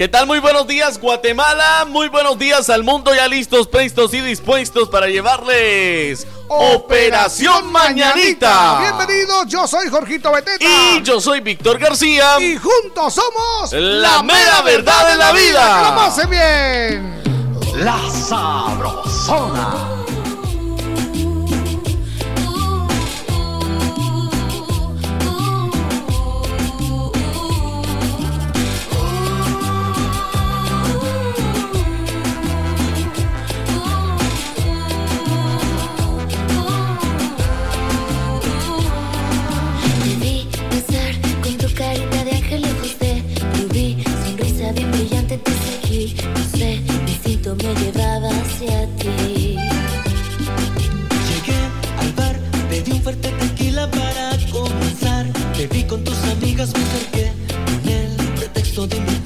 ¿Qué tal? Muy buenos días, Guatemala. Muy buenos días al mundo. Ya listos, prestos y dispuestos para llevarles Operación Mañanita. Bienvenidos, yo soy Jorgito Beteta. Y yo soy Víctor García. Y juntos somos la mera verdad de la vida. ¡Que bien! La Sabrosona. Me llevaba hacia ti. Llegué al bar, pedí un fuerte tequila para comenzar. Te vi con tus amigas, me acerqué con el pretexto de invitarte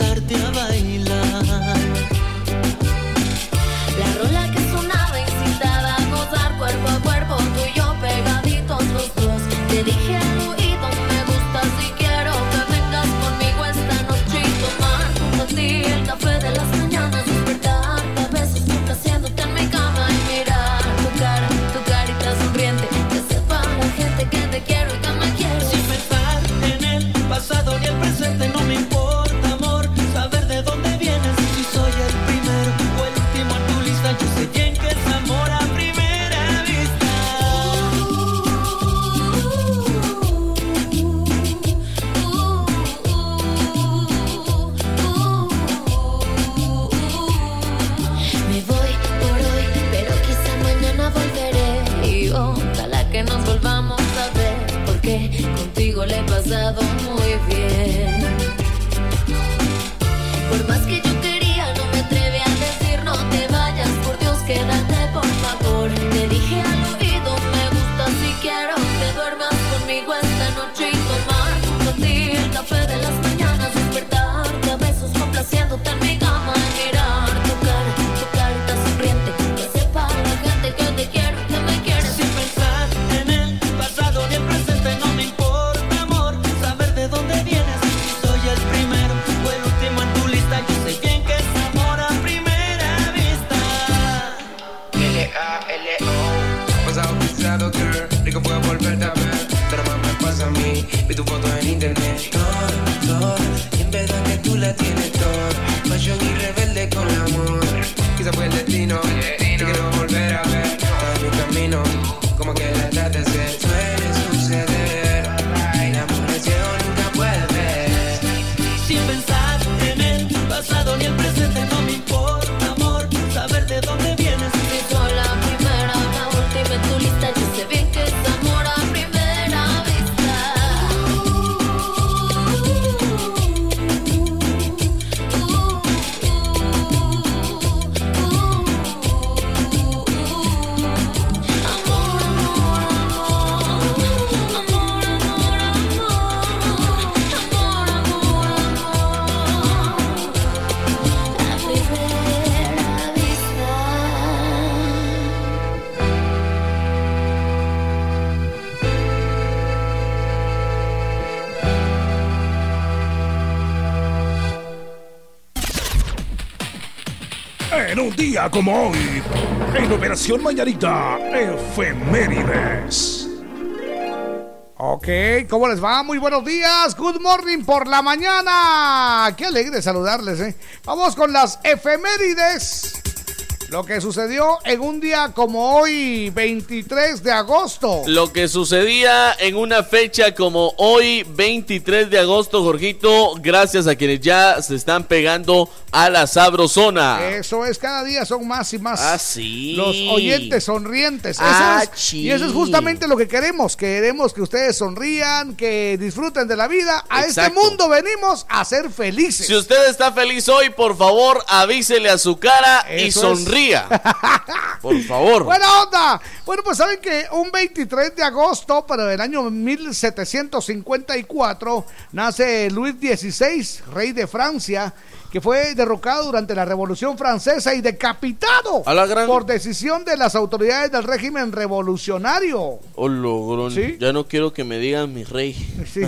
como hoy, en Operación Mañanita, Efemérides. Ok, ¿cómo les va? Muy buenos días, good morning por la mañana. Qué alegre saludarles, ¿eh? Vamos con las efemérides. Lo que sucedió en un día como hoy, 23 de agosto. Lo que sucedía en una fecha como hoy, 23 de agosto, Jorgito, gracias a quienes ya se están pegando a la sabrosona. Eso es, cada día son más y más. Ah, sí. Los oyentes sonrientes. Eso Ah, es- sí. y eso es justamente lo que queremos. Queremos que ustedes sonrían, que disfruten de la vida. A este mundo venimos a ser felices. Si usted está feliz hoy, por favor, avísele a su cara y Eso Por favor. Buena onda. Bueno, pues saben que un 23 de agosto, pero del año 1754, nace Luis XVI, rey de Francia, que fue derrocado durante la Revolución Francesa y decapitado A la gran- por decisión de las autoridades del régimen revolucionario. Oh, logrón. ¿Sí? Ya no quiero que me digan mi rey. Sí,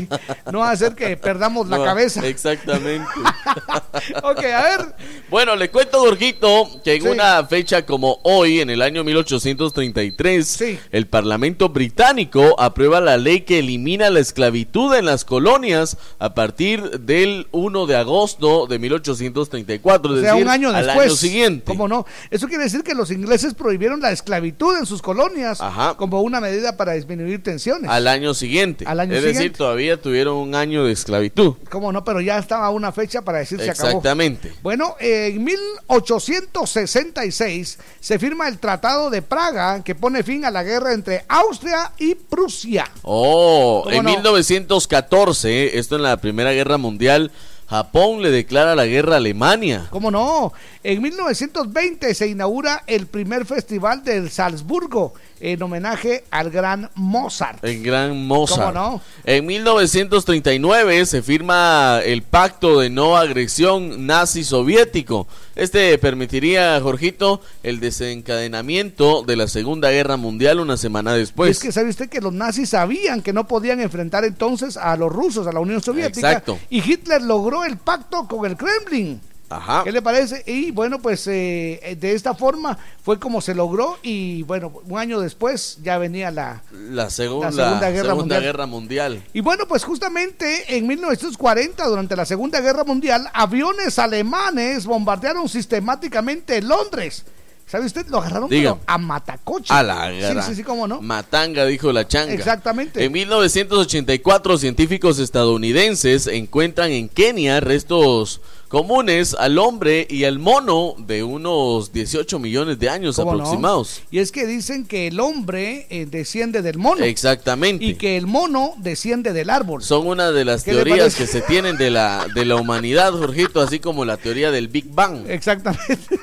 no va a hacer que perdamos la cabeza. Exactamente. ok, a ver. Bueno, le cuento, Jorgito, que en Sí. una fecha como hoy, en el año 1833, Sí. el Parlamento británico aprueba la ley que elimina la esclavitud en las colonias a partir del 1 de agosto de 1834, O sea, decir, un año al después. año siguiente. ¿Cómo no? Eso quiere decir que los ingleses prohibieron la esclavitud en sus colonias Ajá. como una medida para disminuir tensiones. Al año siguiente. Al año es decir, siguiente. todavía tuvieron un año de esclavitud. ¿Cómo no? Pero ya estaba una fecha para decir se acabó. Exactamente. Bueno, en 1866 se firma el Tratado de Praga que pone fin a la guerra entre Austria y Prusia. Oh, ¿Cómo en no? 1914, esto en la Primera Guerra Mundial, Japón le declara la guerra a Alemania. ¿Cómo no? En 1920 se inaugura el primer festival del Salzburgo en homenaje al gran Mozart. El gran Mozart. ¿Cómo no? En 1939 se firma el pacto de no agresión nazi-soviético. Este permitiría, Jorgito, el desencadenamiento de la Segunda Guerra Mundial una semana después. es que sabe usted que los nazis sabían que no podían enfrentar entonces a los rusos, a la Unión Soviética. Exacto. Y Hitler logró el pacto con el Kremlin. Ajá. ¿Qué le parece? Y bueno, pues eh, de esta forma fue como se logró y bueno, un año después ya venía la... La segunda, La Segunda Guerra Segunda Mundial. Guerra Mundial. Y bueno, pues justamente en 1940, durante la Segunda Guerra Mundial, aviones alemanes bombardearon sistemáticamente Londres. ¿Sabe usted? Lo agarraron a matacoche. A la Sí, gran- sí, sí, cómo no. Matanga, dijo la changa. Exactamente. En 1984, científicos estadounidenses encuentran en Kenia restos comunes al hombre y al mono de unos 18 millones de años ¿Cómo no? aproximados. Y es que dicen que el hombre eh, desciende del mono. Exactamente. Y que el mono desciende del árbol. Son una de las ¿Qué le teorías que se tienen de la, de la humanidad, Jorgito, así como la teoría del Big Bang. Exactamente.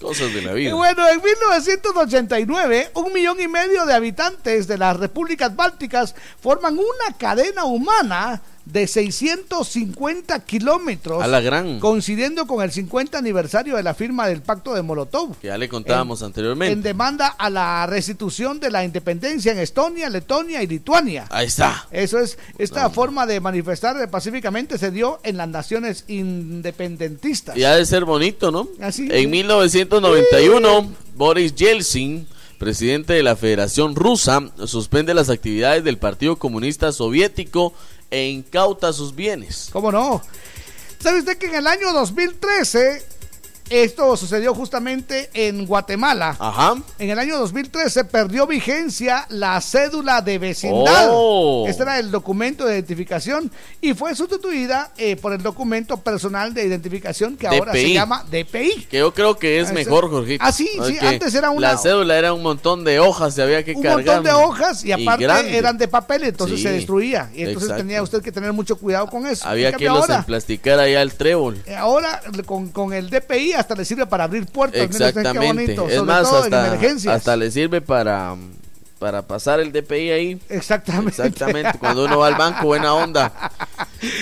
Cosas de la Y vida. bueno, en 1989, un millón y medio de habitantes de las repúblicas bálticas forman una cadena humana de 650 kilómetros, A la gran. coincidiendo con el 50 aniversario de la firma del Pacto de Molotov. Que ya le contábamos En anteriormente. demanda a la restitución de la independencia en Estonia, Letonia y Lituania. Ahí está. Eso es, esta forma de manifestar pacíficamente se dio en las naciones independentistas. Y ha de ser bonito, ¿no? Así. En 1991, Boris Yeltsin, presidente de la Federación Rusa, suspende las actividades del Partido Comunista Soviético e incauta sus bienes. ¿Cómo no? ¿Sabe usted que en el año 2013 esto sucedió justamente en Guatemala? Ajá. En el año 2013 perdió vigencia la cédula de vecindad. Oh. Este era el documento de identificación y fue sustituida eh, por el documento personal de identificación que ahora se DPI. llama DPI. Que yo creo que es mejor, Jorgito. Ah, sí, sí, Porque antes era una- La cédula era un montón de hojas, se había que un cargar. montón de hojas y aparte grande. eran de papel, entonces Sí, se destruía. Y entonces exacto. tenía usted que tener mucho cuidado con eso. Había que los ahora, emplasticar allá al trébol. eh, ahora con, con el DPI hasta le sirve para abrir puertas. Mire usted qué Exactamente. bonito, Es más, hasta, hasta le sirve para, para pasar el DPI ahí. Exactamente. Exactamente, cuando uno va al banco, buena onda.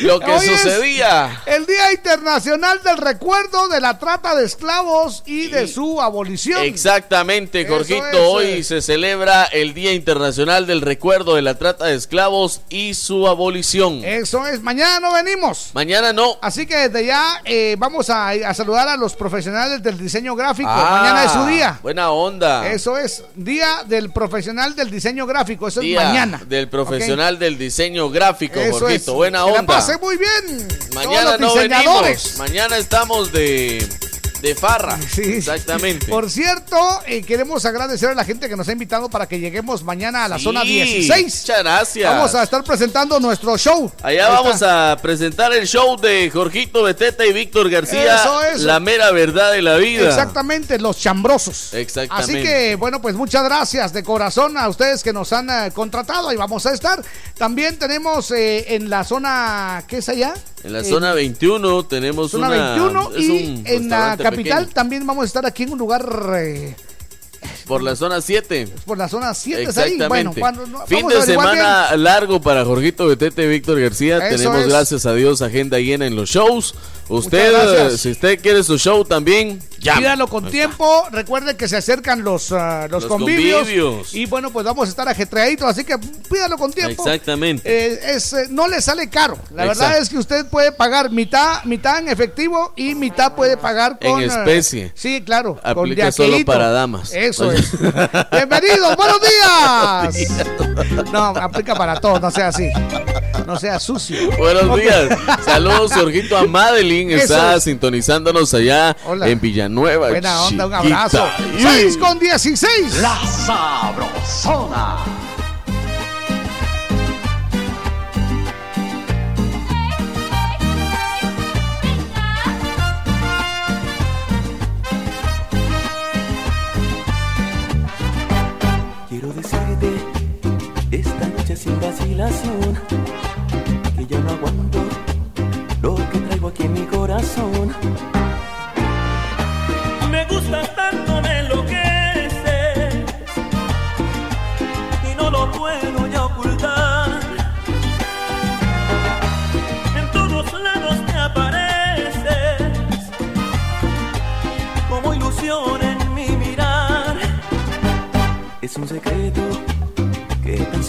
Lo que Hoy sucedía. El Día Internacional del Recuerdo de la Trata de Esclavos y de su abolición. Exactamente, Jorgito. es, eh. Hoy se celebra el Día Internacional del Recuerdo de la Trata de Esclavos y su abolición. Eso es. Mañana no venimos. Mañana no. Así que desde ya eh, vamos a, a saludar a los profesionales del diseño gráfico. Ah, mañana es su día. Buena onda. Eso es. Día del profesional del diseño gráfico. Eso Día es mañana. del profesional del diseño gráfico, Eso Jorgito. es. Buena Que la onda. pase muy bien. Mañana no venimos. Mañana estamos de De farra. Sí. Exactamente. Por cierto, eh, queremos agradecer a la gente que nos ha invitado para que lleguemos mañana a la Sí, zona 16. Muchas gracias. Vamos a estar presentando nuestro show. Allá Ahí vamos está. a presentar el show de Jorgito Beteta y Víctor García. Eso, eso. La mera verdad de la vida. Exactamente, los chambrosos. Exactamente. Así que, bueno, pues muchas gracias de corazón a ustedes que nos han eh, contratado. Ahí vamos a estar. También tenemos eh, en la zona, ¿qué es allá? En la En zona 21 tenemos Zona una. 21 es y un en la capital pequeño. también vamos a estar aquí en un lugar eh, Por la zona 7. por la zona 7 es ahí. Exactamente. Bueno, cuando, no- fin de semana largo para Jorgito Betete Víctor García. Eso Tenemos, es. gracias a Dios, agenda llena en los shows. Usted, eh, si usted quiere su show también. Pídalo con tiempo. Recuerde que se acercan los, ah, los, Los convivios, convivios. Y bueno, pues vamos a estar ajetreaditos. Así que pídalo con tiempo. Exactamente. Eh, es, eh, no le sale caro. La verdad Exacto. es que usted puede pagar mitad, mitad en efectivo y mitad puede pagar En con. eh, especie. sí, claro. con Aplica de solo para damas. Eso Oye. es. Bienvenidos, buenos días. No, aplica para todos, no sea así. No sea sucio. Buenos días. Saludos, Jorgito, a Madeline. Eso Está es. sintonizándonos allá Hola. en Villanueva. Buena onda, un abrazo. Y- 6 con 16. La Sabrosona. Esta noche sin vacilación que ya no aguanto lo que traigo aquí en mi corazón. Me gusta tanto, me enloqueces y no lo puedo ya ocultar. En todos lados te apareces como ilusión en mi mirar. Es un secreto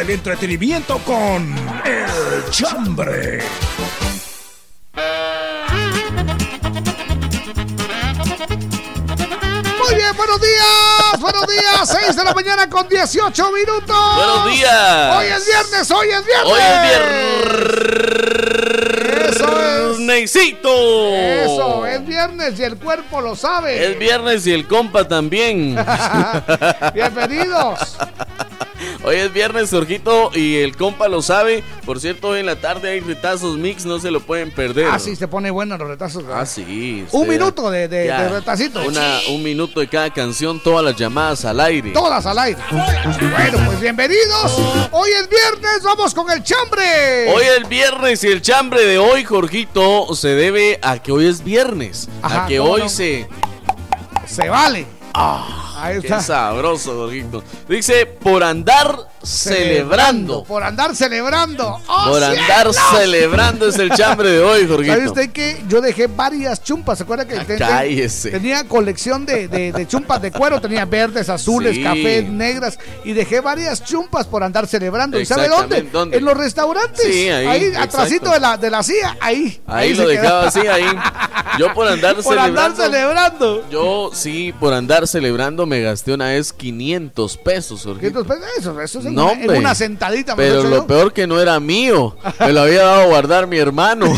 El entretenimiento con El Chambre. Muy bien, buenos días. Buenos días. 6 de la mañana con 18 minutos. Buenos días. Hoy es viernes, hoy es viernes. Hoy es viernes. Eso viernesito. Eso, es viernes y el cuerpo lo sabe. Es viernes y el compa también. Bienvenidos. Es viernes, Jorgito, y el compa lo sabe. Por cierto, hoy en la tarde hay retazos mix, no se lo pueden perder. Ah, sí, se pone bueno los retazos. Ah, sí. Un minuto de, de. Una- un minuto de cada canción, todas las llamadas al aire. Todas al aire. Bueno, pues bienvenidos. Hoy es viernes, vamos con el chambre. Hoy es viernes y el chambre de hoy, Jorgito, se debe a que hoy es viernes. Ajá, a que ¿cómo hoy no? se. Se vale. Ahí Qué está. sabroso, Jorgito. Dice, por andar celebrando. Por andar celebrando. ¡Oh, Por andar celebrando es el chambre de hoy, ¿Sabe Jorgito. usted que yo dejé varias chumpas? ¿Se acuerda que Ah, cállese. tenía colección de, de- de chumpas de cuero? Tenía verdes, azules, Sí. cafés, negras. Y dejé varias chumpas por andar celebrando. ¿Y sabe dónde? En los restaurantes. Sí, ahí, exacto. atrásito de la, de la CIA. Ahí. Ahí, lo dejaba así, ahí. Yo por andar Por celebrando. andar celebrando. Yo sí, por andar celebrando me gasté una vez 500 pesos, ¿Qué Jorgito. entonces, eso, eso es en, No, una, en hombre. una sentadita. me Pero lo yo. peor que no era mío. Me lo había dado a guardar mi hermano.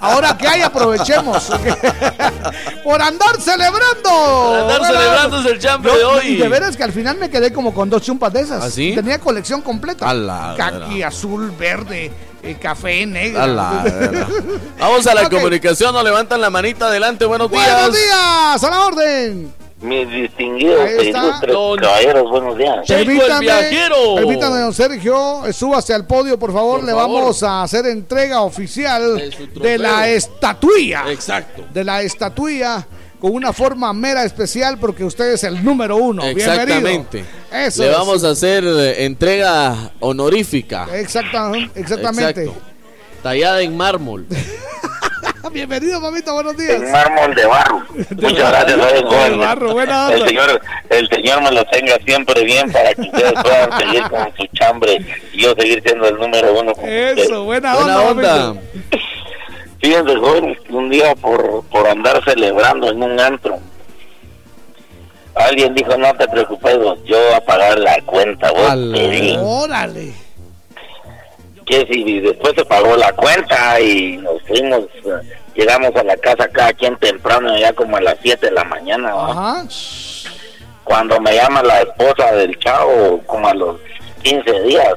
Ahora que hay, aprovechemos. Por andar celebrando. Por andar Bueno, celebrando es el yo- de hoy. Y de veras que al final me quedé como con dos chumpas de esas. ¿Ah, sí? Tenía colección completa. La Caqui, azul, verde, eh, café, negro. A la vera. Vamos a la comunicación, nos levantan la manita adelante, buenos días. Buenos días, a la orden. Mis distinguidos e está. ilustres Don- caballeros, buenos días. Viajero. Permítame, don Sergio, súbase al podio, por favor. Por Le favor. vamos a hacer entrega oficial De la estatuilla. Exacto. de la estatuilla con una forma mera especial porque usted es el número uno. Exactamente. Bienvenido. Eso Le es. vamos a hacer eh, entrega honorífica. Exacta- exactamente. Exacto. Tallada en mármol. Bienvenido, mamita, buenos días. En mármol de barro. Muchas gracias, joven. barro, buena onda. El señor, el señor me lo tenga siempre bien para que ustedes puedan seguir con su chambre y yo seguir siendo el número uno. con. Eso, buena, Buena onda, onda. Fíjense, jóvenes, que un día por, por andar celebrando en un antro, alguien dijo, no te preocupes, vos, yo voy a pagar la cuenta, vos Ala. pedí". Órale. Que si después se pagó la cuenta y nos fuimos, llegamos a la casa cada quien temprano, ya como a las 7 de la mañana, cuando me llama la esposa del chavo, como a los 15 días.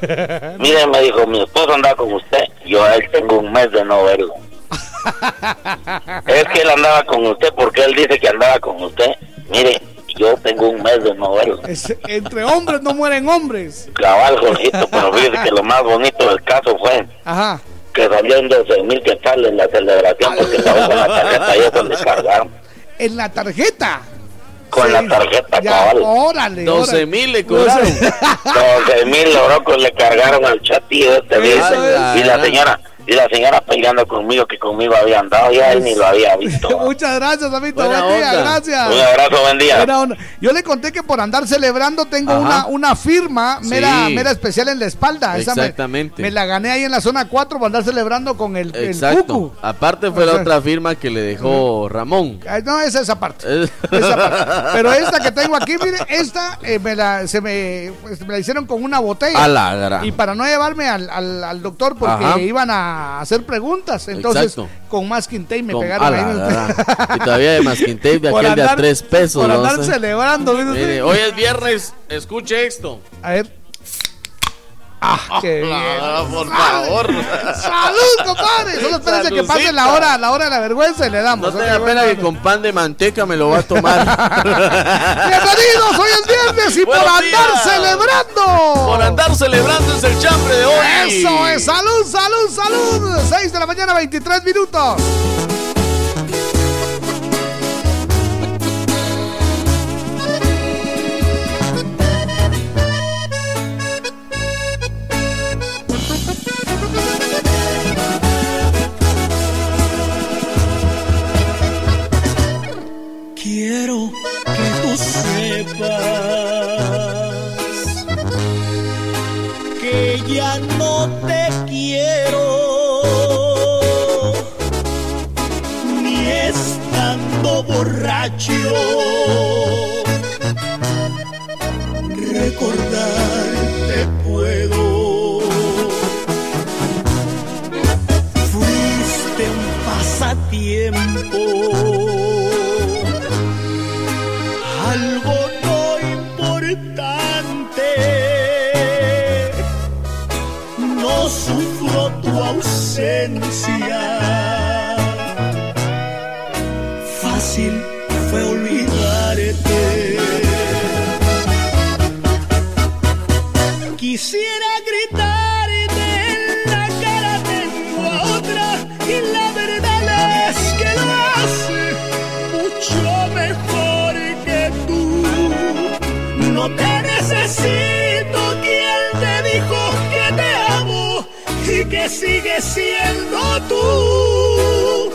Mire, me dijo, mi esposo anda con usted, yo a él tengo un mes de no verlo. es que él andaba con usted porque él dice que andaba con usted. Mire, yo tengo un mes de no verlo. Es- entre hombres no mueren hombres. Cabal, Jorgito, pero fíjese que lo más bonito del caso fue Ajá. que salió en 12 mil quetzales la celebración porque estaba con la tarjeta y eso le cargaron. En la tarjeta. Con Sí. la tarjeta, Ya, cabal. Órale. 12 órale. mil le cobraron. 12 mil lorocos le cargaron al chatillo este día. Eso y la señora y la señora peleando conmigo que conmigo había andado ya y ni lo había visto. Muchas gracias, Damito. Buena Buen día, onda. gracias. Un abrazo, buen día. Buena onda. Yo le conté que por andar celebrando tengo Ajá. una, una firma mera, Sí. mera especial en la espalda. Esa me- Exactamente. Me, la gané ahí en la zona 4 por andar celebrando con el, el Exacto. cucu. Aparte fue la otra firma que le dejó Ramón. No, esa es esa parte. Es- Esa parte. Pero esta que tengo aquí, mire, esta eh, me, la, se me, pues, me la hicieron con una botella. A la gran. Y para no llevarme al, al- al doctor porque Ajá. iban a hacer preguntas. Entonces, Exacto. con masking tape me Con- pegaron a la ahí. gran. Y todavía de masking tape de Por aquel de a andar- tres pesos. Por ¿no? andar O sea, celebrando. mire, hoy es viernes, escuche esto. A ver. Ah, qué bien. Ah, por favor. Salud, compadre. Solo espérense que pase la hora, la hora de la vergüenza y le damos. No tenga buena pena que con pan de manteca me lo va a tomar. Bienvenidos, hoy es viernes y por andar días. celebrando. Por andar celebrando es el chambre de hoy. Eso es, salud, salud, salud. 6 de la mañana, 23 minutos. Borracho. Recordarte puedo. tiempo. Algo no importante. No sufro tu ausencia. Sigue siendo tú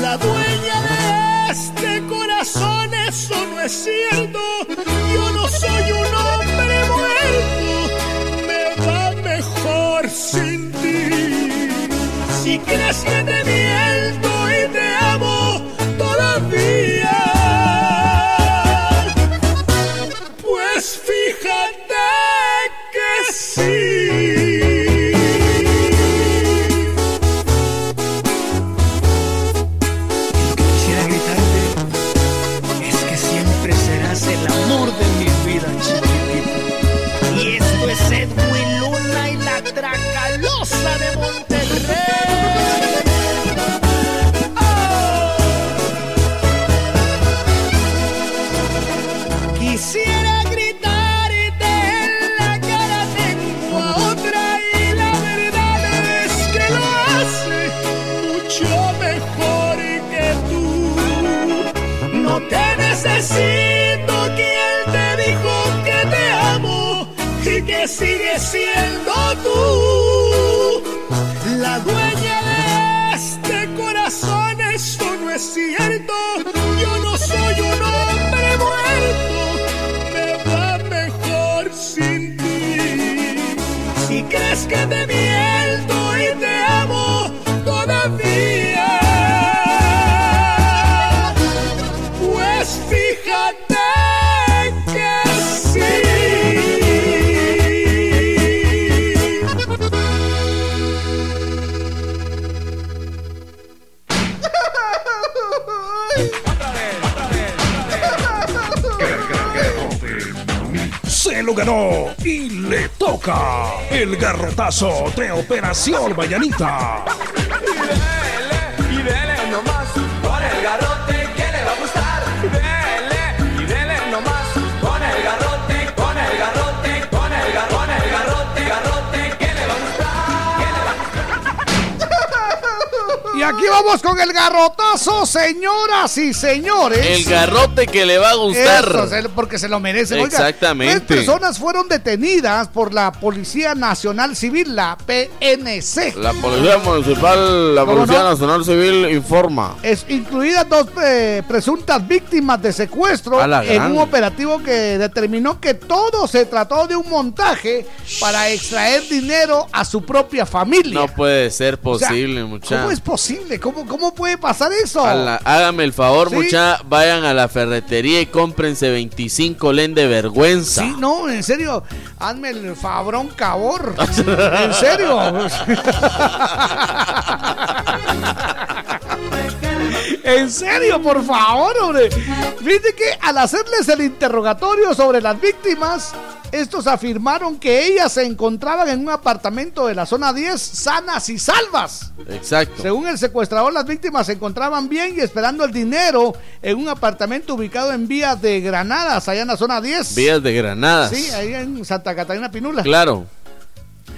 la dueña de este corazón. Eso no es cierto. Yo no soy un hombre muerto. Me va mejor sin ti. Si crees que te miento Y le toca el garrotazo de Operación Mañanita. Aquí vamos con el garrotazo, señoras y señores. El garrote que le va a gustar. Eso, porque se lo merecen. Oiga, Exactamente. tres personas fueron detenidas por la Policía Nacional Civil, la PNC. La Policía Municipal, la ¿Cómo Policía no? Nacional Civil informa. Es, incluidas dos eh, presuntas víctimas de secuestro en un operativo que determinó que todo se trató de un montaje para extraer dinero a su propia familia. No puede ser O sea, posible, muchachos. ¿Cómo es posible? ¿Cómo, cómo puede pasar eso? Hágame el favor, Sí. mucha, vayan a la ferretería y cómprense 25 len de vergüenza. Sí, no, en serio, hazme el fabrón cabor. en serio. En serio, por favor, hombre. Fíjate que al hacerles el interrogatorio sobre las víctimas, estos afirmaron que ellas se encontraban en un apartamento de la zona 10 sanas y salvas. Exacto. Según el secuestrador, las víctimas se encontraban bien y esperando el dinero en un apartamento ubicado en vías de Granadas, allá en la zona 10. Vías de granadas. Sí, ahí en Santa Catarina Pinula. Claro.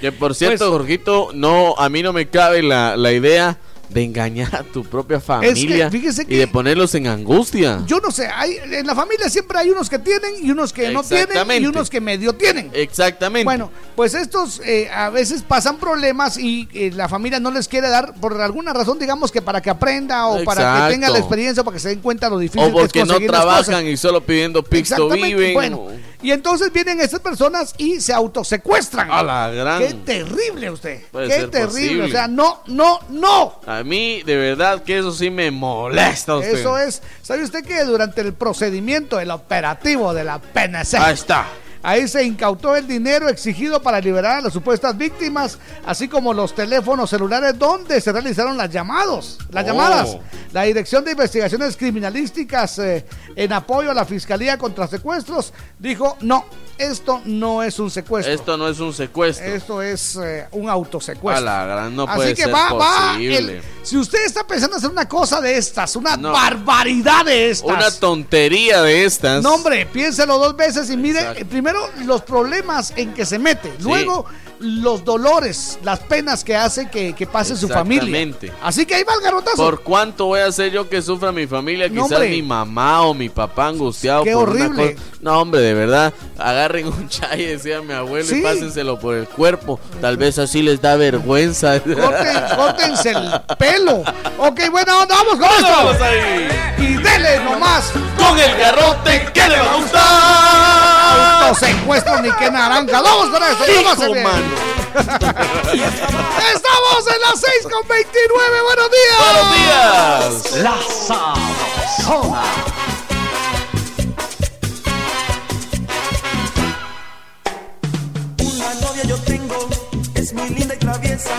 Que por cierto, Pues- Jorgito, no, a mí no me cabe la, la idea de engañar a tu propia familia fíjese y que- de ponerlos en angustia. Yo no sé, hay, en la familia siempre hay unos que tienen y unos que no tienen y unos que medio tienen. Exactamente. Bueno, pues estos eh, a veces pasan problemas y eh, la familia no les quiere dar por alguna razón, digamos que para que aprenda o para que Exacto. tenga la experiencia o para que se den cuenta lo difícil o que es porque no trabajan y solo pidiendo Exactamente, viven. Bueno, y entonces vienen estas personas y se autosecuestran. A la gran. Qué terrible usted. Puede Qué terrible. posible. O sea, no, no, no. A mí, de verdad que eso sí me molesta. Usted. Eso es. ¿Sabe usted que durante el procedimiento, el operativo de la PNC? Ahí está. Ahí se incautó el dinero exigido para liberar a las supuestas víctimas, así como los teléfonos celulares donde se realizaron las llamados, las Oh. llamadas. La Dirección de Investigaciones Criminalísticas eh, en apoyo a la Fiscalía contra Secuestros dijo, no, esto no es un secuestro. Esto no es un secuestro. Esto es eh, un autosecuestro. A la gran, no Así que ser va, va. posible. el- si usted está pensando hacer una cosa de estas, una No. barbaridad de estas. Una tontería de estas. No, hombre, piénselo dos veces y mire, Exacto. eh, primero los problemas en que se mete, luego los dolores, las penas que hace que, que pase su familia. Así que ahí va el garrotazo. ¿Por cuánto voy a hacer yo que sufra mi familia? No, Quizás hombre. mi mamá o mi papá angustiado. Qué por horrible. No, hombre, de verdad. Agarren un chay, decía mi abuelo, Sí. y pásenselo por el cuerpo. Tal vez así les da vergüenza. Córtense el pelo. Ok, bueno, vamos con Vamos esto. ahí. Y dele nomás. Con el garrote que le va a gustar. Autosecuestro ni que naranja. Vamos con esto. Ve. mano. Estamos en las 6 con 29. Buenos días. Buenos días. La Sabrosona. Una novia yo tengo, es muy linda y traviesa,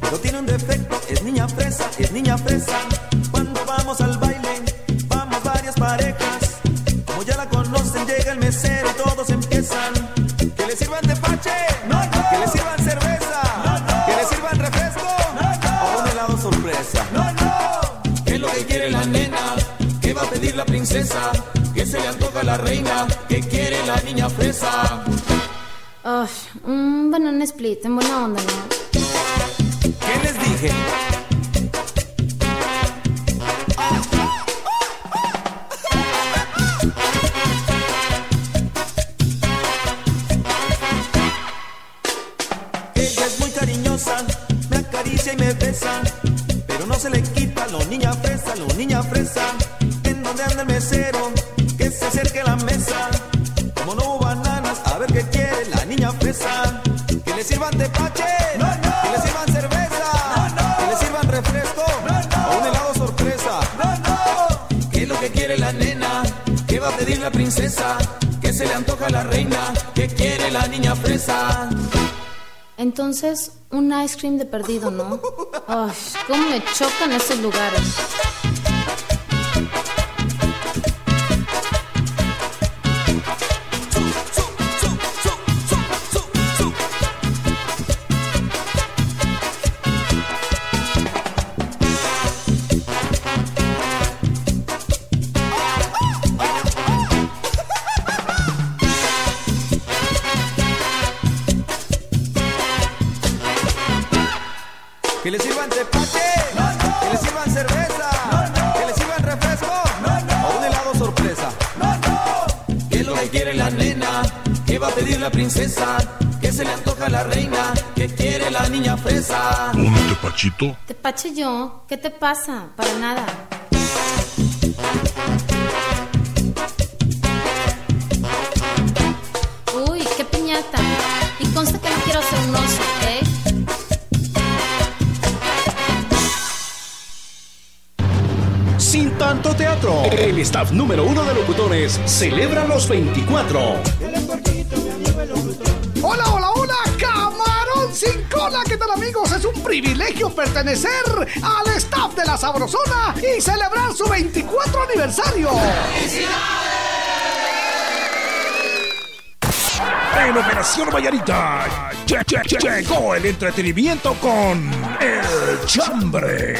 pero tiene un defecto, es niña fresa, es niña fresa. Cuando vamos al baile, vamos varias parejas. Como ya la conocen, llega el mesero y todos empiezan. Que le sirvan de pache, va a pedir la princesa? ¿Qué se le antoja a la reina? ¿Qué quiere la niña fresa? Ay, un banana split, en buena onda, ¿no? ¿Qué les dije? Ella es muy cariñosa, me acaricia y me besa, pero no se le quita lo niña fresa, lo niña fresa. ¿En dónde anda el mesero? Que se acerque a la mesa. Como no hubo bananas, a ver qué quiere la niña fresa. Que le sirvan tepache, que le sirvan cerveza, que le sirvan refresco o un helado sorpresa. ¿Qué es lo que quiere la nena? ¿Qué va a pedir la princesa? ¿Qué se le antoja a la reina? ¿Qué quiere la niña fresa? Entonces, un ice cream de perdido, ¿no? Ay, cómo me chocan esos lugares. Quiere la nena? ¿Qué va a pedir la princesa? ¿Qué se le antoja a la reina? ¿Qué quiere la niña fresa? ¿Un tepachito? Te pache yo, ¿qué te pasa? Para nada. Uy, qué piñata. Y consta que no quiero ser un oso, El staff número uno de locutores celebra los 24. Hola, hola, hola, camarón sin cola. ¿Qué tal, amigos? Es un privilegio pertenecer al staff de la Sabrosona y celebrar su 24 aniversario. En Operación Vallarita llegó el entretenimiento con El Chambre.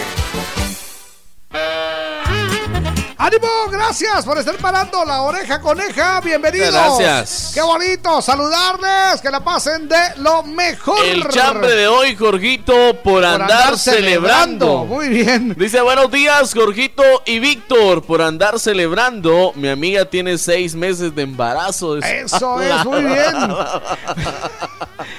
¡Ánimo! Gracias por estar parando la oreja coneja. Bienvenidos. Gracias. Qué bonito saludarles. Que la pasen de lo mejor. El chambre de hoy, Jorgito, por, Por andar, celebrando. Muy bien. Dice, buenos días, Jorgito y Víctor, por andar celebrando. Mi amiga tiene seis meses de embarazo. Eso es, muy bien.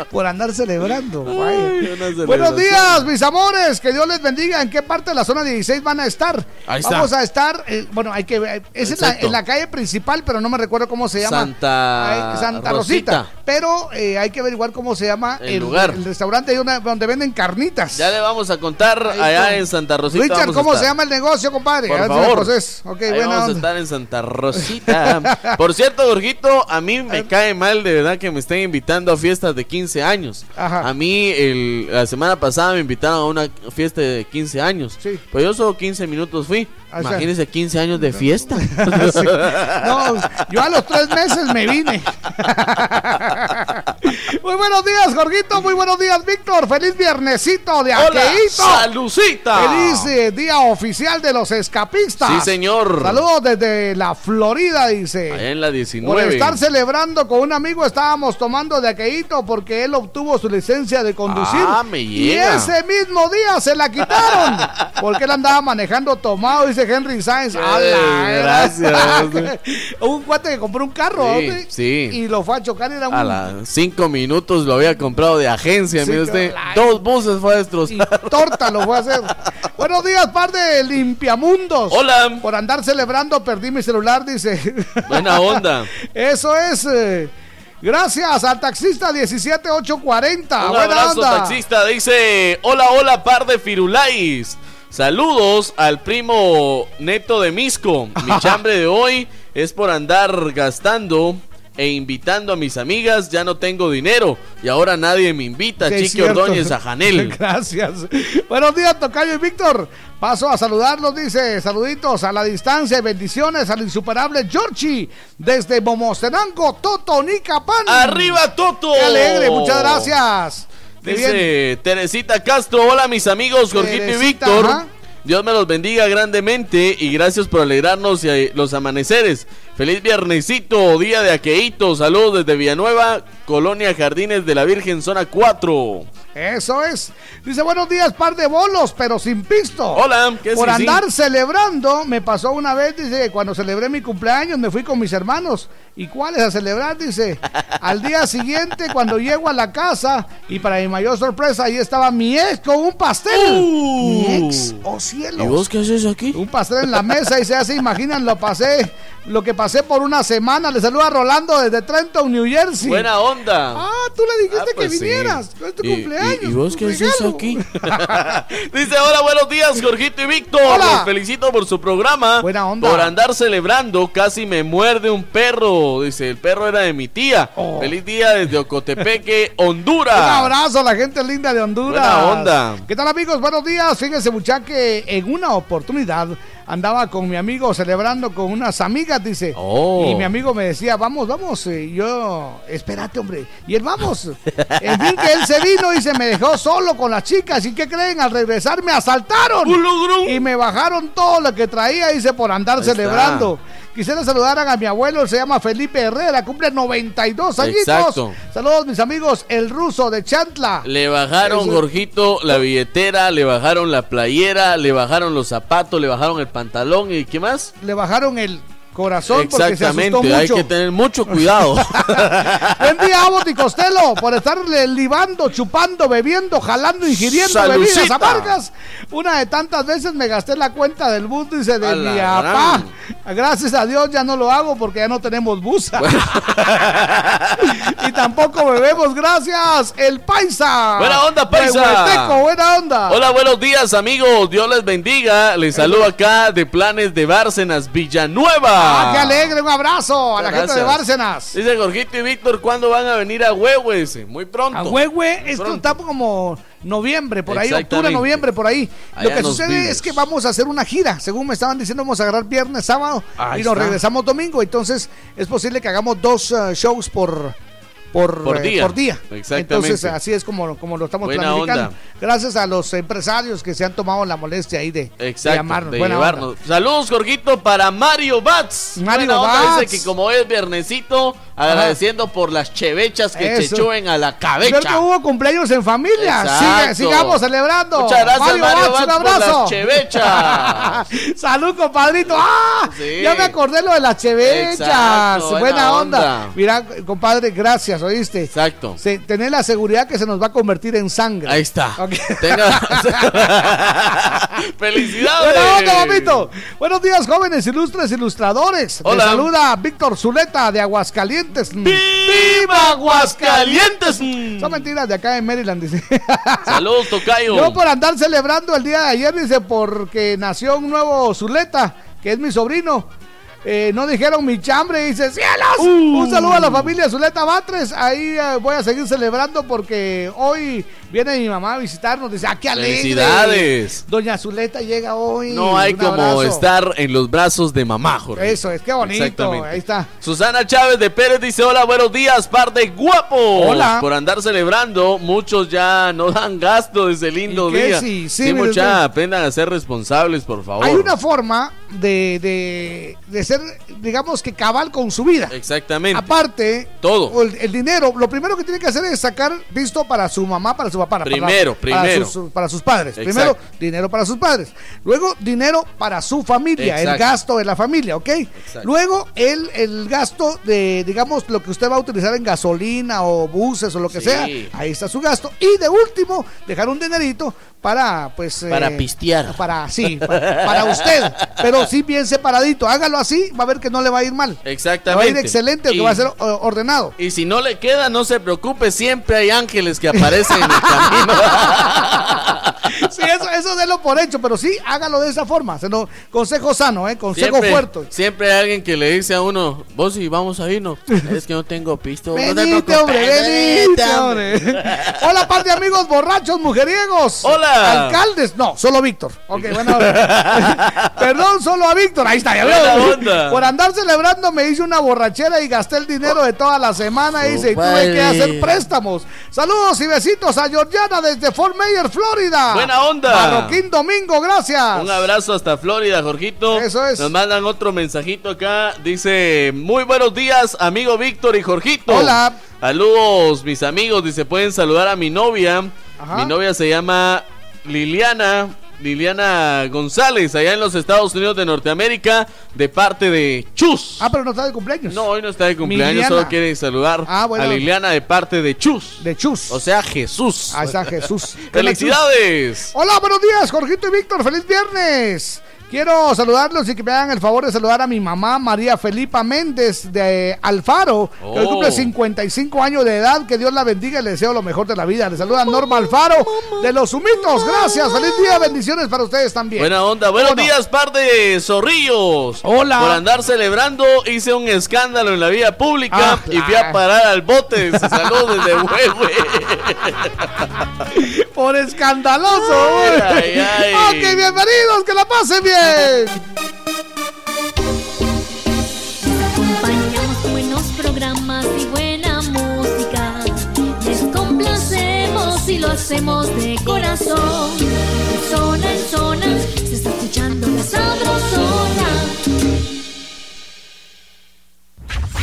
por andar celebrando. Ay, Buenos días, mis amores. Que Dios les bendiga. ¿En qué parte de la zona 16 van a estar? Ahí está. Vamos a estar, eh, bueno, hay que ver. Es en la, Exacto. en la calle principal, pero no me recuerdo cómo se llama. Santa Ay, Santa Rosita. Rosita. Pero eh, hay que averiguar cómo se llama El lugar. el restaurante una- donde venden carnitas. Ya le vamos a contar Ahí allá en Santa Rosita. Richard, ¿cómo se llama el negocio, compadre? Por A ver si me favor. Ahí buena vamos a estar en Santa Rosita. Por cierto, Jorgito, a mí me cae mal de verdad que me estén invitando a fiestas de 15 años. Ajá. A mí el- la semana pasada me invitaron a una fiesta de 15 años. Sí. Pues yo solo 15 minutos fui. O Imagínense 15 años de fiesta. Sí. No, yo a los tres meses me vine. Muy buenos días, Jorgito. Muy buenos días, Víctor. Feliz viernesito de. Aqueíto. ¡Salucita! Feliz eh, día oficial de los escapistas. Sí, señor. Saludos desde la Florida, dice. Allá en la Por 19. estar celebrando con un amigo estábamos tomando de aqueíto porque él obtuvo su licencia de conducir. Ah, me y llega. ese mismo día se la quitaron porque él andaba manejando tomado, dice Henry Sainz. Eh, ¡A la gracias. un cuate que compró un carro Sí, y lo fue a chocar. Era un, A las 5 minutos lo había comprado de agencia, Sí, mire usted. Dos buses fue a y destrozar. torta lo fue a hacer. Buenos días, par de limpiamundos. Hola. Por andar celebrando perdí mi celular, dice. Buena onda. Eso es. eh, gracias al taxista 17840. Un Buena abrazo, onda. taxista. Dice: Hola, hola, par de firulais. Saludos al primo neto de Misco. Mi chambre de hoy es por andar gastando e invitando a mis amigas. Ya no tengo dinero y ahora nadie me invita. Sí, Chiqui. Ordóñez a Janel. Gracias. Buenos días, Tocayo y Víctor. Paso a saludarlos, dice. Saluditos a la distancia y bendiciones al insuperable Georgie desde Momostenango, Totonicapán. ¡Arriba, Toto! ¡Qué alegre! Muchas gracias. Dice Teresita Castro, hola mis amigos Jorgito y Víctor. ajá. Dios me los bendiga grandemente y gracias por alegrarnos y, los amaneceres. Feliz viernesito, día de aqueíto. Saludos desde Villanueva, Colonia Jardines de la Virgen, zona 4. Eso es. Dice, buenos días, par de bolos, pero sin pisto. Hola, ¿qué Por sí, sí? andar celebrando, me pasó una vez, dice, cuando celebré mi cumpleaños, me fui con mis hermanos. ¿Y cuáles a celebrar? Dice, al día siguiente, cuando llego a la casa, y para mi mayor sorpresa, ahí estaba mi ex con un pastel. Mi ex, oh cielos. Uh. ¿Y vos qué haces aquí? Un pastel en la mesa y se hace, imaginan, lo pasé, lo que pasé por una semana. Le saluda Rolando desde Trenton, New Jersey. Buena onda. Ah, tú le dijiste Ah, pues que sí. vinieras. Es tu Y- cumpleaños. ¿Y, y vos qué haces aquí? Dice, hola, buenos días, Jorgito y Víctor. Los felicito por su programa. Buena onda. Por andar celebrando, casi me muerde un perro. Dice, el perro era de mi tía. Oh. Feliz día desde Ocotepeque, Honduras. Un abrazo a la gente linda de Honduras. Buena onda. ¿Qué tal amigos? Buenos días. Fíjense mucha que en una oportunidad andaba con mi amigo celebrando con unas amigas, dice. Oh. Y mi amigo me decía, vamos, vamos. Y yo, espérate, hombre. Y él, vamos. En fin, que él se vino y se me dejó solo con las chicas. ¿Y qué creen? Al regresar me asaltaron. Y me bajaron todo lo que traía, dice, por andar Ahí está. Quisiera saludar a mi abuelo, se llama Felipe Herrera, cumple 92 añitos. Exacto. Saludos, mis amigos, el ruso de Chantla. Le bajaron, Eso- Jorgito, la billetera, le bajaron la playera, le bajaron los zapatos, le bajaron el pantalón y ¿qué más? Le bajaron el corazón porque se asustó Exactamente, hay mucho. que tener mucho cuidado. Buen día, Abot y Costello, por estarle libando, chupando, bebiendo, jalando, ingiriendo Salucita. bebidas amargas. Una de tantas veces me gasté la cuenta del bus, dice, de A mi papá. Gracias a Dios ya no lo hago porque ya no tenemos bus. y tampoco bebemos, gracias. El paisa. Buena onda, paisa. Hueteco, buena onda. Hola, buenos días, amigos. Dios les bendiga. Les saludo acá de Planes de Bárcenas, Villanueva. Ah, qué alegre, un abrazo a la gente de. Bárcenas. Dice Jorgito y Víctor, ¿cuándo van a venir a Huehues? Muy pronto. A Huehue, esto pronto. está como noviembre, por ahí, octubre, noviembre, por ahí. Lo que sucede es que vamos a hacer una gira. Según me estaban diciendo, vamos a agarrar viernes, sábado Ahí y nos está. regresamos domingo. Entonces, es posible que hagamos dos eh, shows por. Por, Por eh, día. por día. Exactamente. Entonces, así es como, como lo estamos Buena planificando. onda. Gracias a los empresarios que se han tomado la molestia ahí de, llamarnos. de llevarnos. Saludos, Jorgito, para Mario Bats. Mario Bats. Dice que como es viernesito, agradeciendo por las chevechas que Eso. se chuven a la Creo cabeza. que hubo cumpleaños en familia. Sigue- sigamos celebrando. Muchas gracias, Mario Bats, Bats, un por abrazo. las chevechas. Salud, compadrito. ¡Ah! Sí. Ya me acordé lo de las chevechas. Exacto, buena, buena onda. onda. Mira, compadre, gracias. ¿Oíste? Exacto. Se, tener la seguridad que se nos va a convertir en sangre. Ahí está. ¡Felicidades! Buena onda, papito. Buenos días, jóvenes ilustres ilustradores. Hola. Les saluda Víctor Zuleta de Aguascalientes. ¡Viva Aguascalientes! Son mentiras de acá en Maryland, dice. Saludos, Tocayo. Yo por andar celebrando el día de ayer, dice, porque nació un nuevo Zuleta, que es mi sobrino. Eh, no dijeron mi chambre, dice, ¡cielos! Uh. Un saludo a la familia Zuleta Batres. Ahí eh, voy a seguir celebrando porque hoy viene mi mamá a visitarnos. Dice, ¡ah, qué alegre! Felicidades. Doña Zuleta llega hoy. No hay como abrazo. estar en los brazos de mamá, Jorge. Eso es, qué bonito. Exactamente. Ahí está. Susana Chávez de Pérez dice: Hola, buenos días, par de guapos. Hola. Por andar celebrando, muchos ya no dan gasto de ese lindo día. Sí, sí, mire mucha, aprendan a ser responsables, por favor. Hay una forma de, de, de ser, digamos que cabal con su vida. Exactamente. Aparte, Todo. El, el dinero, lo primero que tiene que hacer es sacar visto para su mamá, para su papá. para- Primero, para, primero. sus, para sus padres. Exacto. Primero, dinero para sus padres. Luego, dinero para su familia, el gasto de la familia, ¿ok? Luego, el, el gasto de, digamos, lo que usted va a utilizar en gasolina o buses o lo que Sí. sea. Ahí está su gasto. Y de último, dejar un dinerito para, pues... Para pistear. Para, sí, para, para usted. Pero sí bien separadito. Hágalo así, va a ver que no le va a ir mal. Le va a Exactamente. ir excelente, que va a ser ordenado. Y si no le queda, no se preocupe, siempre hay ángeles que aparecen en el camino. Sí, eso, eso délo por hecho, pero sí, hágalo de esa forma. Se consejo sano, ¿eh? Consejo Siempre, fuerte. siempre hay alguien que le dice a uno, vos sí, vamos a irnos. Es que no tengo pisto. no te Venite, preocupes, hombre, venite, hombre. Hola, par de amigos borrachos, mujeriegos. Hola. Alcaldes, no, solo Víctor. Ok, bueno. Perdón, solo a Víctor. Ahí está, ya veo. Por andar celebrando me hice una borrachera y gasté el dinero de toda la semana. Dice, y tuve que hacer préstamos. Saludos y besitos a Georgiana desde Fort Mayer, Florida. Buena onda. Marroquín Domingo, gracias. Un abrazo hasta Florida, Jorgito. Eso es. Nos mandan otro mensajito acá. Dice, muy buenos días, amigo Víctor y Jorgito. Hola. Saludos, mis amigos. Dice, pueden saludar a mi novia. Ajá. Mi novia se llama Liliana. Liliana González, allá en los Estados Unidos de Norteamérica, de parte de Chus. Ah, pero no está de cumpleaños. No, hoy no está de cumpleaños, solo quiere saludar Ah, bueno. a Liliana de parte de Chus. De Chus. O sea, Jesús. Ahí está Jesús. ¡Felicidades! Hola, buenos días, Jorgito y Víctor. Feliz viernes. Quiero saludarlos y que me hagan el favor de saludar a mi mamá María Felipa Méndez de Alfaro, que hoy Oh. cumple 55 años de edad. Que Dios la bendiga y le deseo lo mejor de la vida. Le saluda Norma Alfaro de Los Humitos. Gracias. Feliz día. Bendiciones para ustedes también. Buena onda, buenos días, par de zorrillos. Hola. Por andar celebrando, hice un escándalo en la vía pública Ah, y fui a parar al bote. Se Saludos desde Huehue. Por escandaloso. Ay, güey. ay, ay. Ok, bienvenidos. Que la pasen bien. Acompañamos buenos programas y buena música. Les complacemos y lo hacemos de corazón. De zona en zona se está escuchando la sabrosona.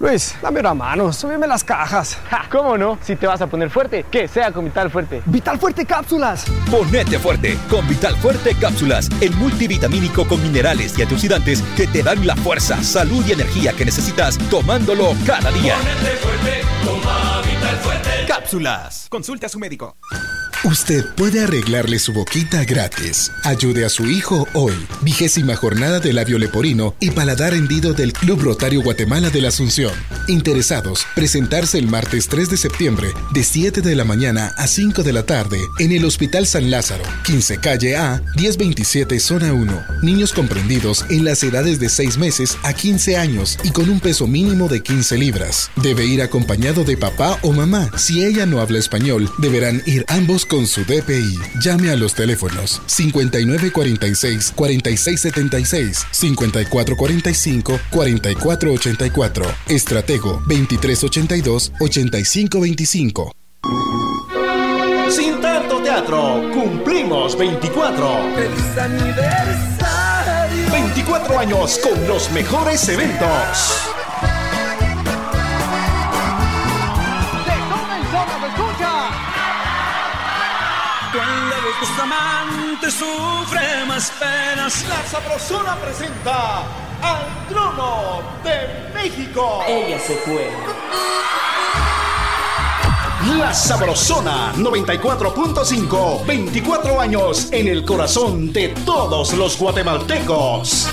Luis, dame una mano, súbeme las cajas. ¿Cómo no? Si te vas a poner fuerte, que sea con Vital Fuerte. Vital Fuerte Cápsulas. Ponete fuerte con Vital Fuerte Cápsulas, el multivitamínico con minerales y antioxidantes que te dan la fuerza, salud y energía que necesitas tomándolo cada día. Cápsulas. Consulte a su médico. Usted puede arreglarle su boquita gratis. Ayude a su hijo hoy. Vigésima jornada de labio leporino y paladar hendido del Club Rotario Guatemala de la Asunción. Interesados, presentarse el martes 3 de septiembre de 7 de la mañana a 5 de la tarde en el Hospital San Lázaro, 15 calle A, 1027 zona 1. Niños comprendidos en las edades de 6 meses a 15 años y con un peso mínimo de 15 libras. Debe ir acompañado de papá o mamá. Si ella no habla español, deberán ir ambos con su DPI. Llame a los teléfonos 5946-4676, 5445-4484, Estratego 2382-8525. Sin tanto teatro, cumplimos 24. ¡Feliz aniversario! 24 años con los mejores eventos. Cuando los amantes sufren penas. La Sabrosona presenta al trono de México. Ella se fue. La Sabrosona 94.5. 24 años en el corazón de todos los guatemaltecos.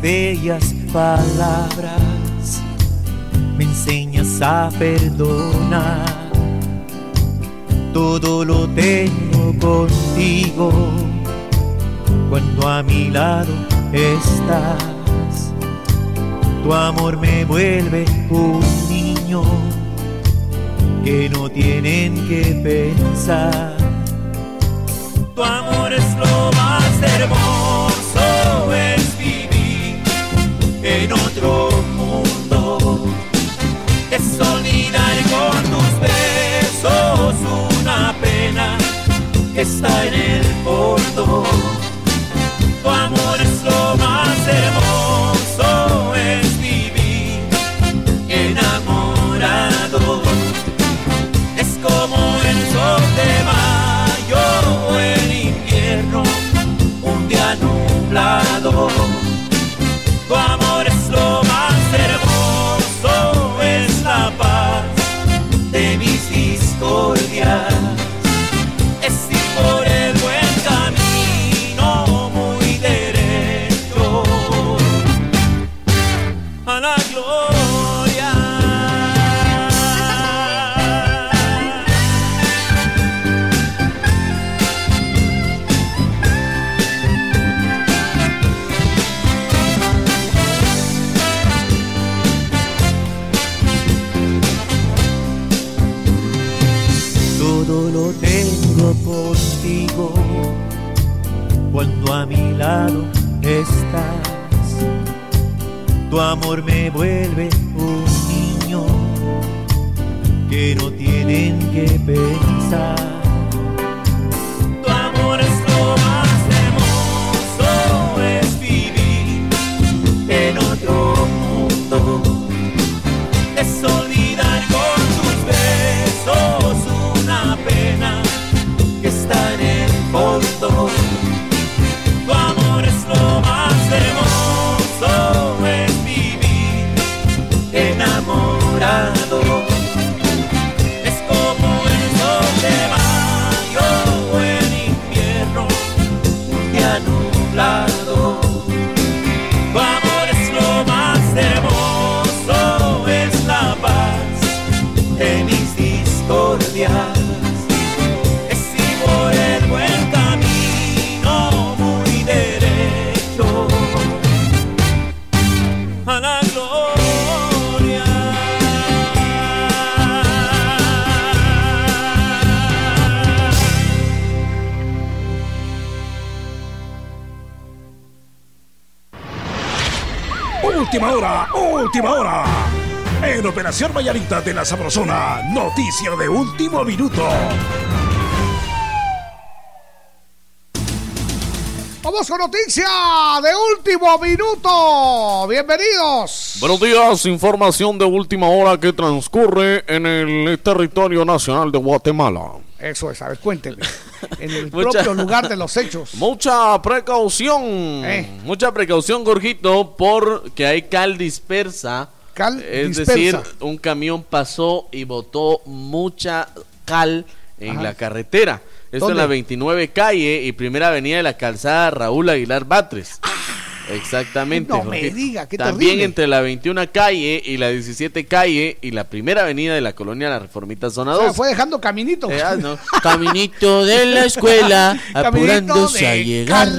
Bellas palabras me enseñas a perdonar. Todo lo tengo contigo cuando a mi lado estás. Tu amor me vuelve un niño que no tienen que pensar. Tu amor es lo más hermoso, en otro mundo. Es olvidar con tus besos una pena que está en el fondo. Tu amor Vallarita de la Sabrosona, noticia de último minuto. Vamos con noticia de último minuto. Bienvenidos. Buenos días, información de última hora que transcurre en el territorio nacional de Guatemala. Eso es, a ver, cuénteme. En el Mucha- propio lugar de los hechos. Mucha precaución, Eh. mucha precaución, Gorgito, porque hay cal dispersa. Cal es dispersa. decir, un camión pasó y botó mucha cal en Ajá. la carretera. Esto en la 29 calle y primera avenida de la calzada Raúl Aguilar Batres. Exactamente. No me diga, qué También terrible. entre la 21 calle y la 17 calle y la primera avenida de la colonia La Reformita Zona O sea, 2. fue dejando caminito. Eh, ah, no. Caminito de la escuela, apurándose a llegar.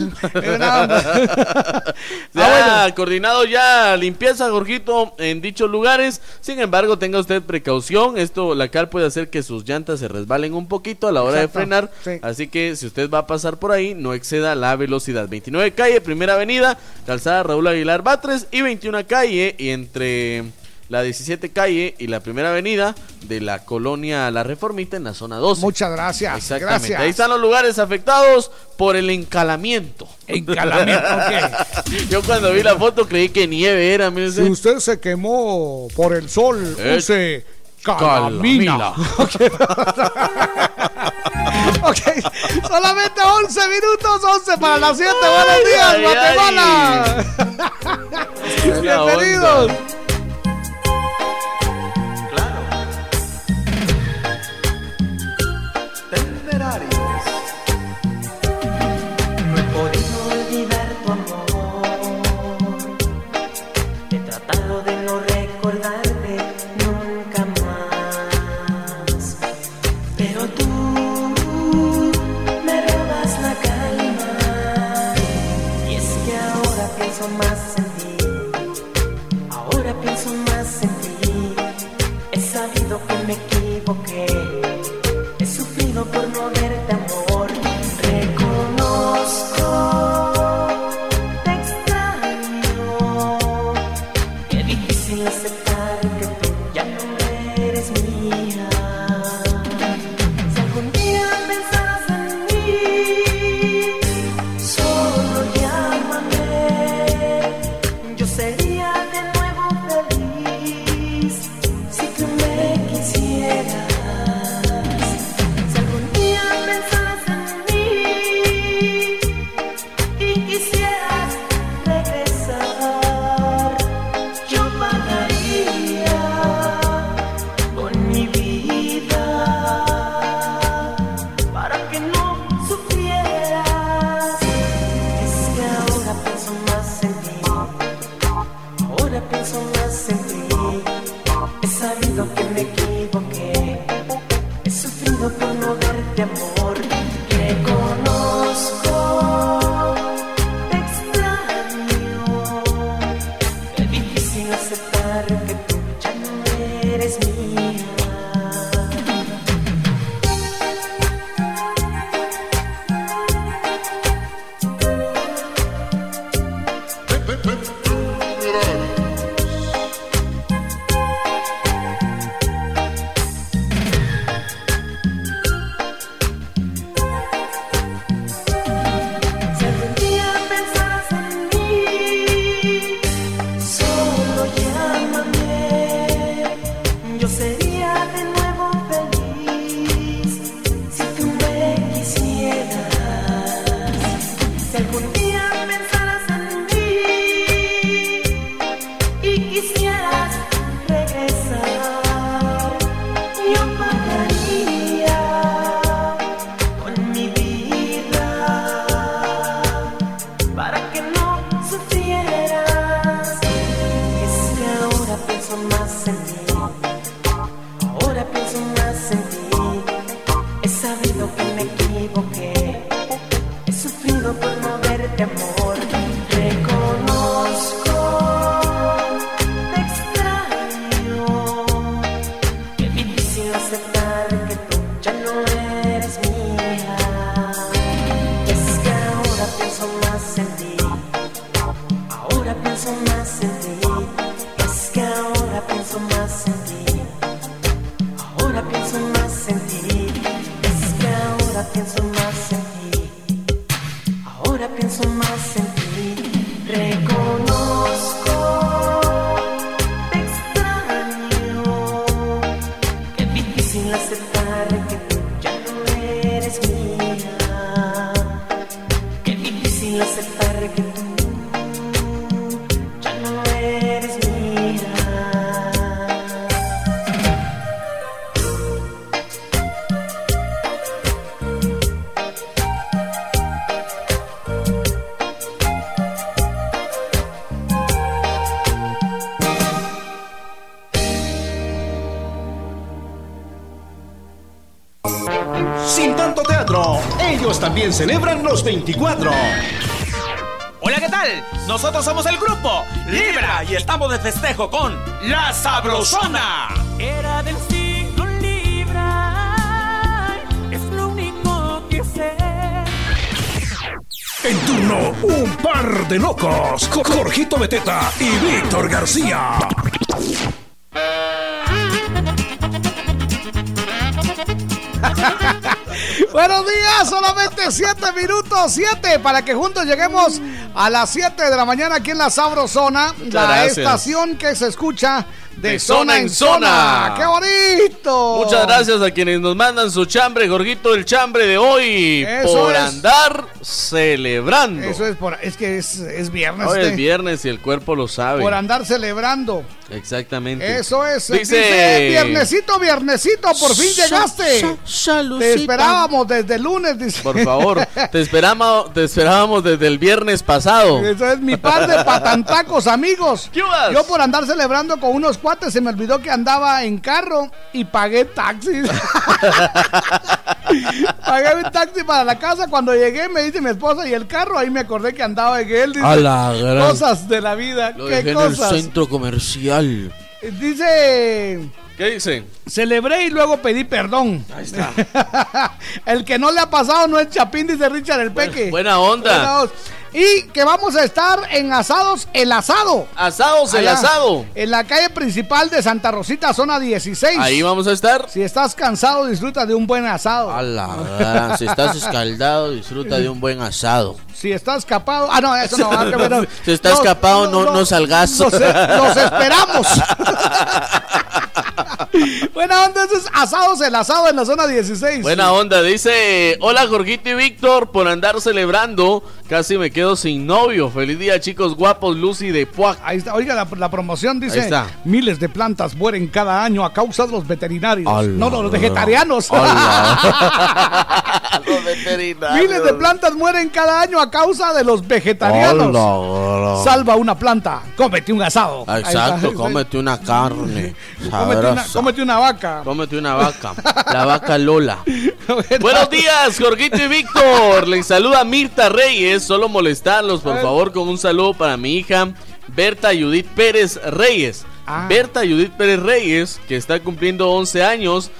Ya, coordinado ya limpieza, Jorgito, en dichos lugares. Sin embargo, tenga usted precaución. Esto, la cal puede hacer que sus llantas se resbalen un poquito a la hora Exacto, de frenar. sí. Así que si usted va a pasar por ahí, no exceda la velocidad. 29 calle, primera avenida, calzada Raúl Aguilar Batres y 21 calle y entre la 17 calle y la primera avenida de la colonia La Reformita en la zona 12. Muchas gracias. Exactamente. Gracias. Ahí están los lugares afectados por el encalamiento. Encalamiento, ok. Yo cuando vi la foto creí que nieve era. mire Si usted se quemó por el sol, Eh, use calamina. ok, solamente 11 minutos, 11 para las 7. Buenos días, ay, Guatemala. Buena Bienvenidos. Temerarios. 224. Hola, ¿qué tal? Nosotros somos el grupo Libra y estamos de festejo con La Sabrosona. Era del siglo Libra, es lo único que sé. En turno, un par de locos, Jorgito Beteta y Víctor García. Solamente 7 minutos, 7 para que juntos lleguemos a las 7 de la mañana aquí en la Sabrosona, la gracias. estación que se escucha de, De zona en zona. ¡Qué bonito! Muchas gracias a quienes nos mandan su chambre, Jorgito, el chambre de hoy. Eso por es. andar celebrando. Eso es por, es que es, es viernes. Hoy este, es viernes y el cuerpo lo sabe. Por andar celebrando. Exactamente. Eso es. Dice, Dice, viernesito, viernesito, por fin Sa- llegaste. Te esperábamos desde el lunes, dice. Por favor, te esperamos, te esperábamos desde el viernes pasado. Eso es mi par de patantacos, amigos. Yo por andar celebrando con unos cuates se me olvidó que andaba en carro y pagué taxi. pagué un taxi para la casa. Cuando llegué me dice mi esposa y el carro, ahí me acordé que andaba en él. Dice, A la gran- Cosas de la vida. Lo ¿Qué dejé en el cosas? centro comercial. Dice... ¿Qué dice? Celebré y luego pedí perdón. Ahí está. el que no le ha pasado no es Chapín, dice Richard el Peque. buena onda. Buena onda. Y que vamos a estar en Asados El Asado. Asados El Asado. En la calle principal de Santa Rosita, zona 16. Ahí vamos a estar. Si estás cansado, disfruta de un buen asado. A la gran, si estás escaldado, disfruta de un buen asado. Si estás escapado. Ah, no, eso no. ah. Si estás escapado, no, no salgas. Los, los esperamos. Buena onda, eso es asados el asado en la zona 16. Buena onda, dice, hola Jorgito y Víctor, por andar celebrando, casi me quedo sin novio. Feliz día chicos guapos, Lucy de Puac. Ahí está, oiga, la, la promoción dice: Ahí está. miles de plantas mueren cada año a causa de los veterinarios. No, no, los vegetarianos. Los veterinarios. miles de plantas mueren cada año a causa de los vegetarianos. Hola. Salva una planta, cómete un asado. Exacto, cómete una carne. Cómete una. Cómete una vaca. Cómete una vaca. La vaca Lola. Buenos días, Jorgito y Víctor. Les saluda Mirta Reyes. Solo molestarlos, por favor, con un saludo para mi hija Berta Judith Pérez Reyes. Ah. Berta Judith Pérez Reyes, que está cumpliendo 11 años.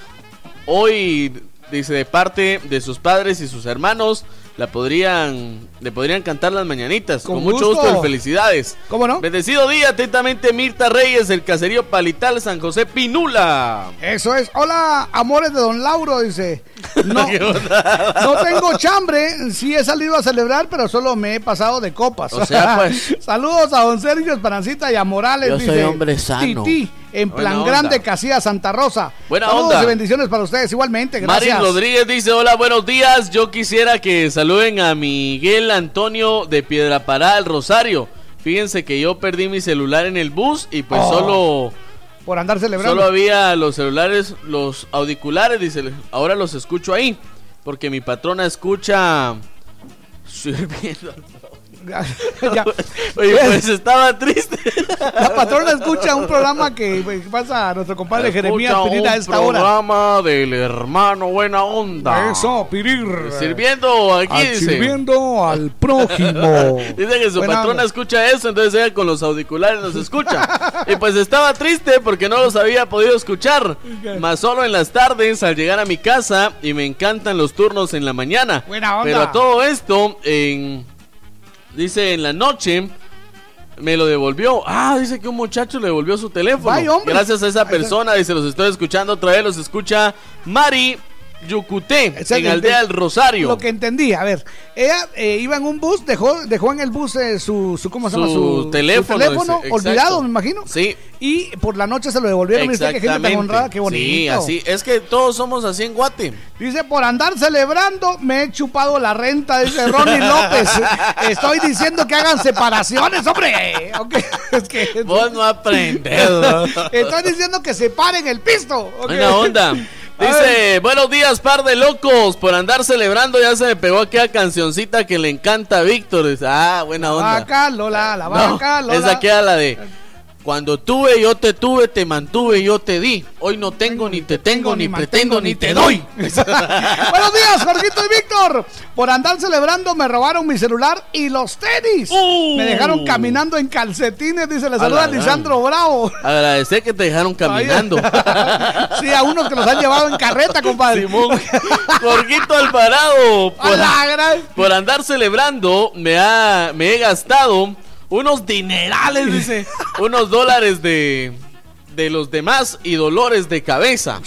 Hoy, dice, de parte de sus padres y sus hermanos, la podrían, le podrían cantar las mañanitas. Con, Con mucho gusto. gusto y felicidades. ¿Cómo no? Bendecido día, atentamente Mirta Reyes, el caserío Palital, San José Pinula. Eso es. Hola, amores de Don Lauro, dice. No, no tengo chambre. Sí he salido a celebrar, pero solo me he pasado de copas. O sea, pues. Saludos a Don Sergio Esperancita y a Morales. Yo soy dice, hombre sano. Titi, en Buena plan onda. grande, Casilla Santa Rosa. Buena Saludos onda. y bendiciones para ustedes igualmente. Mari Gracias. Rodríguez dice, hola, buenos días. Yo quisiera que saluden a Miguel Antonio de Piedrapará, el Rosario. Fíjense que yo perdí mi celular en el bus y pues Oh, solo, Por andar celebrando. solo había los celulares, los auriculares, dice, ahora los escucho ahí. Porque mi patrona escucha... sirviendo. Ya. Oye, pues estaba triste. La patrona escucha un programa que que pasa a nuestro compadre Jeremías Escucha Pineda a un esta hora. programa del hermano Buena Onda. Eso, Pirir. Sirviendo aquí, Al- dice. Sirviendo al prójimo. Dice que su Buena patrona onda. escucha eso, entonces ella con los auriculares nos escucha. y pues estaba triste porque no los había podido escuchar. Más solo en las tardes al llegar a mi casa y me encantan los turnos en la mañana. Buena onda. Pero a todo esto, en, dice en la noche, me lo devolvió. Ah, dice que un muchacho le devolvió su teléfono. Gracias a esa persona, dice, los estoy escuchando otra vez, los escucha Mari Yucuté, en. Aldea del Rosario. Lo que entendí, a ver, ella eh, iba en un bus, dejó, dejó en el bus eh, su, su, ¿cómo se llama? Su teléfono, teléfono dice, olvidado, me imagino. Sí. Y por la noche se lo devolvieron. Dice que gente tan honrada, qué bonito. Sí, así. Es que todos somos así en Guate. Dice, por andar celebrando, me he chupado la renta, dice Ronnie López. Estoy diciendo que hagan separaciones, hombre. Ok, Es que, Vos no aprendes. Estoy diciendo que separen el pisto. ok. Buena onda. Dice, buenos días, par de locos. Por andar celebrando ya se me pegó aquella cancioncita que le encanta a Víctor. Dice, ah, buena La onda. vaca, Lola, la No, vaca, Lola. esa queda la de Cuando tuve, yo te tuve, te mantuve, yo te di. Hoy no tengo, ni te tengo, ni pretendo, ni te doy. Buenos días, Jorgito y Víctor. Por andar celebrando me robaron mi celular y los tenis. Me dejaron caminando en calcetines, dice, le A saluda la Lisandro Bravo. Agradecer que te dejaron caminando. Sí, a unos que los han llevado en carreta, compadre. Simón. Jorgito Alvarado. A gran- por andar celebrando, me, ha, me he gastado unos dinerales, dice. unos dólares de, de los demás y dolores de cabeza.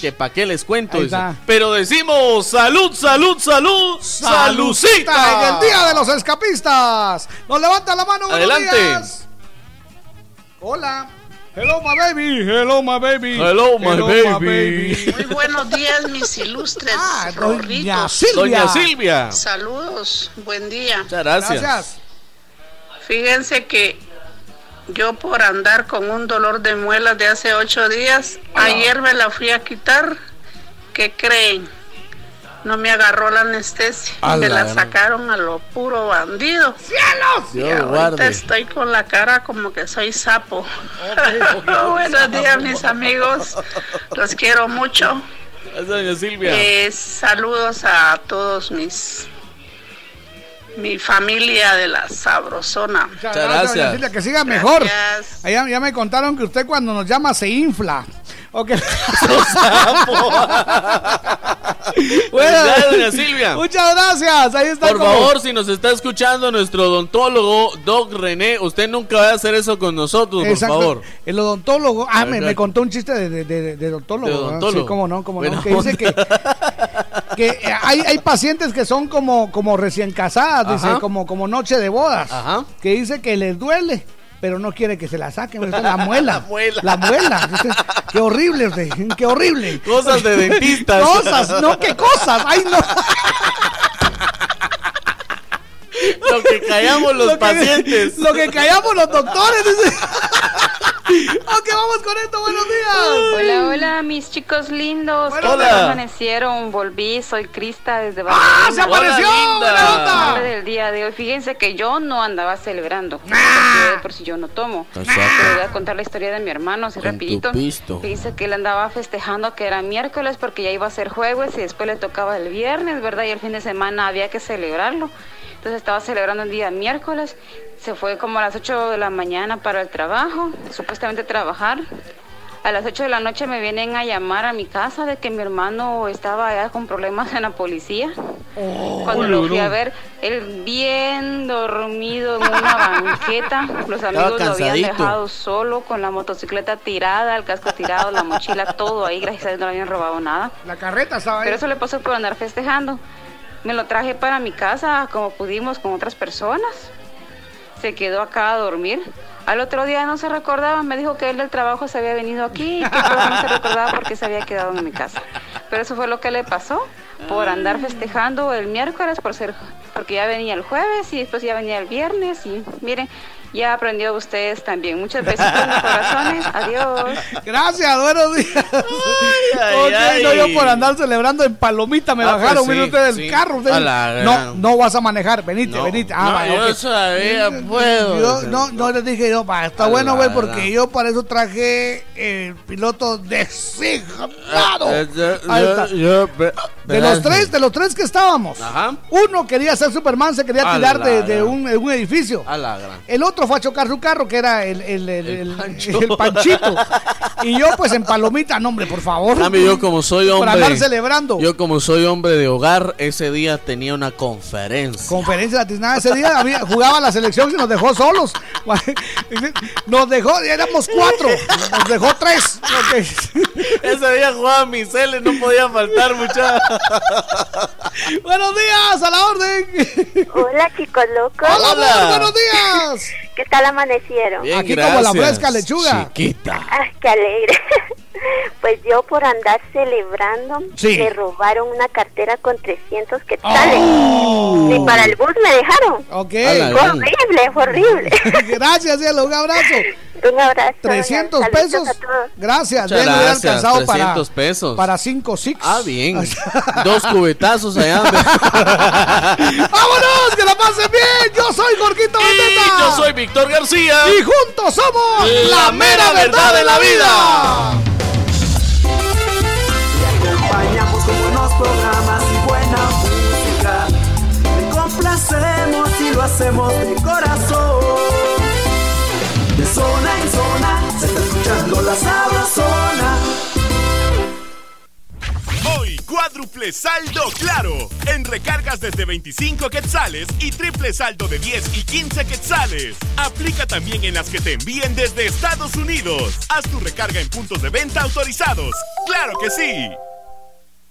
Que pa' qué les cuento, está. Pero decimos salud, salud, salud, salucita. En el día de los escapistas. Nos levanta la mano. Adelante. días. Hola. Hello, my baby. Hello, my baby. Hello, my baby. Muy buenos días, mis ilustres Ah, doña rorritos. Silvia. Doña Silvia. Saludos, buen día. Muchas gracias. Fíjense que yo por andar con un dolor de muelas de hace ocho días, ayer me la fui a quitar. ¿Qué creen? No me agarró la anestesia. A me la sacaron a lo puro bandido. ¡Cielos! Y ahorita guarde. estoy con la cara como que soy sapo. Buenos días, mis amigos. Los quiero mucho. Gracias, doña Silvia. Eh, saludos a todos mis mi familia de la sabrosona. Muchas gracias, doña Silvia, que siga mejor. Gracias. Ya, ya me contaron que usted cuando nos llama se infla. Ok. Felicidades, doña Silvia. Muchas gracias. Ahí está. Por como- favor, si nos está escuchando nuestro odontólogo, Doc René, usted nunca va a hacer eso con nosotros, por favor. El odontólogo. Ah, me, contó un chiste de, de, de- de odontólogo. De ¿no? odontólogo. Sí, cómo no, cómo no. Que dice que, que eh, hay, hay pacientes que son como, como recién casadas, dice, como, como noche de bodas. Ajá. Que dice que les duele. Pero no quiere que se la saquen, la muela. La muela. La muela. Qué horrible, usted, qué horrible. Cosas de dentistas. Cosas, no, qué cosas. Ay, no. Lo que callamos los Lo que- pacientes. Lo que callamos los doctores. Vamos con esto. Buenos días. Hola, hola, mis chicos lindos. Hola. ¿Qué tal Hola. amanecieron? Volví, soy Crista desde ¡Ah, se Barcelona. apareció! Hola, linda. ¡Buena onda! Del día de hoy. Fíjense que yo no andaba celebrando. de por si yo no tomo. Exacto. Pero voy a contar la historia de mi hermano así Con rapidito. Dice que él andaba festejando que era miércoles porque ya iba a ser jueves y después le tocaba el viernes, ¿verdad? Y el fin de semana había que celebrarlo. Entonces estaba celebrando el día miércoles. Se fue como a las 8 de la mañana para el trabajo, supuestamente trabajar. A las 8 de la noche me vienen a llamar a mi casa de que mi hermano estaba allá con problemas en la policía. Cuando lo fui a ver, él bien dormido en una banqueta. Los amigos lo habían dejado solo con la motocicleta tirada, el casco tirado, la mochila, todo ahí. Gracias a Dios no le habían robado nada. La carreta estaba ahí. Pero eso le pasó por andar festejando. Me lo traje para mi casa como pudimos con otras personas. Se quedó acá a dormir. Al otro día no se recordaba, me dijo que él del trabajo se había venido aquí y que por eso no se recordaba porque se había quedado en mi casa. Pero eso fue lo que le pasó por andar festejando el miércoles, por ser, porque ya venía el jueves y después ya venía el viernes y miren, ya aprendió ustedes también. Muchos besitos en los corazones. Adiós. Gracias, buenos días. ay, Ok, ay. no, yo por andar celebrando en Palomita me Ah, bajaron, pues mire sí, del sí. carro. usted- A la no, gran. no vas a manejar, venite, No, venite. Ah, no, vaya, yo sabía, puedo. Yo, no, no les dije yo, va, está A bueno, güey, porque gran. yo para eso traje el piloto designado. Eh, eh, yo- yo- ve- De los tres, de los tres que estábamos, Ajá. uno quería ser Superman, se quería A tirar la de, un, de un edificio. A la gran. El otro fue a chocar su carro, que era el, el, el, el- Pancho. Panchito. Y yo, pues en Palomita, no, hombre, por favor. Cambio, yo como soy hombre. andar celebrando. Yo como soy hombre de hogar, ese día tenía una conferencia. Conferencia latinada ese día, había- jugaba la selección y nos dejó solos. Nos dejó, éramos cuatro, nos dejó tres. Ese día jugaba Miseles, no podía faltar mucha. Buenos días, a la orden. Hola chicos locos. Hola, amor, buenos días. ¿Qué tal amanecieron? Bien, Aquí como la gracias, fresca lechuga. Chiquita. Ay, qué alegre. Pues yo por andar celebrando Sí. me robaron una cartera con 300 quetzales. Oh. Ni para el bus me dejaron. Ok. Fue horrible, fue horrible. Gracias, cielo, un abrazo. Un abrazo. 300 saludos pesos. a todos. Gracias, gracias, alcanzado para, 300 pesos. para 5 six. Ah, bien. Dos cubetazos allá. ¡Vámonos! ¡Que la pasen bien! Yo soy Jorgito Y Bandeta. yo soy Víctor García. Y juntos somos la mera verdad de la vida. Hacemos de corazón. De zona en zona se está escuchando la sabrosona. Hoy, cuádruple saldo claro. En recargas desde 25 quetzales y triple saldo de 10 y 15 quetzales. Aplica también en las que te envíen desde Estados Unidos. Haz tu recarga en puntos de venta autorizados. ¡Claro que sí!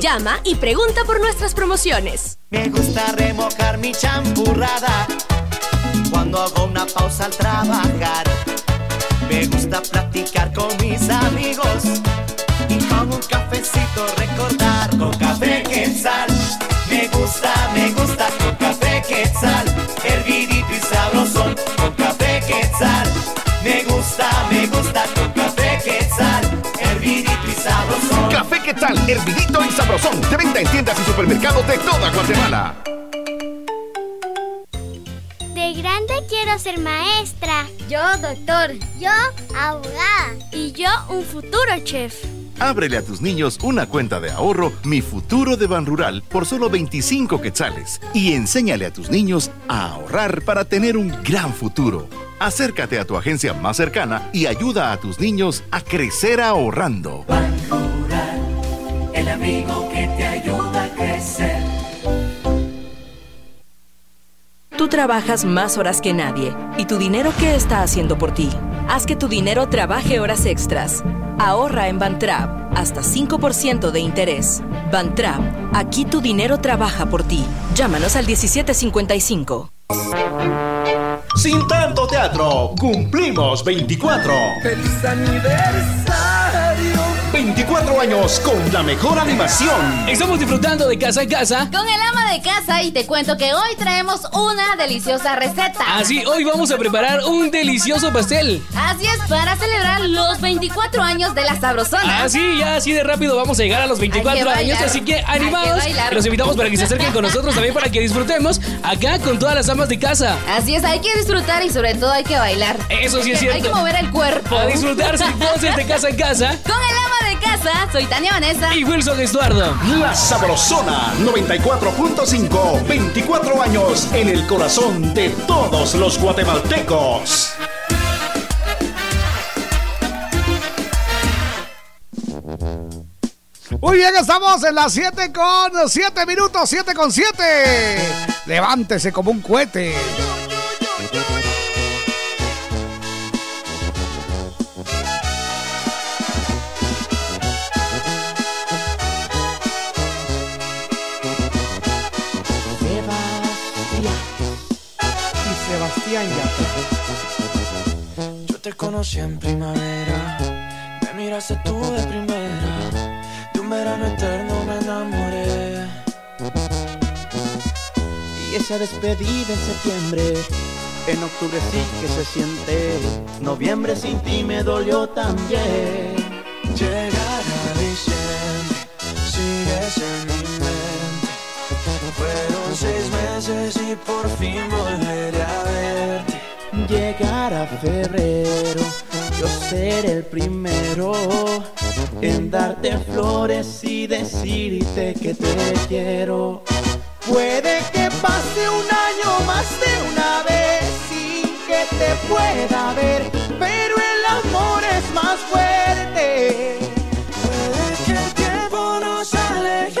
Llama y pregunta por nuestras promociones. Me gusta remojar mi champurrada cuando hago una pausa al trabajar. Me gusta platicar con mis amigos y con un cafecito recordar con café quetzal. Me gusta, me gusta con café quetzal, Quetzal, hervidito y sabrosón. De venta en tiendas y supermercados de toda Guatemala. De grande quiero ser maestra. Yo doctor. Yo abogada. Y yo un futuro chef. Ábrele a tus niños una cuenta de ahorro Mi Futuro de Banrural por solo 25 quetzales y enséñale a tus niños a ahorrar para tener un gran futuro. Acércate a tu agencia más cercana y ayuda a tus niños a crecer ahorrando. El amigo que te ayuda a crecer. Tú trabajas más horas que nadie. ¿Y tu dinero qué está haciendo por ti? Haz que tu dinero trabaje horas extras. Ahorra en Bantrap hasta 5% de interés. Bantrap, aquí tu dinero trabaja por ti. Llámanos al 1755. Sin tanto teatro, cumplimos 24. ¡Feliz aniversario! 24 años con la mejor animación. Estamos disfrutando de casa en casa. Con el ama de casa y te cuento que hoy traemos una deliciosa receta. Así, hoy vamos a preparar un delicioso pastel. Así es, para celebrar los 24 años de la sabrosona. Así, ya así de rápido vamos a llegar a los 24 Hay que años. Así que animados, los invitamos para que se acerquen con nosotros también para que disfrutemos acá con todas las amas de casa. Así es, hay que disfrutar y sobre todo hay que bailar. Eso sí es que- Hay cierto. que mover el cuerpo. A disfrutar sin voces de casa en casa. Con el ama soy Tania Vanessa. Y Wilson Estuardo. La Sabrosona 94.5. 24 años en el corazón de todos los guatemaltecos. Muy bien, estamos en las 7 con 7 minutos, 7 con 7. Levántese como un cohete. Yatra. Yo te conocí en primavera, me miraste tú de primera, de un verano eterno me enamoré. Y esa despedida en septiembre, en octubre sí que se siente, noviembre sin ti me dolió también. Llegará diciembre, sigues en mi mente. Fueron seis meses y por fin volveré a verte. Llegará febrero, yo seré el primero en darte flores y decirte que te quiero. Puede que pase un año más de una vez sin que te pueda ver, pero el amor es más fuerte. Puede que el tiempo nos aleje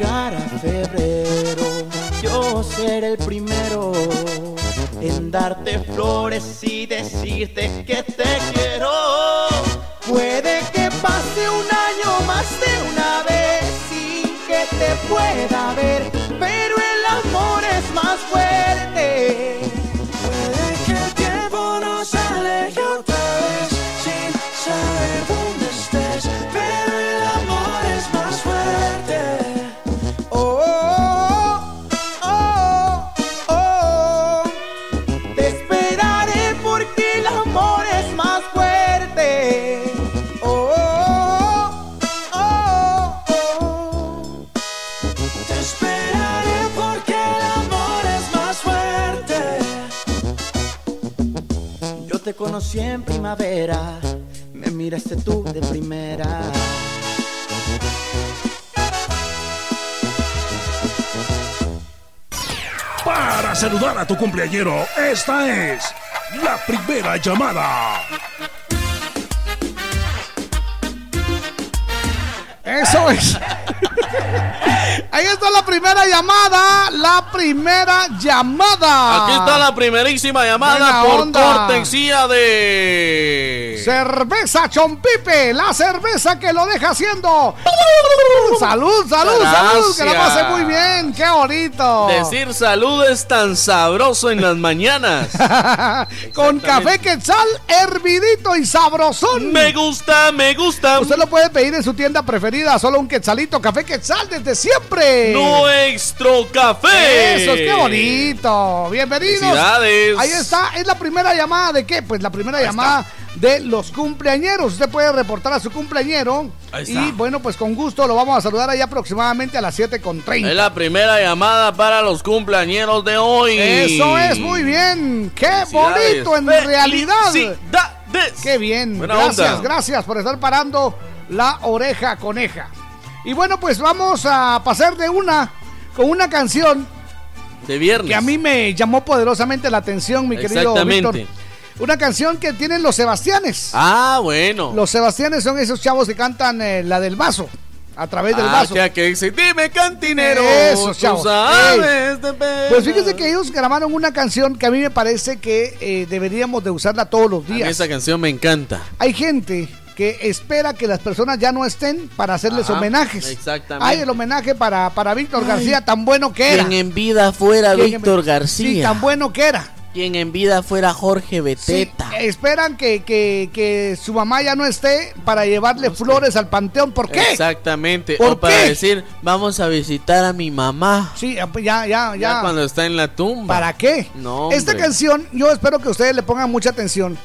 yo seré el primero en darte flores y decirte que te quiero. Puede que pase un año más de una vez sin que te pueda ver, conocí en primavera, me miraste tú de primera. Para saludar a tu cumpleañero, esta es la primera llamada. Eso es. Ahí está la primera llamada. La primera llamada. Aquí está la primerísima llamada Buena por onda. cortesía de. Cerveza Chompipe, la cerveza que lo deja haciendo. Salud, salud, salud, que la pase muy bien, qué bonito. Decir salud es tan sabroso en las mañanas. Con café quetzal, hervidito y sabrosón. Me gusta, me gusta. Usted lo puede pedir en su tienda preferida, solo un quetzalito, café quetzal desde siempre. Nuestro café. Eso es qué bonito. Bienvenidos. Ahí está, es la primera llamada de qué? Pues la primera llamada de los cumpleañeros. Usted puede reportar a su cumpleañero. Ahí está. Y bueno, pues con gusto lo vamos a saludar ahí aproximadamente a las 7.30. Es la primera llamada para los cumpleañeros de hoy. Eso es, muy bien. Qué bonito en realidad. Qué bien. Buena gracias, onda. gracias por estar parando la oreja coneja. Y bueno, pues vamos a pasar de una con una canción De viernes. que a mí me llamó poderosamente la atención, mi querido Exactamente. Víctor. Una canción que tienen los Sebastianes. Ah, bueno. Los Sebastianes son esos chavos que cantan eh, la del vaso, a través del Ah, vaso. que, que dice, dime cantinero. Esos tú chavos. sabes de pena". Pues fíjense que ellos grabaron una canción que a mí me parece que eh, deberíamos de usarla todos los A mí días. esa canción me encanta. Hay gente que espera que las personas ya no estén para hacerles Ajá, homenajes. exactamente. Hay el homenaje para, para Víctor García, tan bueno que era. Quien en vida fuera en- Víctor Sí, García. tan bueno que era. Quien en vida fuera Jorge Sí, Beteta. esperan que, que, que su mamá ya no esté para llevarle flores al panteón. ¿Por qué? Exactamente. ¿Por o para decir, vamos a visitar a mi mamá. Sí, ya, ya, ya. Ya cuando está en la tumba. ¿Para qué? No, Esta canción, yo espero que ustedes le pongan mucha atención.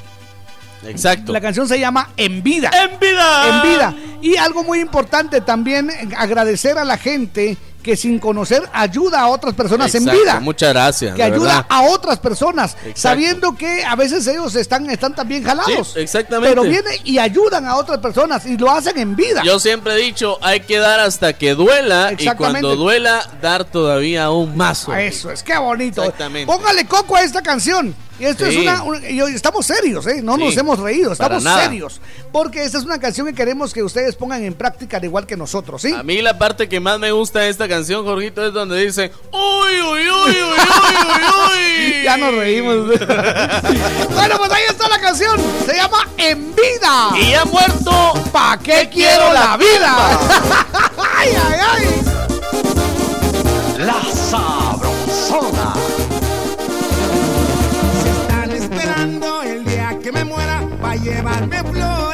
Exacto. La canción se llama En Vida. En vida. En Vida. Y algo muy importante también, agradecer a la gente que sin conocer ayuda a otras personas en vida. Muchas gracias. que ayuda verdad. a otras personas, Exacto. sabiendo que a veces ellos están, están también jalados. Sí, exactamente. Pero vienen y ayudan a otras personas y lo hacen en vida. Yo siempre he dicho, hay que dar hasta que duela y cuando duela, dar todavía aún más. Eso es, qué bonito. Exactamente. Póngale coco a esta canción. Y esto Sí. es una, una- y hoy estamos serios, ¿eh? No Sí, nos hemos reído, estamos serios. Porque esta es una canción que queremos que ustedes pongan en práctica al igual que nosotros, ¿sí? A mí la parte que más me gusta de esta canción, Jorgito, es donde dice, uy, uy, uy, uy, uy, uy, uy. Ya nos reímos. bueno, pues ahí está la canción. Se llama En Vida. Y ya muerto, ¿Pa' qué quiero la vida? ay, ay, ay. La sabrosona. Llevarme flores.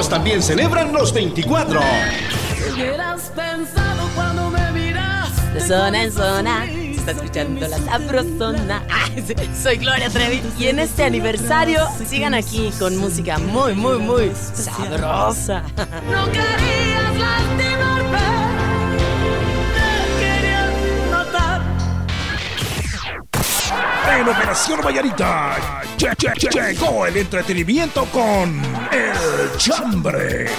Ellos también celebran los 24. hubieras pensado cuando me miras? De zona en zona, se está escuchando la sabrosona. Soy Gloria Trevi y en este aniversario sigan aquí con música muy, muy, muy sabrosa. No querías lastimarme, En Operación Vallarita che- che- che- llegó el entretenimiento con El Chambre.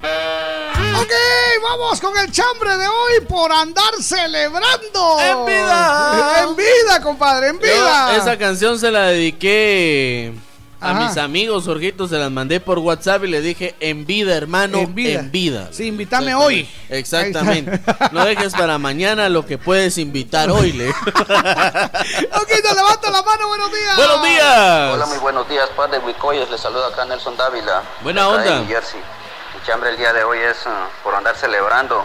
Ok, vamos con el chambre de hoy por andar celebrando. ¡En vida! En vida, compadre, en vida. Yo esa canción se la dediqué a Ajá. mis amigos, Jorgito, se las mandé por WhatsApp y le dije, en vida, hermano, En vida. en vida. Sí, invítame hoy. Exactamente. No dejes para mañana lo que puedes invitar hoy, le. Ok, te levanta la mano, buenos días. ¡Buenos días! Hola, muy buenos días, par de Huicoyes. Les saluda acá Nelson Dávila. Buena acá onda. New Jersey. Mi chambre el día de hoy es ah, por andar celebrando.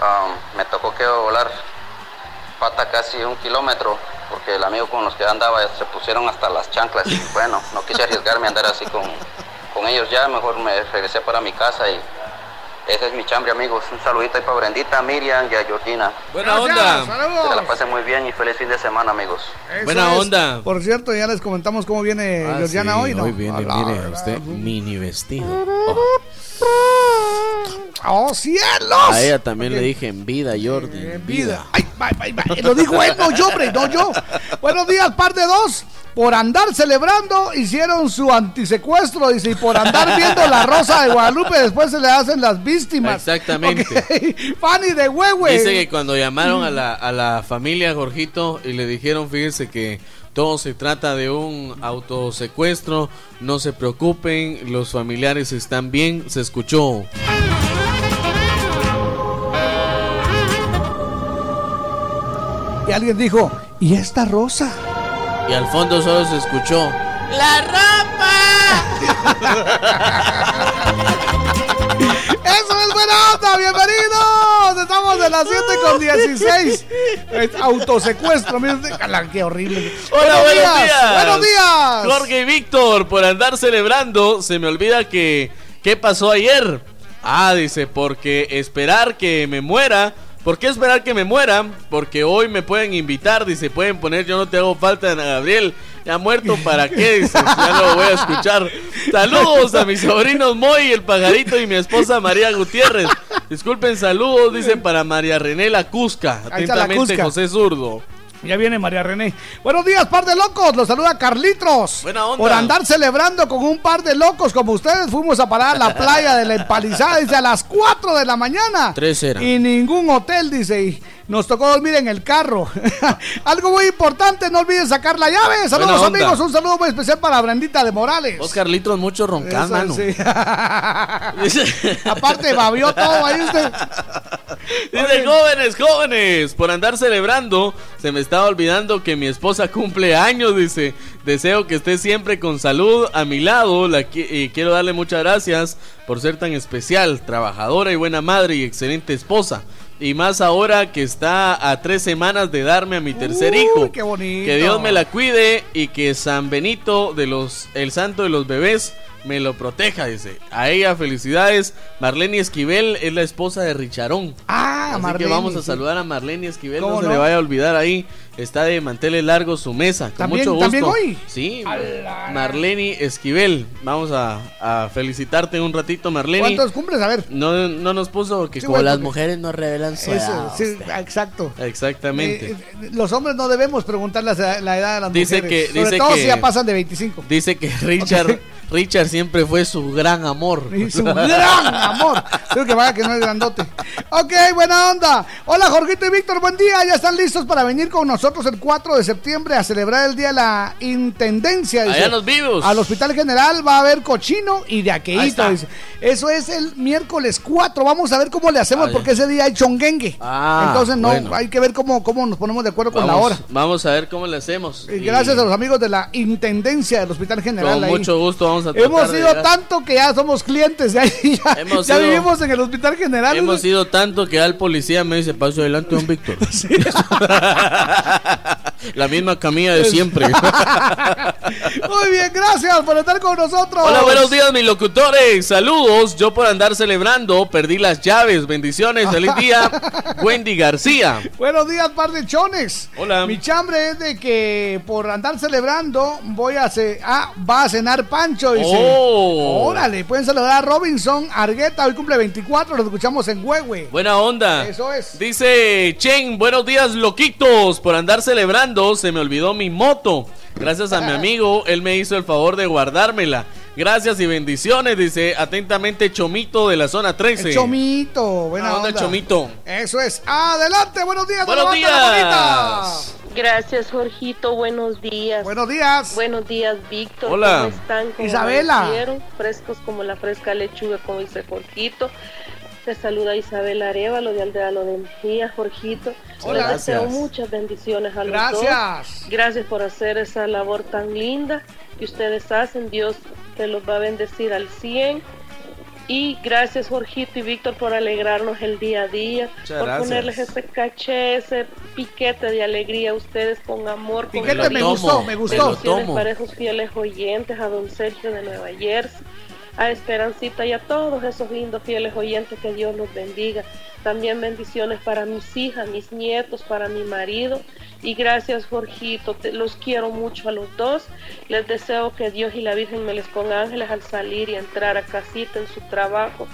Um, me tocó que volar pata casi un kilómetro porque el amigo con los que andaba se pusieron hasta las chanclas y bueno, no quise arriesgarme a andar así con, con ellos ya, mejor me regresé para mi casa y ese es mi chambre amigos. Un saludito ahí para Brendita, Miriam y a Georgina. Buena onda. Que la pasen muy bien y feliz fin de semana amigos. Eso Buena es. onda. Por cierto, ya les comentamos cómo viene Ah, Georgiana sí, hoy, ¿no? Hoy viene, la mire verdad. usted, mini vestido. ¡Oh, cielos! A ella también le dije en vida, Jordi. En vida. Ay, bye, bye, bye. Lo dijo él, no yo, hombre, no yo. Buenos días, parte 2. Por andar celebrando, hicieron su antisecuestro, dice, y por andar viendo la rosa de Guadalupe, después se le hacen las víctimas. Exactamente. Fanny de Huehue. Dice que cuando llamaron a la, a la familia Jorgito y le dijeron, fíjense que todo se trata de un autosecuestro, no se preocupen, los familiares están bien, se escuchó. Alguien dijo, ¿y esta rosa? Y al fondo solo se escuchó. ¡La ropa! Eso es buena onda, bienvenidos. Estamos de las 7 con 16. Es autosecuestro, miren, qué horrible. Hola, buenos días. Buenos días. Jorge y Víctor, por andar celebrando, se me olvida que. ¿Qué pasó ayer? Ah, dice, porque esperar que me muera. ¿Por qué esperar que me muera? Porque hoy me pueden invitar, dice, pueden poner Yo no te hago falta, Ana Gabriel. Ya muerto, ¿para qué? Dice, ya lo voy a escuchar. Saludos a mis sobrinos Moy, el pajarito y mi esposa María Gutiérrez. Disculpen, saludos, dice para María René La Cusca. La Atentamente, Cusca. José Zurdo. Ya viene María René. Buenos días, par de locos. Los saluda Carlitos. Buena onda. Por andar celebrando con un par de locos como ustedes, fuimos a parar a la playa de la empalizada desde a las 4 de la mañana. Tres eran. Y ningún hotel, dice. Y nos tocó dormir en el carro. Algo muy importante, no olviden sacar la llave. Saludos, amigos. Un saludo muy especial para Brandita de Morales. Oscar Litros, mucho roncar, Eso, mano. sí. Aparte, babió todo ahí usted. Dice, jóvenes, jóvenes, por andar celebrando, se me estaba olvidando que mi esposa cumple años, dice. Deseo que esté siempre con salud a mi lado la qui- quiero darle muchas gracias por ser tan especial, trabajadora y buena madre y excelente esposa. Y más ahora que está a tres semanas de darme a mi tercer Uy, hijo. qué bonito. Que Dios me la cuide y que San Benito de los, el santo de los bebés, me lo proteja, dice. A ella felicidades. Marlene Esquivel es la esposa de Richarón. Ah, Así Marlene, que vamos a sí. saludar a Marlene Esquivel, no ¿Cómo se le vaya a olvidar ahí. Está de manteles largos su mesa. Con ¿También- mucho gusto. también hoy? Sí. Marlene Esquivel. Vamos a, a felicitarte un ratito, Marlene. ¿Cuántos cumples? A ver. No, no nos puso que Sí, como bueno, las mujeres no revelan su Eso, edad. sí, exacto. Exactamente. Eh, eh, los hombres no debemos preguntar la, la edad de las Dice mujeres. que- Sobre dice todo que- si ya pasan de 25. Dice que Richard, Richard siempre fue su gran amor. Y su gran amor. Creo que vaya que no es grandote. Ok, buena onda. Hola, Jorgito y Víctor, buen día. Ya están listos para venir con nosotros el 4 de septiembre a celebrar el Día de la Intendencia. dice. Allá Los Vivos. Al Hospital General va a haber cochino y de aqueíto. Eso es el miércoles 4. Vamos a ver cómo le hacemos porque ese día hay chonguengue. Ah, Entonces, no, bueno. hay que ver cómo, cómo nos ponemos de acuerdo con la hora. Vamos, a ver cómo le hacemos. Y gracias a los amigos de la Intendencia del Hospital General. Con ahí. mucho gusto vamos a Hemos ido llegar. tanto que ya somos clientes de ahí. Ya, Hemos ya ido- vivimos en el Hospital General. Hemos ido tanto que al policía me dice, paso adelante, don Víctor. La misma camilla de siempre. Muy bien, gracias por estar con nosotros. Hola, buenos días, mis locutores. Saludos. Yo por andar celebrando perdí las llaves. Bendiciones. Feliz día. Wendy García. Buenos días, par de chones. Hola. Mi chambre es de que por andar celebrando voy a ce- ah, va a cenar Pancho. Dice. Oh. Órale, pueden saludar a Robinson Argueta, hoy cumple 24, lo escuchamos en Huehue. Buena onda. Eso es. Dice Chen, buenos días, loquitos. Por andar celebrando, se me olvidó mi moto. Gracias a mi amigo, él me hizo el favor de guardármela. Gracias y bendiciones, dice atentamente Chomito de la zona 13. El Chomito, buena Buena onda, onda. Chomito. Eso es. Adelante, buenos días. Buenos días. Gracias, Jorgito. Buenos días. Buenos días. Buenos días, Víctor. Hola. ¿Cómo están? ¿Cómo Isabela. Frescos como la fresca lechuga, como dice Jorgito. Te saluda Isabel Arevalo de Aldeano de Mejía, Jorgito. Hola. Les deseo muchas bendiciones a los Gracias. dos. Gracias por hacer esa labor tan linda que ustedes hacen. Dios te los va a bendecir al 100. Y gracias Jorgito y Víctor por alegrarnos el día a día, Muchas por gracias. ponerles ese caché, ese piquete de alegría a ustedes con amor. con Piquete me cariño. gustó, me gustó. Para esos fieles oyentes, a don Sergio de Nueva Jersey, a Esperancita y a todos esos lindos fieles oyentes, que Dios los bendiga. También bendiciones para mis hijas, mis nietos, para mi marido. Y gracias, Jorgito. los quiero mucho a los dos. Les deseo que Dios y la Virgen me les ponga ángeles al salir y entrar a casita en su trabajo.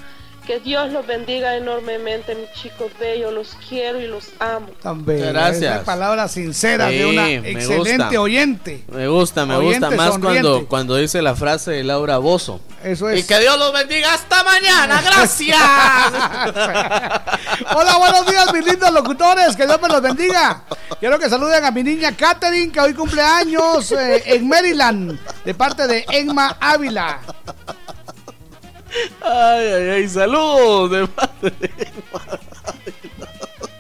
Que Dios los bendiga enormemente, mis chicos bellos. Los quiero y los amo. Tan bella, Muchas gracias. Esas palabras sinceras de una excelente gusta. oyente. Me gusta, me Oyente gusta más sonriente. cuando, cuando dice la frase de Laura Bozo. Eso es. Y que Dios los bendiga hasta mañana. Gracias. Hola, buenos días, mis lindos locutores. Que Dios me los bendiga. Quiero que saluden a mi niña Katherine, que hoy cumple años eh, en Maryland, de parte de Emma Ávila. Ay, ay, ay, saludos. de parte de-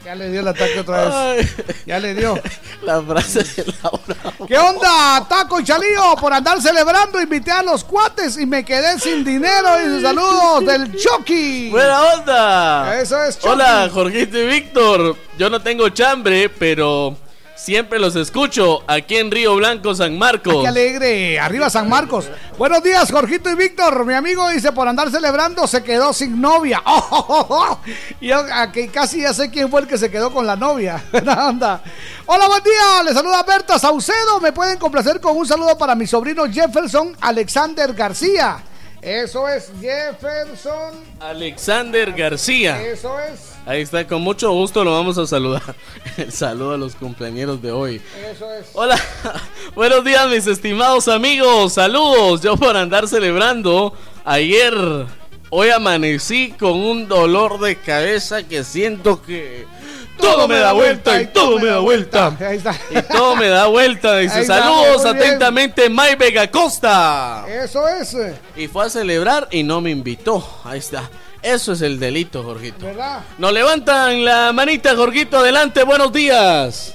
Ya le dio el ataque otra vez. Ay, Ya le dio. la frase de Laura. ¿Qué onda, Taco y Chalío? Por andar celebrando, invité a los cuates y me quedé sin dinero. Y sus saludos del Chucky. Buena onda. Eso es, Chucky. Hola, Jorgito y Víctor. Yo no tengo chambre, pero siempre los escucho aquí en Río Blanco, San Marcos. Qué alegre, arriba San Marcos. Buenos días, Jorgito y Víctor. Mi amigo dice, por andar celebrando se quedó sin novia. Oh, oh, oh, oh. Y yo aquí casi ya sé quién fue el que se quedó con la novia. Onda. Hola, buen día. Les saluda Berta Saucedo. Me pueden complacer con un saludo para mi sobrino Jefferson Alexander García. Eso es Jefferson. Alexander García. Eso es. Ahí está, con mucho gusto lo vamos a saludar. Saludo a los cumpleaños de hoy. Eso es. Hola, buenos días mis estimados amigos, saludos. Yo por andar celebrando ayer, hoy amanecí con un dolor de cabeza que siento que todo me da vuelta y todo me da vuelta. Ahí está. Y todo me da vuelta. Dice está, saludos atentamente, May Vega Costa. Eso es. Y fue a celebrar y no me invitó. Ahí está. Eso es el delito, Jorgito. ¿Verdad? Nos levantan la manita, Jorgito. Adelante, buenos días.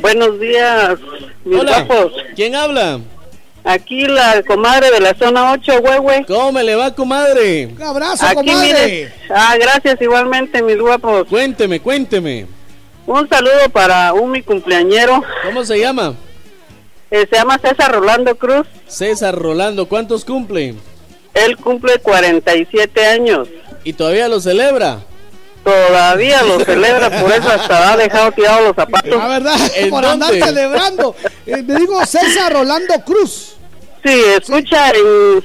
Buenos días, mis Hola. guapos. ¿Quién habla? Aquí la comadre de la zona 8, güey. ¿Cómo me le va, comadre? Un abrazo, Aquí, comadre. mire. Ah, gracias igualmente, mis guapos. Cuénteme, cuénteme. Un saludo para un mi cumpleañero. ¿Cómo se llama? Eh, se llama César Rolando Cruz. César Rolando. ¿Cuántos cumple? Él cumple 47 años. ¿Y todavía lo celebra? Todavía lo celebra, por eso hasta ha dejado tirados los zapatos. La verdad, por andar celebrando. Eh, me digo César Rolando Cruz. Sí, escucha en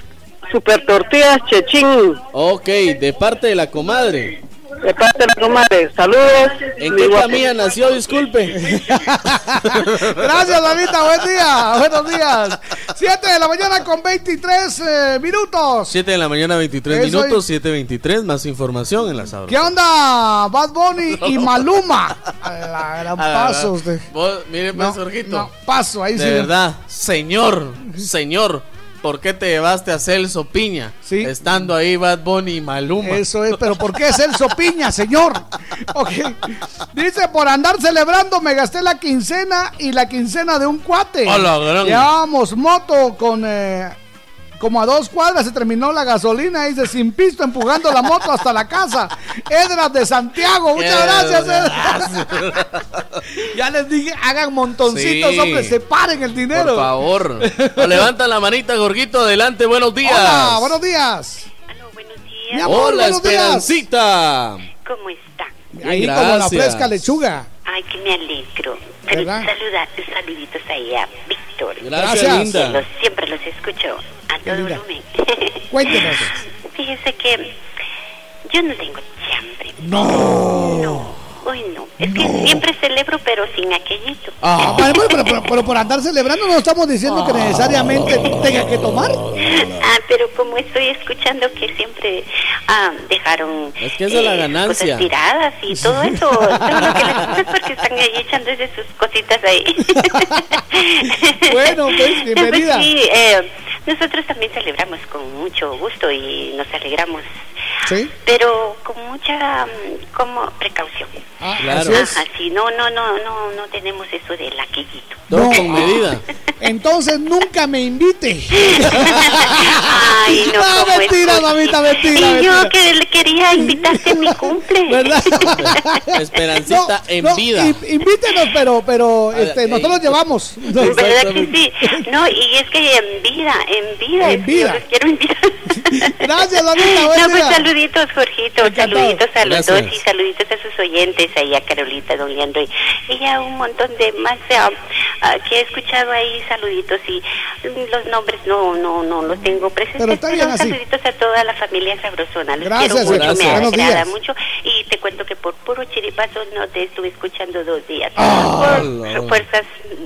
Super Tortillas Chechín. Ok, de parte de la comadre. De parte de comadre. Saludos. ¿En qué familia nació? Disculpe. Gracias, Lalita. Buen día. Buenos días. 7 de la mañana con 23 eh, minutos. 7 de la mañana, 23 Eso minutos, 7.23, más información en la sabrosa. ¿Qué onda, Bad Bunny y Maluma? A la gran paso usted. vos, mire, pues, No, Jorgito. no, paso, ahí de sí. verdad, señor, señor, ¿por qué te llevaste a Celso Piña? Estando ahí Bad Bunny y Maluma. Eso es, pero ¿por qué Celso Piña, señor? Ok. Dice, por andar celebrando me gasté la quincena y la quincena de un cuate. A la gran- Llevábamos moto con... eh, como a dos cuadras se terminó la gasolina, dice, sin pisto, empujando la moto hasta la casa. Edras de Santiago, muchas gracias. Edras. ya les dije, hagan montoncitos, Sí. hombre, separen el dinero. Por favor. O levanta la manita, Jorgito, adelante, buenos días. Hola, buenos días. Mi amor, Hola, buenos días. ¿Cómo está? Ahí Bien, como la gracias. fresca lechuga. Ay, que me alegro. Saluda, saluditos ahí a Víctor. Gracias, linda. Los- siempre los escucho a todo linda. volumen. Cuéntenos. Fíjese que yo no tengo chambre. No. Hoy no. Es que siempre celebro, pero sin aquellito. Ah, bueno, bueno, pero, pero- pero por andar celebrando no estamos diciendo que necesariamente tenga que tomar. Ah, pero como estoy escuchando que siempre ah, dejaron Es que esa es la eh, ganancia. cosas tiradas y todo eso, todo lo que les gusta es porque están ahí echándose sus cositas ahí. Bueno, pues, bienvenida. Pues sí, eh, nosotros también celebramos con mucho gusto y nos alegramos, Sí. pero con mucha como precaución. Claro. así es. Ajá, sí, no, no, no, no, no tenemos eso del aquellito. Todo con medida. Entonces nunca me invite. Ay, no, Ah, ¿cómo es mentira, mamita, mentira, Y yo mentira. que le quería invitarte a mi cumple. ¿Verdad? Esperancita en No, vida. in- invítenos, pero, pero este, nosotros llevamos. ¿Verdad que sí? No, y es que en vida, en vida, En es que vida. quiero invitar. Gracias, buen No, pues. Saluditos, Jorgito, saluditos a los Gracias. dos y saluditos a sus oyentes, ahí a Carolita, don Leandro y, a un montón de más ah, ah, que he escuchado ahí, saluditos y mm, los nombres no, no, no los tengo presentes, Pero está bien así. saluditos a toda la familia sabrosona, los Gracias, quiero mucho, gracias. me Buenos agrada días. mucho y te cuento que por puro chiripazo no te estuve escuchando dos días, Ah, por la- fuerzas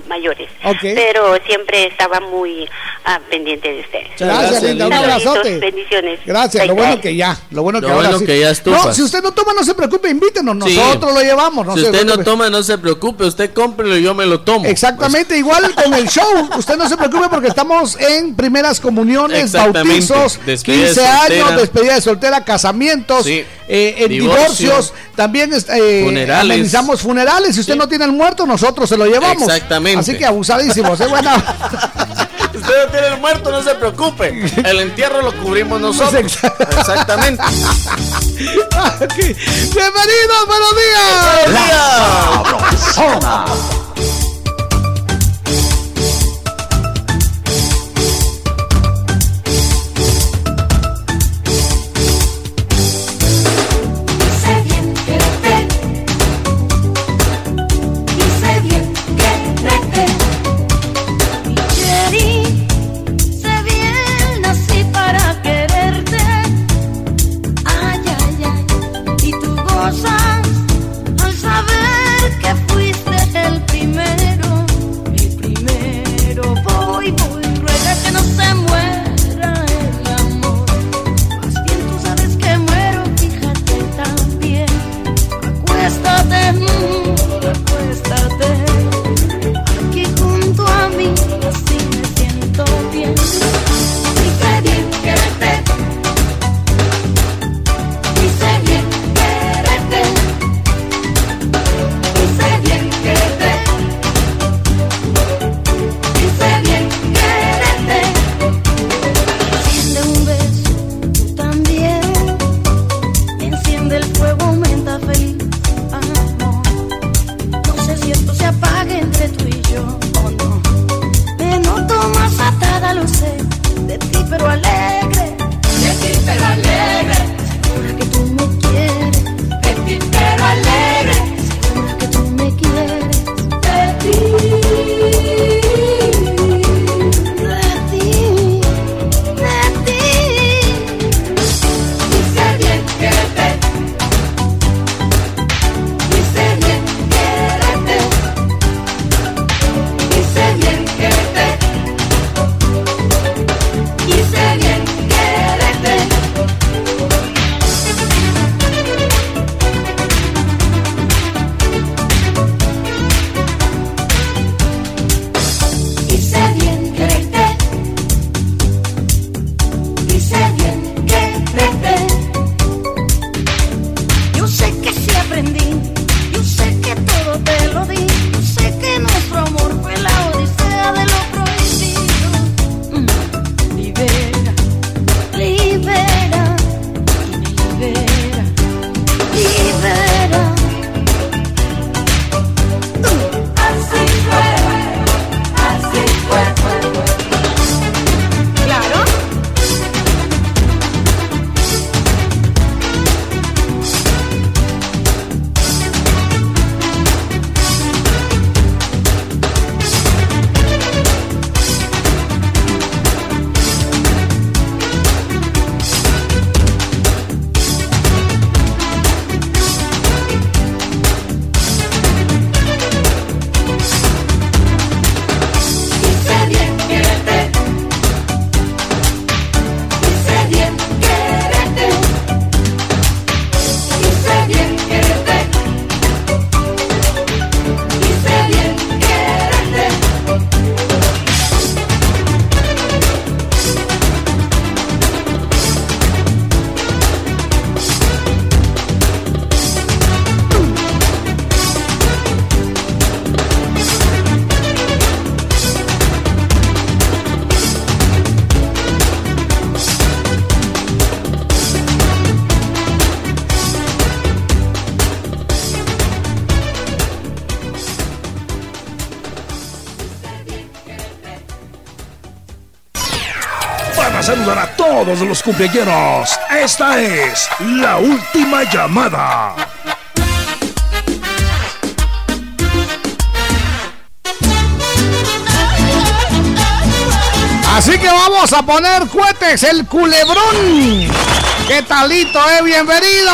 mayores, Ok. pero siempre estaba muy ah, pendiente de ustedes. Gracias, linda. Un Saluditos, abrazote. Bendiciones. Gracias, lo bueno bye. que ya, lo bueno que Lo ahora bueno sí. que ya estufas. No, si usted no toma, no se preocupe, invítenos, Sí. nosotros lo llevamos. No si usted no toma, no se preocupe. Usted cómprelo y yo me lo tomo. Exactamente, igual con el show. Usted no se preocupe porque estamos en primeras comuniones, bautizos, Despedida de 15 soltera. años, despedida de soltera, casamientos, Sí. eh, en divorcios, también eh, Funerales. amenizamos funerales. Si usted no tiene el muerto, nosotros se lo llevamos. Exactamente. Así que abusadísimos, ¿eh? Bueno, Usted no tiene el muerto, no se preocupe. El entierro lo cubrimos nosotros. Exactamente. Bienvenidos, buenos días. La Sabrosona. Todos los cumpleaños. Esta es la última llamada. Así que vamos a poner cohetes, el culebrón. ¿Qué talito, eh? Bienvenido.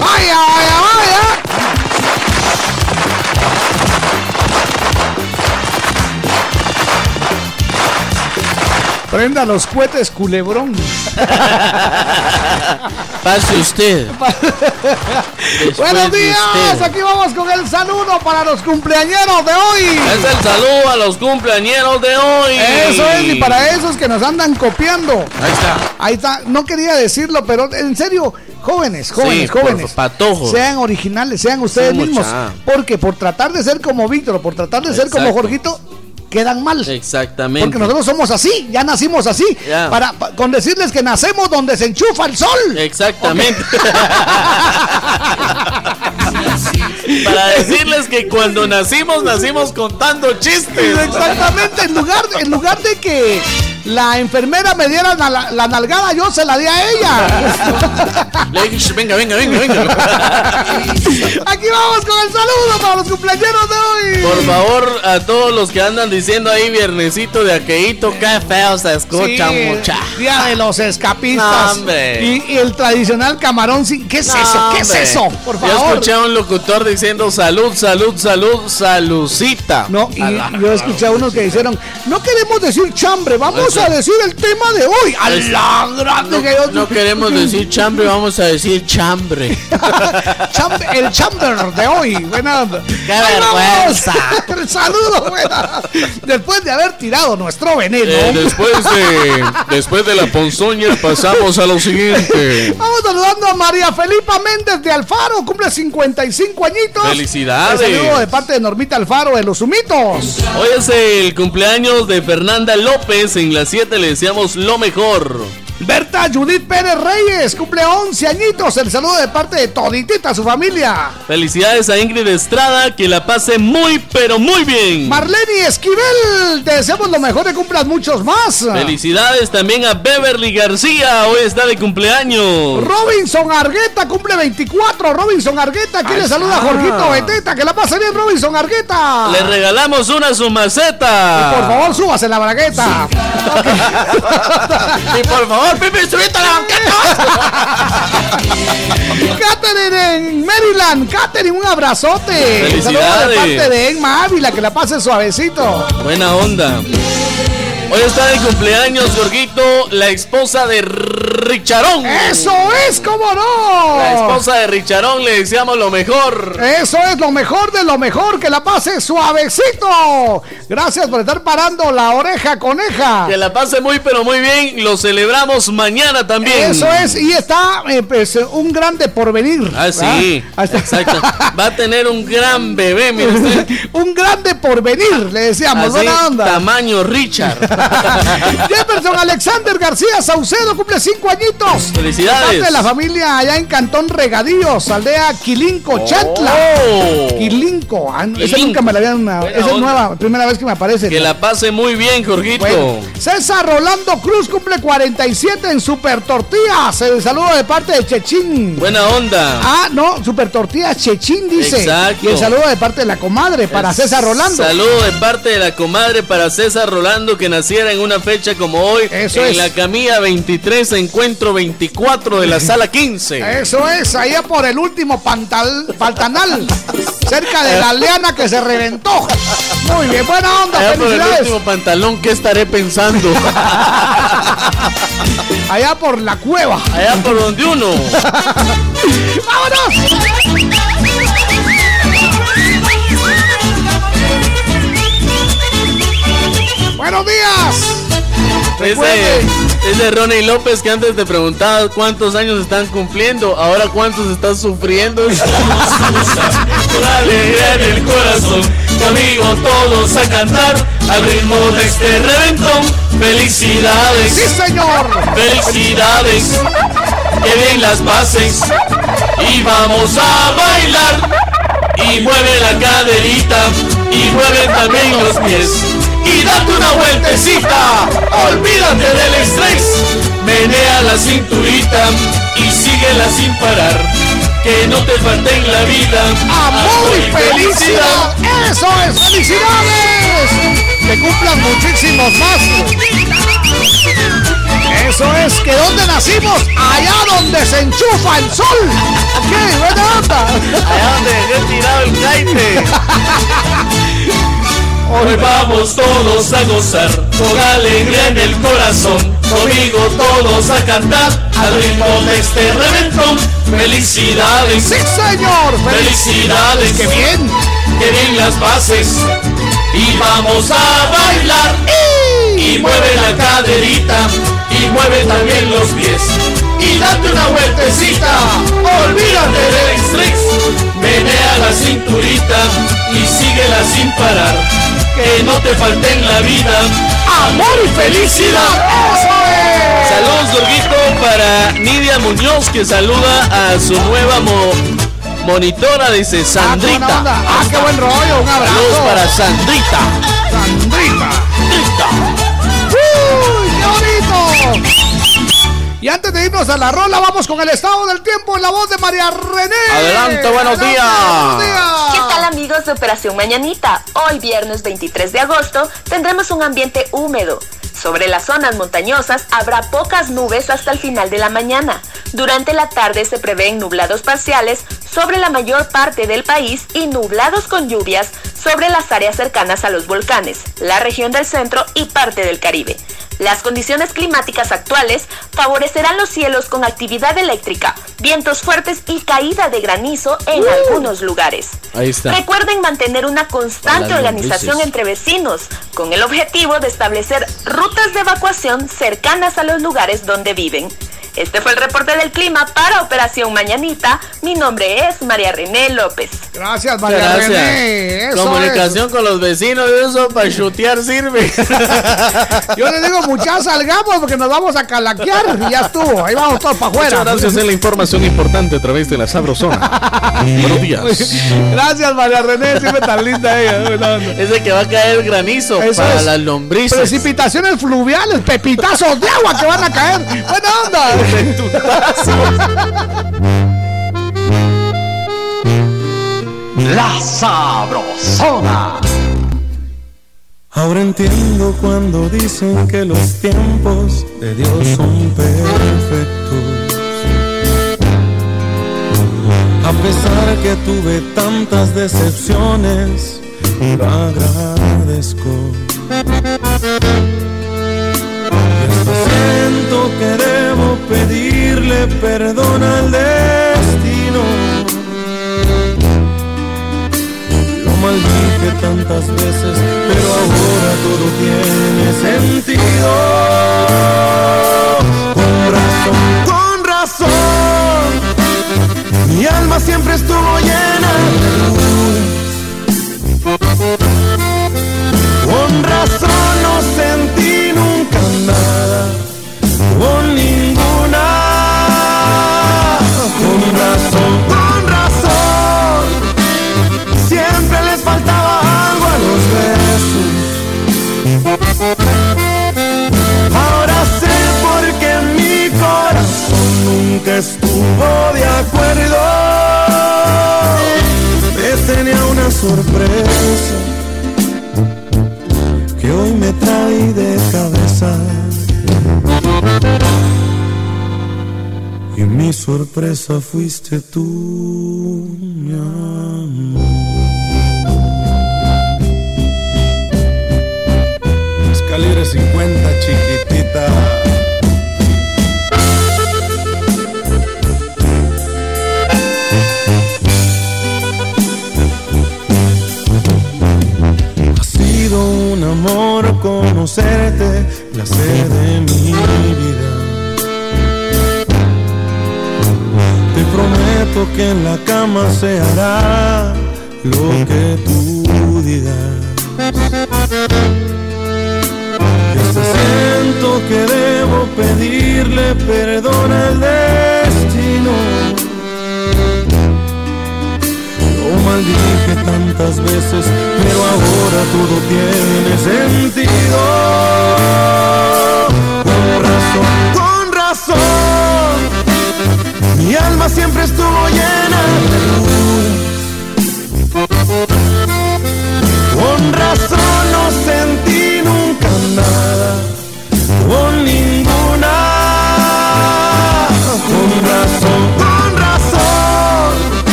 Vaya, vaya, vaya. Prenda los cohetes, culebrón. Pase usted. Buenos días, usted. aquí vamos con el saludo para los cumpleañeros de hoy. Es el saludo a los cumpleañeros de hoy. Eso es, y para esos que nos andan copiando. Ahí está. Ahí está, no quería decirlo, pero en serio, jóvenes, jóvenes, Sí, jóvenes. patojos. Sean originales, sean ustedes Sí, mismos. Porque por tratar de ser como Víctor por tratar de ser como. Jorgito, quedan mal. Exactamente. Porque nosotros somos así, ya nacimos así. Para, pa- con decirles que nacemos donde se enchufa el sol. Exactamente. Para decirles que cuando nacimos, nacimos contando chistes. Exactamente, en lugar, en lugar de que la enfermera me diera la, la nalgada, yo se la di a ella. Le dije, "Shh, venga, venga, venga, venga. Aquí vamos con el saludo para los cumpleaños de hoy. Por favor, a todos los que andan diciendo ahí viernesito de aqueíto, qué feo se escucha Sí, mucha. Día de los escapistas. No. Y, y el tradicional camarón sin. ¿Qué es No, eso? ¿Qué es eso? Por Yo favor. escuché a un locutor diciendo salud, salud, salud, salucita. No, y yo escuché a unos que dijeron, no queremos decir chambre, vamos A decir el tema de hoy. A Es- la grande No, que yo- no queremos decir chambre, vamos a decir chambre. Cham- el chamber de hoy. ¡Qué vergüenza! El saludo, buena. Después de haber tirado nuestro veneno. Eh, después de después de la ponzoña pasamos a lo siguiente. Vamos saludando a María Felipa Méndez de Alfaro, cumple 55 añitos. Felicidades. El saludo de parte de Normita Alfaro de los Humitos. Hoy es el cumpleaños de Fernanda López. En las 7 le deseamos lo mejor. Judith Pérez Reyes, cumple 11 añitos. El saludo de parte de toditita su familia. Felicidades a Ingrid Estrada, que la pase muy, pero muy bien. Marlene Esquivel, te deseamos lo mejor y cumplas muchos más. Felicidades también a Beverly García, hoy está de cumpleaños. Robinson Argueta cumple 24. Robinson Argueta, aquí le saluda. Jorgito Beteta. Que la pase bien, Robinson Argueta. Le regalamos una su maceta. Por favor, súbase la bragueta. Y por favor, Pipi, subite a la banqueta. Catherine en Maryland. Catherine, un abrazote. Un saludo de Felicidades. parte de Emma Ávila, que la pase suavecito. Buena onda. Hoy está de cumpleaños, Jorgito, la esposa de Richarón. ¡Eso es, cómo no! La esposa de Richarón, le deseamos lo mejor. Eso es lo mejor de lo mejor, que la pase suavecito. Gracias por estar parando la oreja coneja. Que la pase muy, pero muy bien. Lo celebramos mañana también. Eso es, y está eh, pues, un grande porvenir. Ah, sí. Exacto. Va a tener un gran bebé, mire usted. un grande porvenir, le decíamos. Así, Buena onda. tamaño Richard. Jefferson Alexander García Saucedo cumple cinco añitos. Felicidades. De parte de la familia allá en Cantón Regadíos, aldea Quilinco, Chatla. Oh. Quilinco. Ah, Esa nunca me la habían. Esa es nueva, primera vez que me aparece. Que la pase muy bien, Jorgito. Bueno, César Rolando Cruz cumple 47 en Super Tortillas. El saludo de parte de Chechín. Buena onda. Ah, no, Super Tortillas Chechín dice. Exacto. Y el saludo de parte de la comadre para César Rolando. Saludo de parte de la comadre para César Rolando que naciera en una fecha como hoy. Eso en es. la camilla 23, encuentro 24 de la sala 15. Eso es, allá por el último pantal, pantanal, cerca de la leana que se reventó. Muy bien, buena onda, Allá por el felicidades. último pantalón, ¿qué estaré pensando? Allá por la cueva. Allá por donde uno. ¡Vámonos! Buenos días. Ese, ese Ronnie López que antes te preguntaba cuántos años están cumpliendo, ahora cuántos están sufriendo. Alegría en el corazón, conmigo todos a cantar al ritmo de este reventón. Felicidades, Sí, señor. felicidades, que bien las bases y vamos a bailar. Y mueve la caderita y mueve también los pies. Y date una vueltecita. Olvídate del estrés, menea la cinturita y síguela sin parar. Que no te falte en la vida amor y felicidad. Eso es, felicidades. Que cumplan muchísimos más. Eso es que donde nacimos, allá donde se enchufa el sol. ¿Qué? Buena onda. Allá donde dejé tirado el caite. Hoy vamos todos a gozar con alegría en el corazón. Conmigo todos a cantar al ritmo de este reventón. Felicidades. Sí, señor. Felicidades. ¡Qué bien! Que bien las bases. Y vamos a bailar. Y mueve la caderita. Y mueve también los pies. Y date una vueltecita. Olvídate del estrés. Menea la cinturita. Y síguela sin parar. Que no te falte en la vida. Amor y felicidad. ¡Eso es! Saludos, Dorguito, para Nidia Muñoz, que saluda a su nueva mo- monitora, dice Ah, Sandrita. Ah, qué buen rollo. Un abrazo. Saludos para Sandrita. Sandrita. ¡Uy, Y antes de irnos a la rola, vamos con el estado del tiempo en la voz de María René. Adelante, buenos Adelante, días. buenos días. ¿Qué tal amigos de Operación Mañanita? Hoy viernes 23 de agosto tendremos un ambiente húmedo. Sobre las zonas montañosas habrá pocas nubes hasta el final de la mañana. Durante la tarde se prevén nublados parciales sobre la mayor parte del país y nublados con lluvias sobre las áreas cercanas a los volcanes, la región del centro y parte del Caribe. Las condiciones climáticas actuales favorecerán los cielos con actividad eléctrica, vientos fuertes y caída de granizo en algunos lugares. Ahí está. Recuerden mantener una constante organización entre vecinos, con el objetivo de establecer rutas de evacuación cercanas a los lugares donde viven. Este fue el reporte del clima para Operación Mañanita. Mi nombre es María René López. Gracias, María gracias. René. Eso Comunicación con los vecinos, eso para chutear sirve. es. Yo le digo, muchachos, salgamos porque nos vamos a calaquear y ya estuvo. Ahí vamos todos para afuera. Muchas gracias en la información importante a través de la Sabrosona. Buenos días. Gracias, María René. Siempre tan linda ella. Es de que va a caer granizo Eso para es. las lombrices. Precipitaciones fluviales, pepitazos de agua que van a caer. Buena onda. La Sabrosona. Ahora entiendo cuando dicen que los tiempos de Dios son perfectos. A pesar que tuve tantas decepciones, lo agradezco. Y siento que debo pedirle perdón al destino. Lo maldije tantas veces, pero ahora todo tiene sentido. Sorpresa fuiste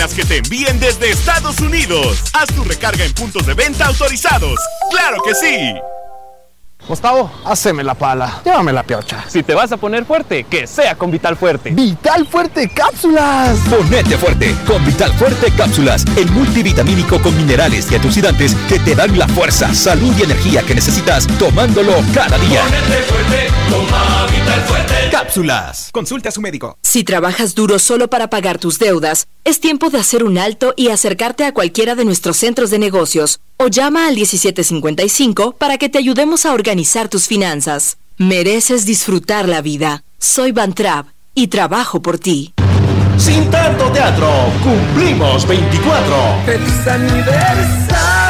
las que te envíen desde Estados Unidos. Haz tu recarga en puntos de venta autorizados. ¡Claro que sí! Gustavo, haceme la pala. Llévame la piocha. Si te vas a poner fuerte, que sea con Vital Fuerte. ¡Vital Fuerte Cápsulas! Ponete fuerte con Vital Fuerte Cápsulas, el multivitamínico con minerales y antioxidantes que te dan la fuerza, salud y energía que necesitas tomándolo cada día. Ponete fuerte, toma Vital Fuerte. Cápsulas. Consulte a su médico. Si trabajas duro solo para pagar tus deudas, tiempo de hacer un alto y acercarte a cualquiera de nuestros centros de negocios o llama al 1755 para que te ayudemos a organizar tus finanzas. Mereces disfrutar la vida. Soy Van Trapp y trabajo por ti. Sin tanto teatro, cumplimos 24. ¡Feliz aniversario!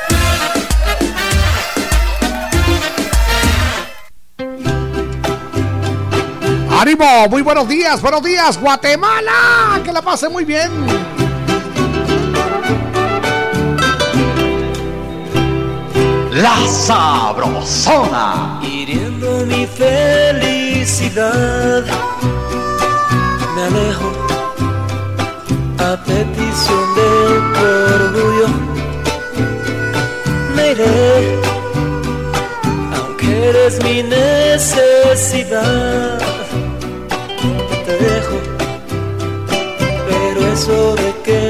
¡Ánimo! Muy buenos días, buenos días, Guatemala. Que la pase muy bien. La Sabrosona. Hiriendo mi felicidad, me alejo a petición de tu orgullo. Me iré, aunque eres mi necesidad. Eso de que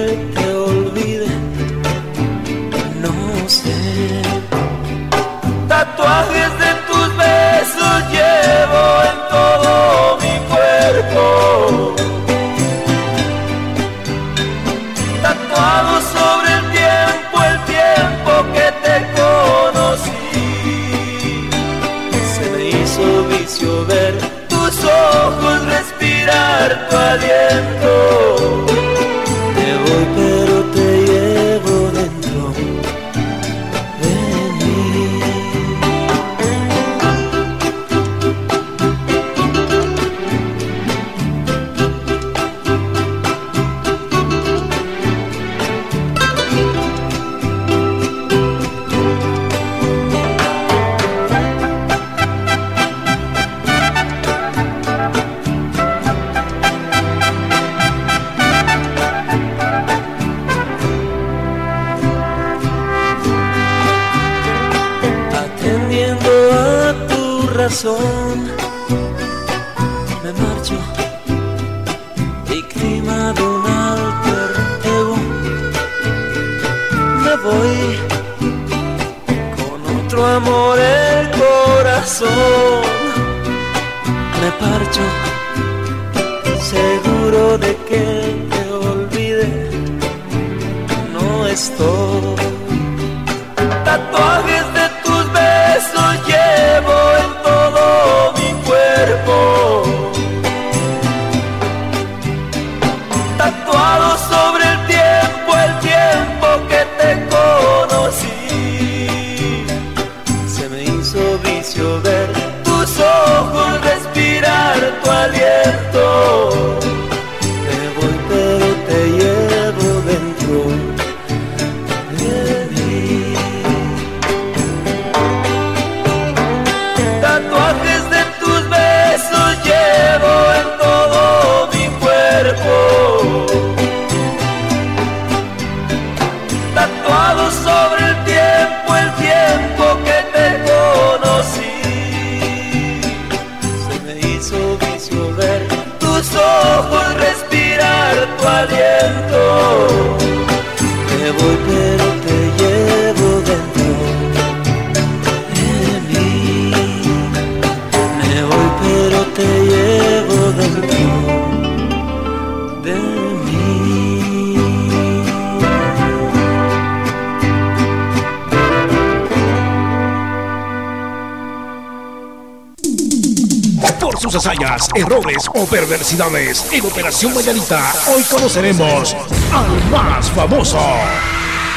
en Operación Mañanita, hoy conoceremos al más famoso.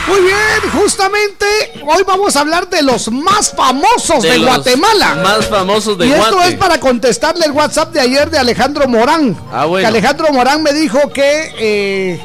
Muy bien, justamente hoy vamos a hablar de los más famosos de, los Guatemala. Más famosos de y esto Guate. es para contestarle el WhatsApp de ayer de Alejandro Morán. Ah, bueno. Que Alejandro Morán me dijo que eh,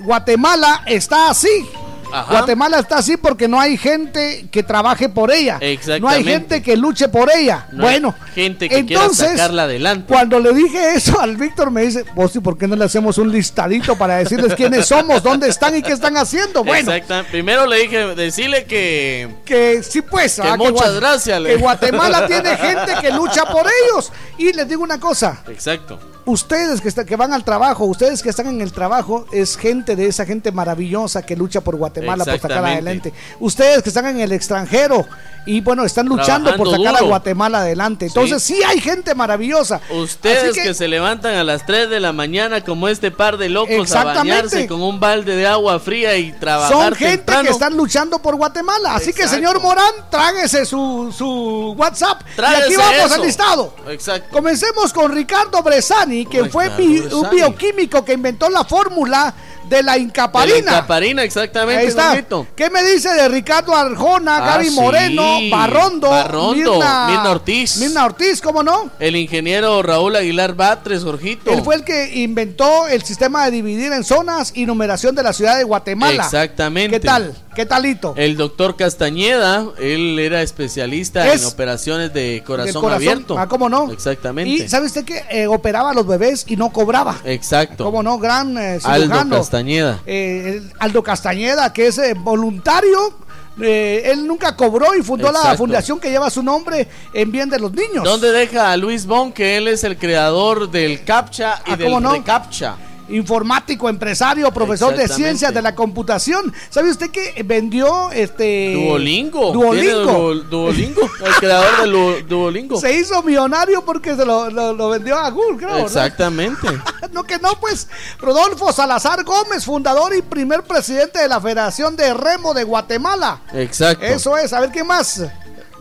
Guatemala está así. Ajá. Guatemala está así porque no hay gente que trabaje por ella. No hay gente que luche por ella. No bueno, gente que entonces, quiera sacarla adelante. cuando le dije eso al Víctor me dice, vos, ¿y por qué no le hacemos un listadito para decirles quiénes somos, dónde están y qué están haciendo? Bueno. Primero le dije, decirle que. que sí pues, Que ah, muchas Gua- gracias, Que Guatemala tiene gente que lucha por ellos. Y les digo una cosa, Exacto. Ustedes que, está- que van al trabajo, ustedes que están en el trabajo, es gente de esa gente maravillosa que lucha por Guatemala, por sacar adelante. Ustedes que están en el extranjero y bueno, están luchando por sacar a. Guatemala adelante. Entonces sí, hay gente maravillosa. Ustedes que... se levantan a las 3 de la mañana como este par de locos a bañarse con un balde de agua fría y trabajar Son gente temprano. que están luchando por Guatemala. Así que, señor Morán, tráguese su, su WhatsApp. Tráguese y aquí vamos eso. al listado. Exacto. Comencemos con Ricardo Bresani, que fue bi- un bioquímico que inventó la fórmula de la De la incaparina. incaparina, exactamente. Ahí está. Jorgito. ¿Qué me dice de Ricardo Arjona, Ah, Gaby sí. Moreno, Barrondo, Barrondo, Mirna, Mirna Ortiz. Mirna Ortiz, ¿cómo no? El ingeniero Raúl Aguilar Batres, Jorgito. Él fue el que inventó el sistema de dividir en zonas y numeración de la ciudad de Guatemala. Exactamente. ¿Qué tal? ¿Qué talito? El doctor Castañeda, él era especialista Es en operaciones de corazón, abierto. Ah, ¿cómo no? Exactamente. Y ¿sabe usted que eh, operaba a los bebés y no cobraba? Exacto. ¿Cómo no? Gran eh, Aldo. Castañeda. Eh, Aldo Castañeda, que es eh, voluntario. eh, él nunca cobró y fundó la fundación que lleva su nombre en bien de los niños. ¿Dónde deja a Luis Bon, que él es el creador del CAPTCHA y Ah, del ¿cómo no? ReCAPTCHA? Informático, empresario, profesor de ciencias de la computación. ¿Sabe usted que vendió este Duolingo. Duolingo. Duolingo, el creador de Lu- Duolingo. Se hizo millonario porque se lo, lo- lo vendió a Google, creo. ¿no? Exactamente. No, que no, pues. Rodolfo Salazar Gómez, fundador y primer presidente de la Federación de Remo de Guatemala. Exacto. Eso es, a ver qué más.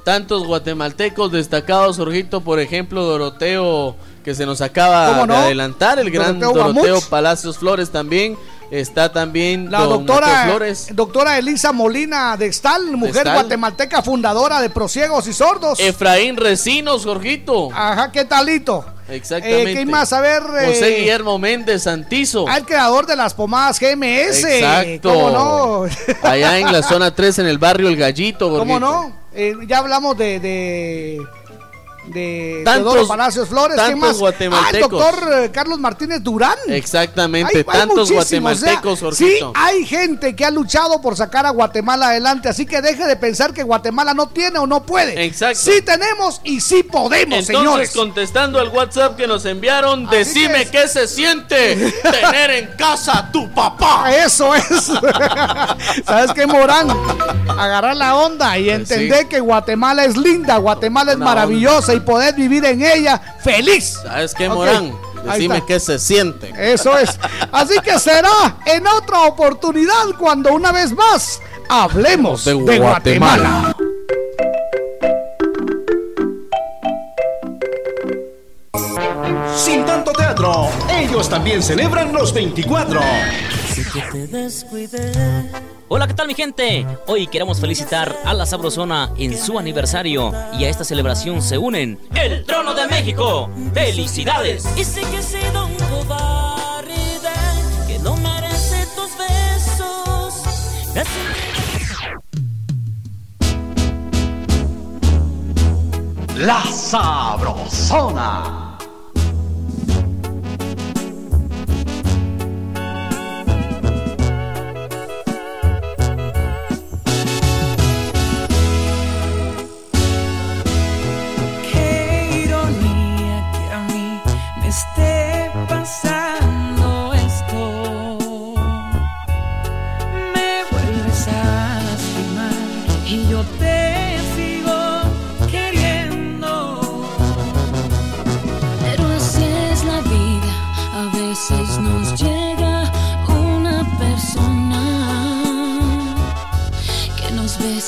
Tantos guatemaltecos destacados, Jorgito, por ejemplo, Doroteo, que se nos acaba ¿Cómo no? de adelantar, el gran Doroteo. Palacios Flores también. Está también La don doctora, Flores. doctora Elisa Molina de Extal, mujer guatemalteca fundadora de Prosiegos y Sordos. Efraín Recinos, Jorgito. Ajá, ¿qué talito? Exactamente. Eh, ¿Qué más? A ver. José eh, Guillermo Méndez Santizo. Ah, el creador de las pomadas GMS. Exacto. ¿Cómo no? Allá en la zona 3, en el barrio El Gallito, ¿Cómo Jorgito. no? Eh, ya hablamos de, de, de Tantos- Teodoro Palacios Flores. ¿Quién tantos más? guatemaltecos. Ah, el doctor eh, Carlos Martínez Durán. Exactamente, Hay- tantos guatemaltecos, o sea, Sí, hay gente que ha luchado por sacar a Guatemala adelante, así que deje de pensar que Guatemala no tiene o no puede. Exacto. Sí tenemos y sí podemos, Entonces, señores. contestando al WhatsApp que nos enviaron, decime qué se siente tener en casa a tu papá. Eso es. ¿Sabes qué, Morán? Agarrar la onda y entender sí. que Guatemala es linda, Guatemala es Una maravillosa y poder vivir en ella feliz. ¿Sabes qué, Morán? ahí Decime qué se siente. Eso es. Así que será en otra oportunidad cuando una vez más hablemos de, De Guatemala. Guatemala. Sin tanto teatro, ellos también celebran los 24. Hola, ¿qué tal mi gente? Hoy queremos felicitar a la Sabrosona en su aniversario y a esta celebración se unen el Trono de México. ¡Felicidades! Y sé que he sido un cobarde que no merece tus besos. La Sabrosona.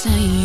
Nos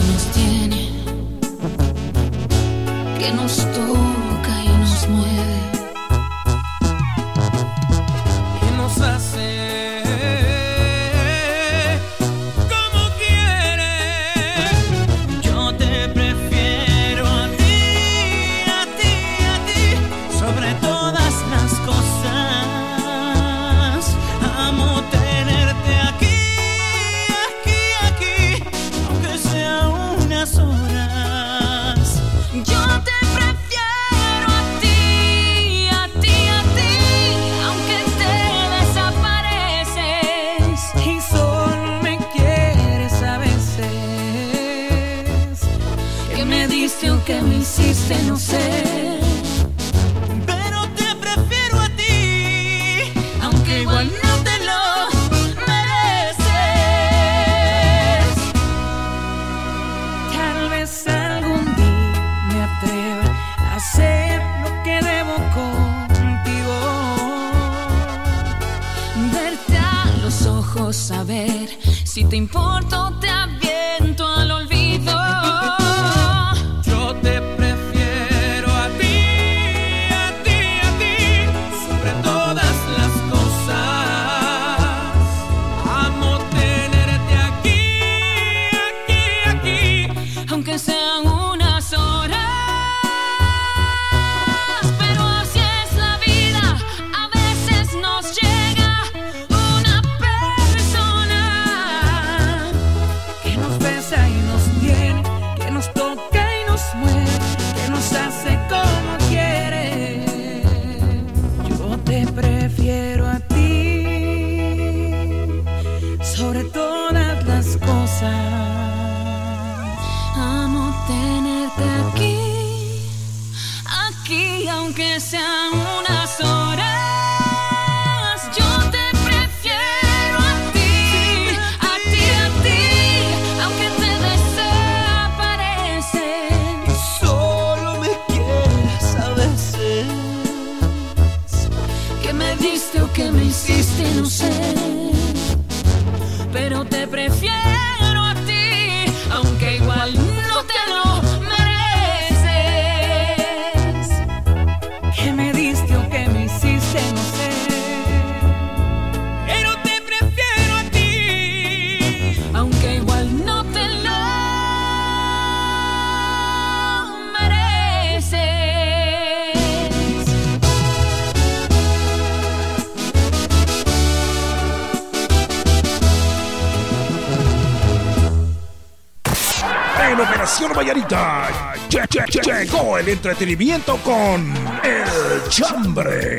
entretenimiento con El Chambre.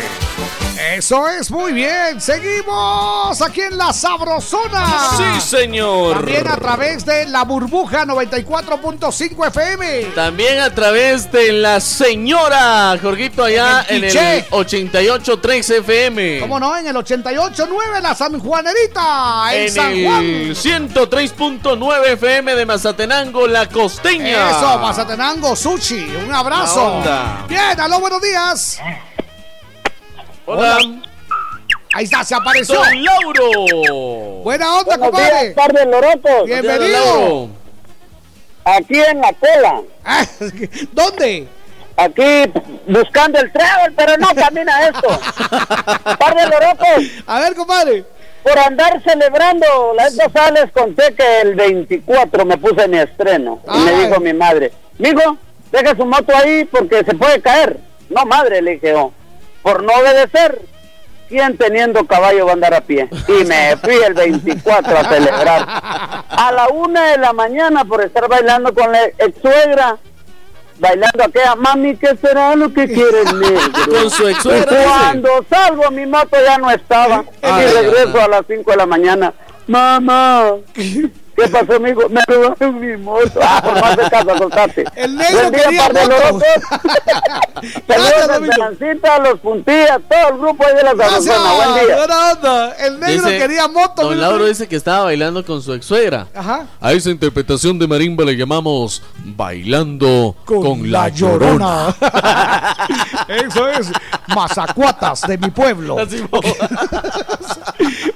Eso es muy bien. Seguimos aquí en la Sabrosona. Sí, señor. También a través de la burbuja 94.5 FM. También a través de la señora Jorgito allá En el el, Quiché. 88.3 FM. ¿Cómo no? En el 88.9 la San Juanerita. En, En San Juan. el 103.9 FM de Mazatenango, La Costeña. Eso, Mazatenango, Sushi. Un abrazo. Bien, aló, buenos días. Hola. Ahí está, se apareció. Don Lauro. Buena onda, Buenos compadre. días, par de lorotos. Bienvenido. Aquí en la cola. Ah, ¿Dónde? Aquí buscando el travel, pero no camina esto. par de lorotos. A ver, compadre. Por andar celebrando, la vez pasada les conté que el 24 me puse mi estreno. Y me dijo mi madre, mijo, deja su moto ahí porque se puede caer. No, madre, le dije yo, por no obedecer. ¿Quién teniendo caballo va a andar a pie? Y me fui el 24 a celebrar. A la una de la mañana por estar bailando con la ex suegra. Bailando aquella, mami, ¿qué será lo que quiere el negro? Con su ex-suegra, Y Cuando salgo, mi moto ya no estaba. Ay, y regreso a las 5 de la mañana. Mamá, ¿qué pasó, amigo? Me robaron mi moto. Ah, por más de casa, acostate. El negro quería par de moto. locos. Saludos a Esperancita, los puntillas, todo el grupo ahí de la Gracias. Sabrosona. Buen día. Buena onda. El negro Dice- quería moto. Don Lauro dice que estaba bailando con su ex suegra. Ajá. A esa interpretación de marimba le llamamos bailando con, la, llorona. Eso es. Mazacuatas de mi pueblo.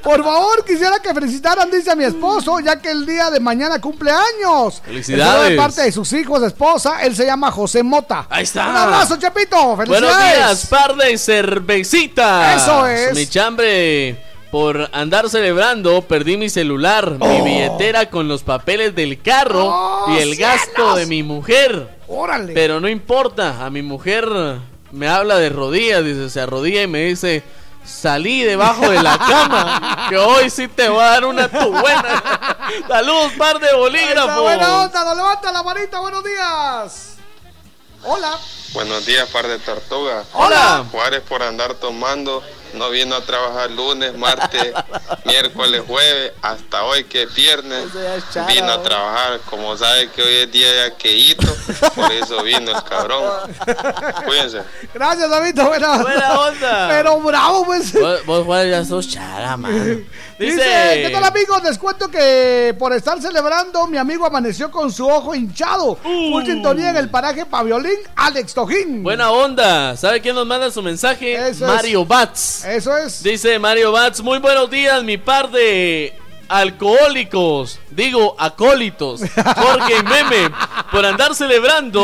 Por favor, quisiera que felicitaran, dice a mi esposo, ya que el día de mañana cumple años. Felicidades. De parte de sus hijos, esposa. Él se llama José Mota. Ahí está. Un abrazo. Buenos Felicidades. días, par de cervecitas. Eso es. Mi chambre, por andar celebrando, perdí mi celular, mi billetera con los papeles del carro Oh, y el gasto de mi mujer. Órale. Pero no importa, a mi mujer me habla de rodillas, dice, se arrodilla y me dice, salí debajo de la cama, que hoy sí te voy a dar una tu buena. Saludos, par de bolígrafos. buena onda, no levanta la manita, buenos días. Hola. Buenos días, par de tortugas. Hola. Juárez por andar tomando. No vino a trabajar lunes, martes, miércoles, jueves, hasta hoy que es viernes. Vino a trabajar. Como sabe que hoy es día de aqueíto, por eso vino el cabrón. Cuídense. Gracias, David. Buena, Buena onda. Pero bravo, pues. Vos, vos ya sos chara, man. Dice, Dice, ¿qué tal amigos? Les cuento que por estar celebrando, mi amigo amaneció con su ojo hinchado. Full sintonía en el paraje Paviolín, Alex Tojín. Buena onda. ¿Sabe quién nos manda su mensaje? Eso Mario es. Bats. Eso es. Dice Mario Bats, muy buenos días, mi par de alcohólicos, digo acólitos, Jorge y Meme, por andar celebrando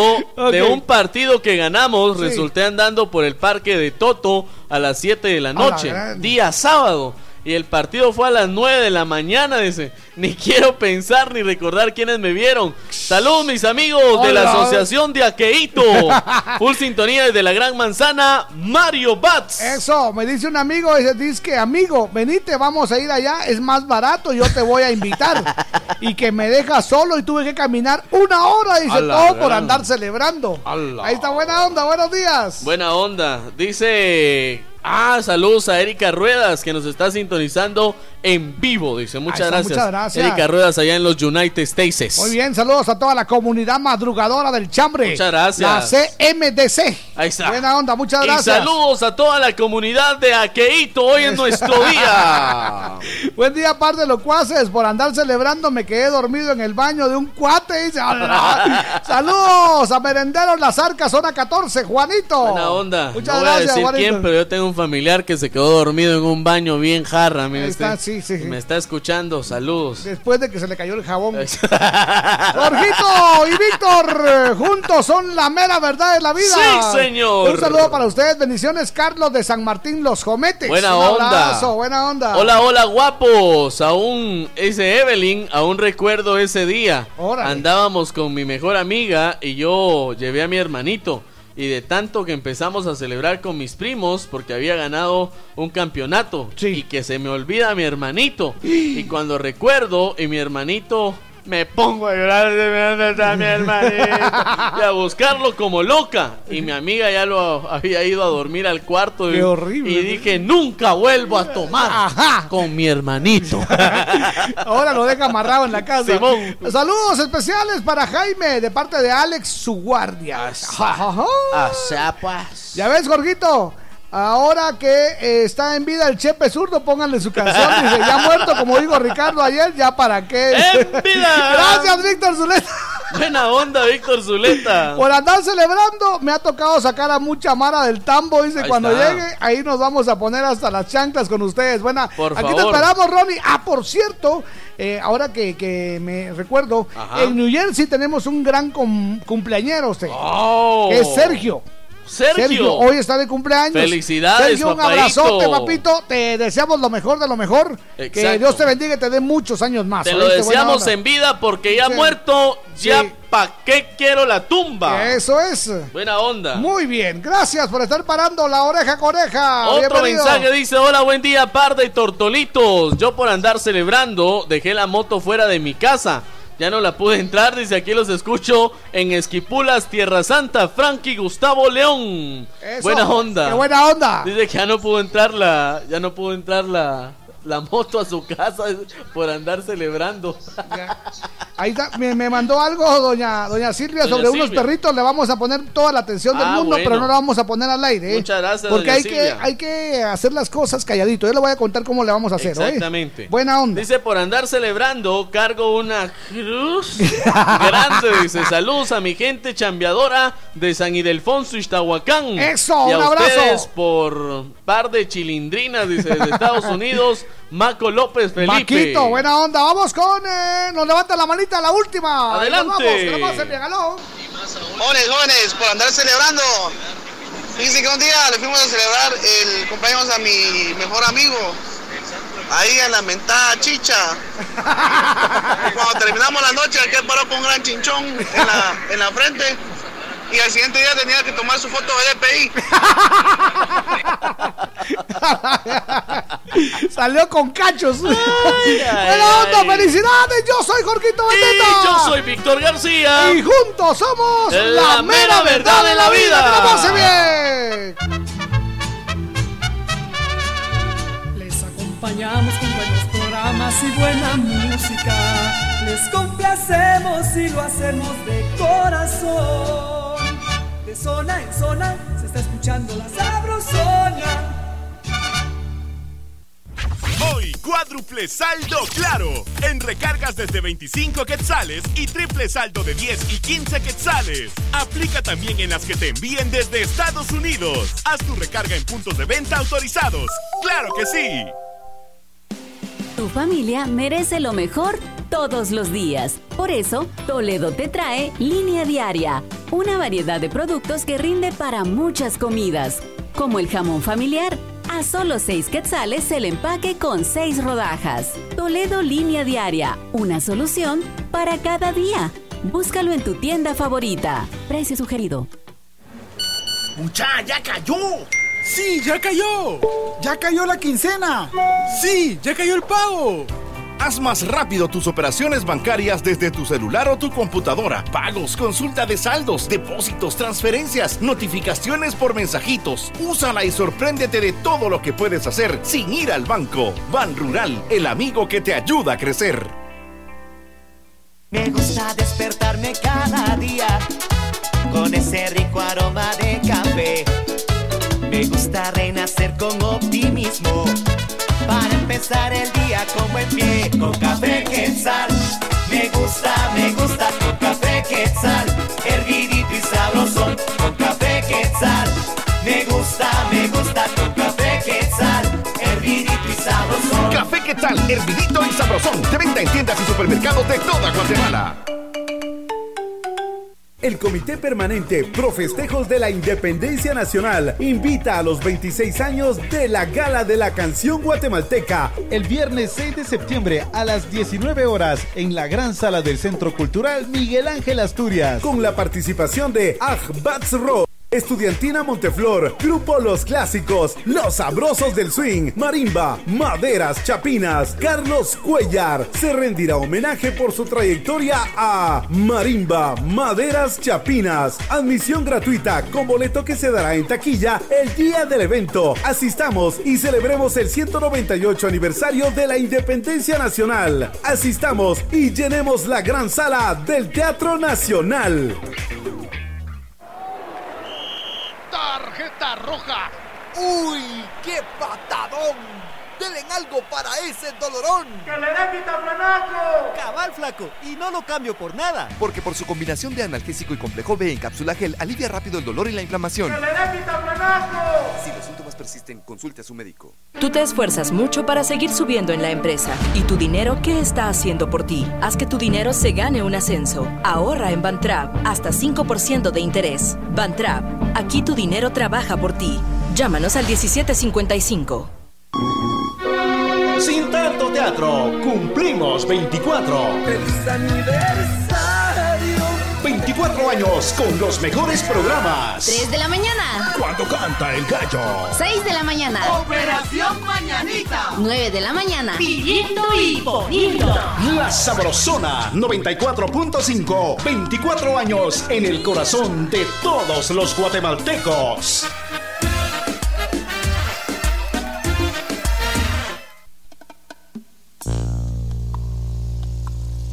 de un partido que ganamos, Sí. resulté andando por el parque de Toto a las 7 de la noche, día sábado. Y el partido fue a las 9 de la mañana, dice. Ni quiero pensar ni recordar quiénes me vieron. Saludos, mis amigos de la. Asociación de Aqueito. Full sintonía desde la Gran Manzana, Mario Bats. Eso, me dice un amigo, dice, dice que amigo, venite, vamos a ir allá, es más barato, yo te voy a invitar. y que me deja solo y tuve que caminar una hora, dice todo por andar celebrando. Ala. Ahí está buena onda, buenos días. Buena onda. Dice. Ah, saludos a Erika Ruedas que nos está sintonizando en vivo. Dice, muchas está, gracias. muchas gracias. Erika Ruedas allá en los United States. Muy bien, saludos a toda la comunidad madrugadora del chambre. Muchas gracias. La CMDC. Ahí está. Buena onda, muchas Y gracias. saludos a toda la comunidad de Aqueito hoy en nuestro día. Buen día, par de locuaces. Por andar celebrando, me quedé dormido en el baño de un cuate. Dice. Saludos a Merenderos Las Arcas, zona 14, Juanito. Buena onda. Muchas no voy a gracias, decir Juanito. quién, pero yo tengo un familiar que se quedó dormido en un baño bien jarra. Mire Ahí está, usted. sí, sí, sí. Me está escuchando. Saludos. Después de que se le cayó el jabón. Jorgito y Víctor, juntos son la mera verdad de la vida. Sí, señor. Un saludo para ustedes. Bendiciones, Carlos de San Martín, Los Jometes. Buena Un onda. abrazo, buena onda. Hola, hola, guapos. Aún ese Evelyn, aún recuerdo ese día. Órale. Andábamos con mi mejor amiga y yo llevé a mi hermanito. Y de tanto que empezamos a celebrar con mis primos porque había ganado un campeonato y que se me olvida mi hermanito. y cuando recuerdo y mi hermanito Me pongo a llorar de dónde está mi hermanito. Y a buscarlo como loca. Y mi amiga ya lo había ido a dormir al cuarto. y- Qué horrible. Y dije, nunca vuelvo a tomar con mi hermanito. Ahora lo deja amarrado en la casa. Simón. Saludos especiales para Jaime de parte de Alex, su guardia. O sea, pues. Ya ves, Jorgito. Ahora que eh, está en vida el Chepe Zurdo, pónganle su canción. Dice, ya muerto, como dijo Ricardo ayer, ya para qué. ¡En vida! Gracias, Víctor Zuleta. Buena onda, Víctor Zuleta. Por andar celebrando, me ha tocado sacar a mucha mara del tambo. Dice, Ahí cuando está. llegue, ahí nos vamos a poner hasta las chanclas con ustedes. Buena, Por aquí te esperamos, Ronnie. Ah, por cierto, eh, ahora que, que me recuerdo, en New Jersey tenemos un gran cum- cumpleañero, usted. Oh. que es Sergio. Sergio. hoy está de cumpleaños. Felicidades, Sergio, un papaito. abrazote, papito. Te deseamos lo mejor de lo mejor. Que. Dios te bendiga y te dé muchos años más. Te lo deseamos en vida porque ya Sí. muerto, ya Sí. pa' qué quiero la tumba. Eso es. Buena onda. Muy bien, gracias por estar parando la oreja con oreja. Otro Bienvenido. mensaje dice, hola, buen día, par de tortolitos. Yo por andar celebrando dejé la moto fuera de mi casa. Ya no la pude entrar, dice aquí los escucho en Esquipulas, Tierra Santa, Frankie Gustavo León. Eso, buena onda. qué buena onda. Dice que ya no pudo entrar la, ya no pudo entrar la, la moto a su casa por andar celebrando. Ahí está, me, me mandó algo doña, doña Silvia Doña sobre unos perritos. Le vamos a poner toda la atención del Ah, mundo, bueno. pero no la vamos a poner al aire. ¿eh? Muchas gracias, Porque doña hay que, Silvia. hay que hacer las cosas calladito. Yo le voy a contar cómo le vamos a hacer. Exactamente. Buena onda. Dice, por andar celebrando, cargo una cruz grande. Dice, saludos a mi gente chambeadora de San Ildefonso, Ixtahuacán. Eso, y a un abrazo. ustedes por par de chilindrinas, dice, de Estados Unidos, Maco López Felipe. Maquito, buena onda. Vamos con. eh, nos levanta la manita, la última. Ahí nos Adelante. Vamos, que nos vamos, bien, aló. Jóvenes, jóvenes, por andar celebrando. Fíjense que un día le fuimos a celebrar el cumpleaños a mi mejor amigo. Ahí en la mentada chicha. Y cuando terminamos la noche, aquel paró con un gran chinchón en la, en la frente. Y al siguiente día tenía que tomar su foto de DPI. Salió con cachos. ay, buena onda, ay. felicidades. Yo soy Jorgito Beteta. Y yo soy Víctor García. Y juntos somos La la, mera mera verdad de la vida. Que la pase bien. Les acompañamos con buenos programas y buena música. Les complacemos y lo hacemos de corazón. De zona en zona se está escuchando la sabrosona. Hoy, cuádruple saldo claro. En recargas desde 25 quetzales y triple saldo de 10 y 15 quetzales. Aplica también en las que te envíen desde Estados Unidos. Haz tu recarga en puntos de venta autorizados. ¡Claro que sí! Tu familia merece lo mejor todos los días. Por eso, Toledo te trae Línea Diaria, una variedad de productos que rinde para muchas comidas, como el jamón familiar. A solo 6 quetzales el empaque con 6 rodajas. Toledo Línea Diaria, una solución para cada día. Búscalo en tu tienda favorita. Precio sugerido. ¡Mucha, ya cayó! ¡Sí, ya cayó! ¡Ya cayó la quincena! ¡Sí, ya cayó el pago! Haz más rápido tus operaciones bancarias desde tu celular o tu computadora. Pagos, consulta de saldos, depósitos, transferencias, notificaciones por mensajitos. Úsala y sorpréndete de todo lo que puedes hacer sin ir al banco. Ban Rural, el amigo que te ayuda a crecer. Me gusta despertarme cada día con ese rico aroma de café. Me gusta renacer con optimismo para empezar el día con buen pie. Con café quetzal, me gusta, me gusta con café quetzal, hervidito y sabrosón. Con café quetzal, me gusta, me gusta con café quetzal, hervidito y sabrosón. Café ¿qué tal? Hervidito y sabrosón. De venta en tiendas y supermercados de toda Guatemala. El Comité Permanente Pro Festejos de la Independencia Nacional invita a los 26 años de la Gala de la Canción Guatemalteca el viernes 6 de septiembre a las 19 horas en la gran sala del Centro Cultural Miguel Ángel Asturias con la participación de Aj Bats. Estudiantina Monteflor, Grupo Los Clásicos, Los Sabrosos del Swing, Marimba, Maderas Chapinas, Carlos Cuellar. Se rendirá homenaje por su trayectoria a Marimba, Maderas Chapinas. Admisión gratuita con boleto que se dará en taquilla el día del evento. Asistamos y celebremos el 198 aniversario de la Independencia Nacional. Asistamos y llenemos la gran sala del Teatro Nacional. Tarjeta roja. ¡Uy! ¡Qué patadón! ¡Denle algo para ese dolorón! ¡Que le dé vitaflanaco! Cabal flaco, y no lo cambio por nada. Porque por su combinación de analgésico y complejo B en cápsula gel alivia rápido el dolor y la inflamación. ¡Que le dé vitaflanaco! Si los síntomas persisten, consulte a su médico. Tú te esfuerzas mucho para seguir subiendo en la empresa. ¿Y tu dinero qué está haciendo por ti? Haz que tu dinero se gane un ascenso. Ahorra en Bantrap hasta 5% de interés. Bantrap, aquí tu dinero trabaja por ti. Llámanos al 1755. Sin tanto teatro, cumplimos 24. ¡Feliz aniversario! 24 años con los mejores programas. 3 de la mañana. Cuando canta el gallo. 6 de la mañana. Operación Mañanita. 9 de la mañana. Pillito y Ponito. La Sabrosona 94.5. 24 años en el corazón de todos los guatemaltecos.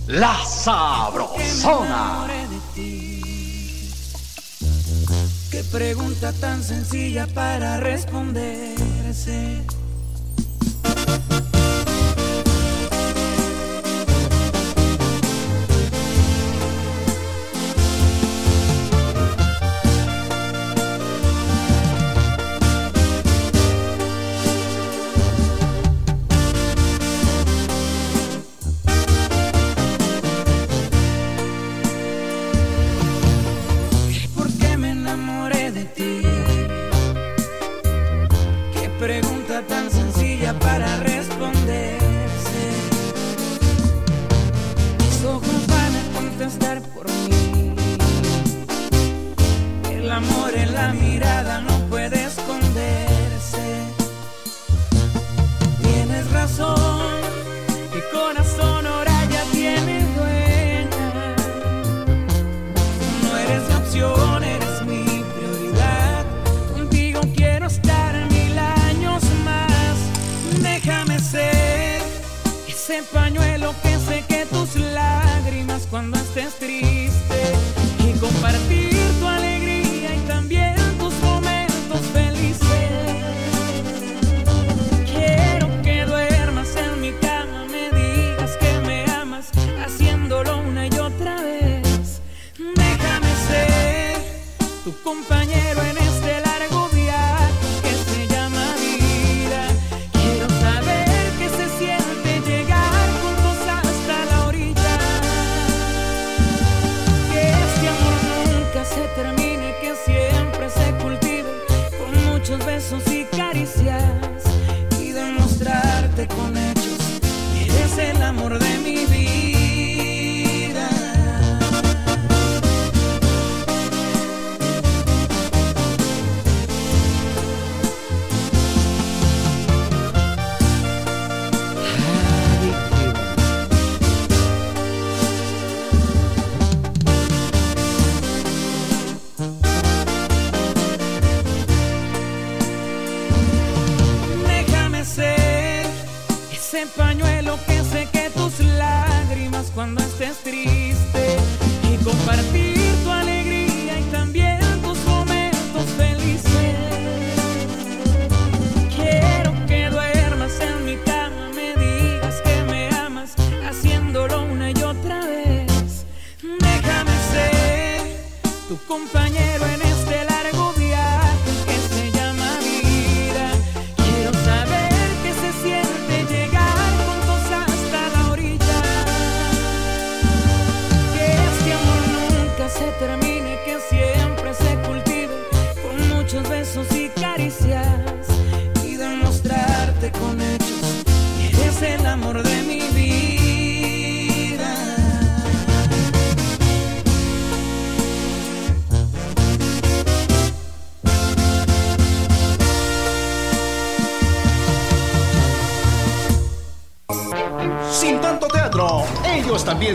La Sabrosona. Qué pregunta tan sencilla para responderse.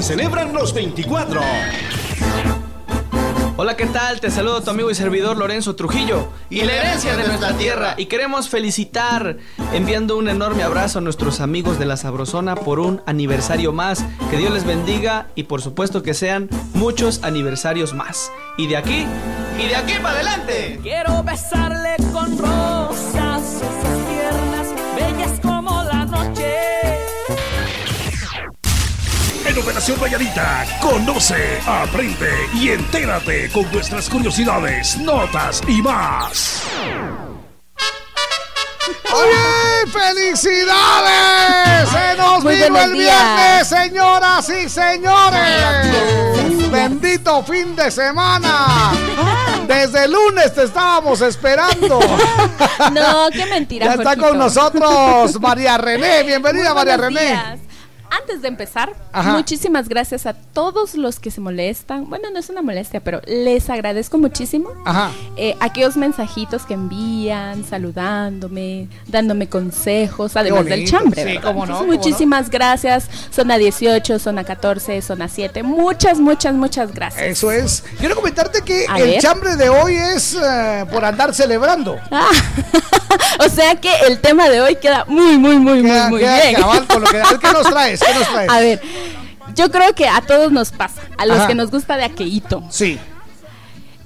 Celebran los 24. Hola, ¿qué tal? Te saludo tu amigo y servidor Lorenzo Trujillo y la herencia de nuestra tierra. Y queremos felicitar enviando un enorme abrazo a nuestros amigos de la Sabrosona por un aniversario más. Que Dios les bendiga y por supuesto que sean muchos aniversarios más. Y de aquí, y de aquí para adelante. Quiero besarle con En Operación Valladita, conoce, aprende y entérate con nuestras curiosidades, notas y más. ¡Oye! ¡Felicidades! ¡Se nos Muy vino el días. viernes, señoras y señores! ¡Bendito fin de semana! Desde el lunes te estábamos esperando. No, qué mentira. Ya está Jorgito. con nosotros María René. Bienvenida, Muy María René. días. Antes de empezar, Ajá. muchísimas gracias a todos los que se molestan. Bueno, no es una molestia, pero les agradezco muchísimo. Ajá. Eh, aquellos mensajitos que envían, saludándome, dándome consejos, además del chambre. sí, cómo no, Entonces, cómo no. muchísimas gracias. Zona 18, zona 14, zona 7. Muchas, muchas, muchas gracias. Eso es. Quiero comentarte que A el ver. chambre de hoy es eh, por andar celebrando. O sea que el tema de hoy queda muy, muy, muy, Queda- muy, muy queda bien. cabal con lo que- ¿qué nos traes? ¿Qué nos traes? A ver, yo creo que a todos nos pasa, a los Ajá. que nos gusta de aqueíto. Sí.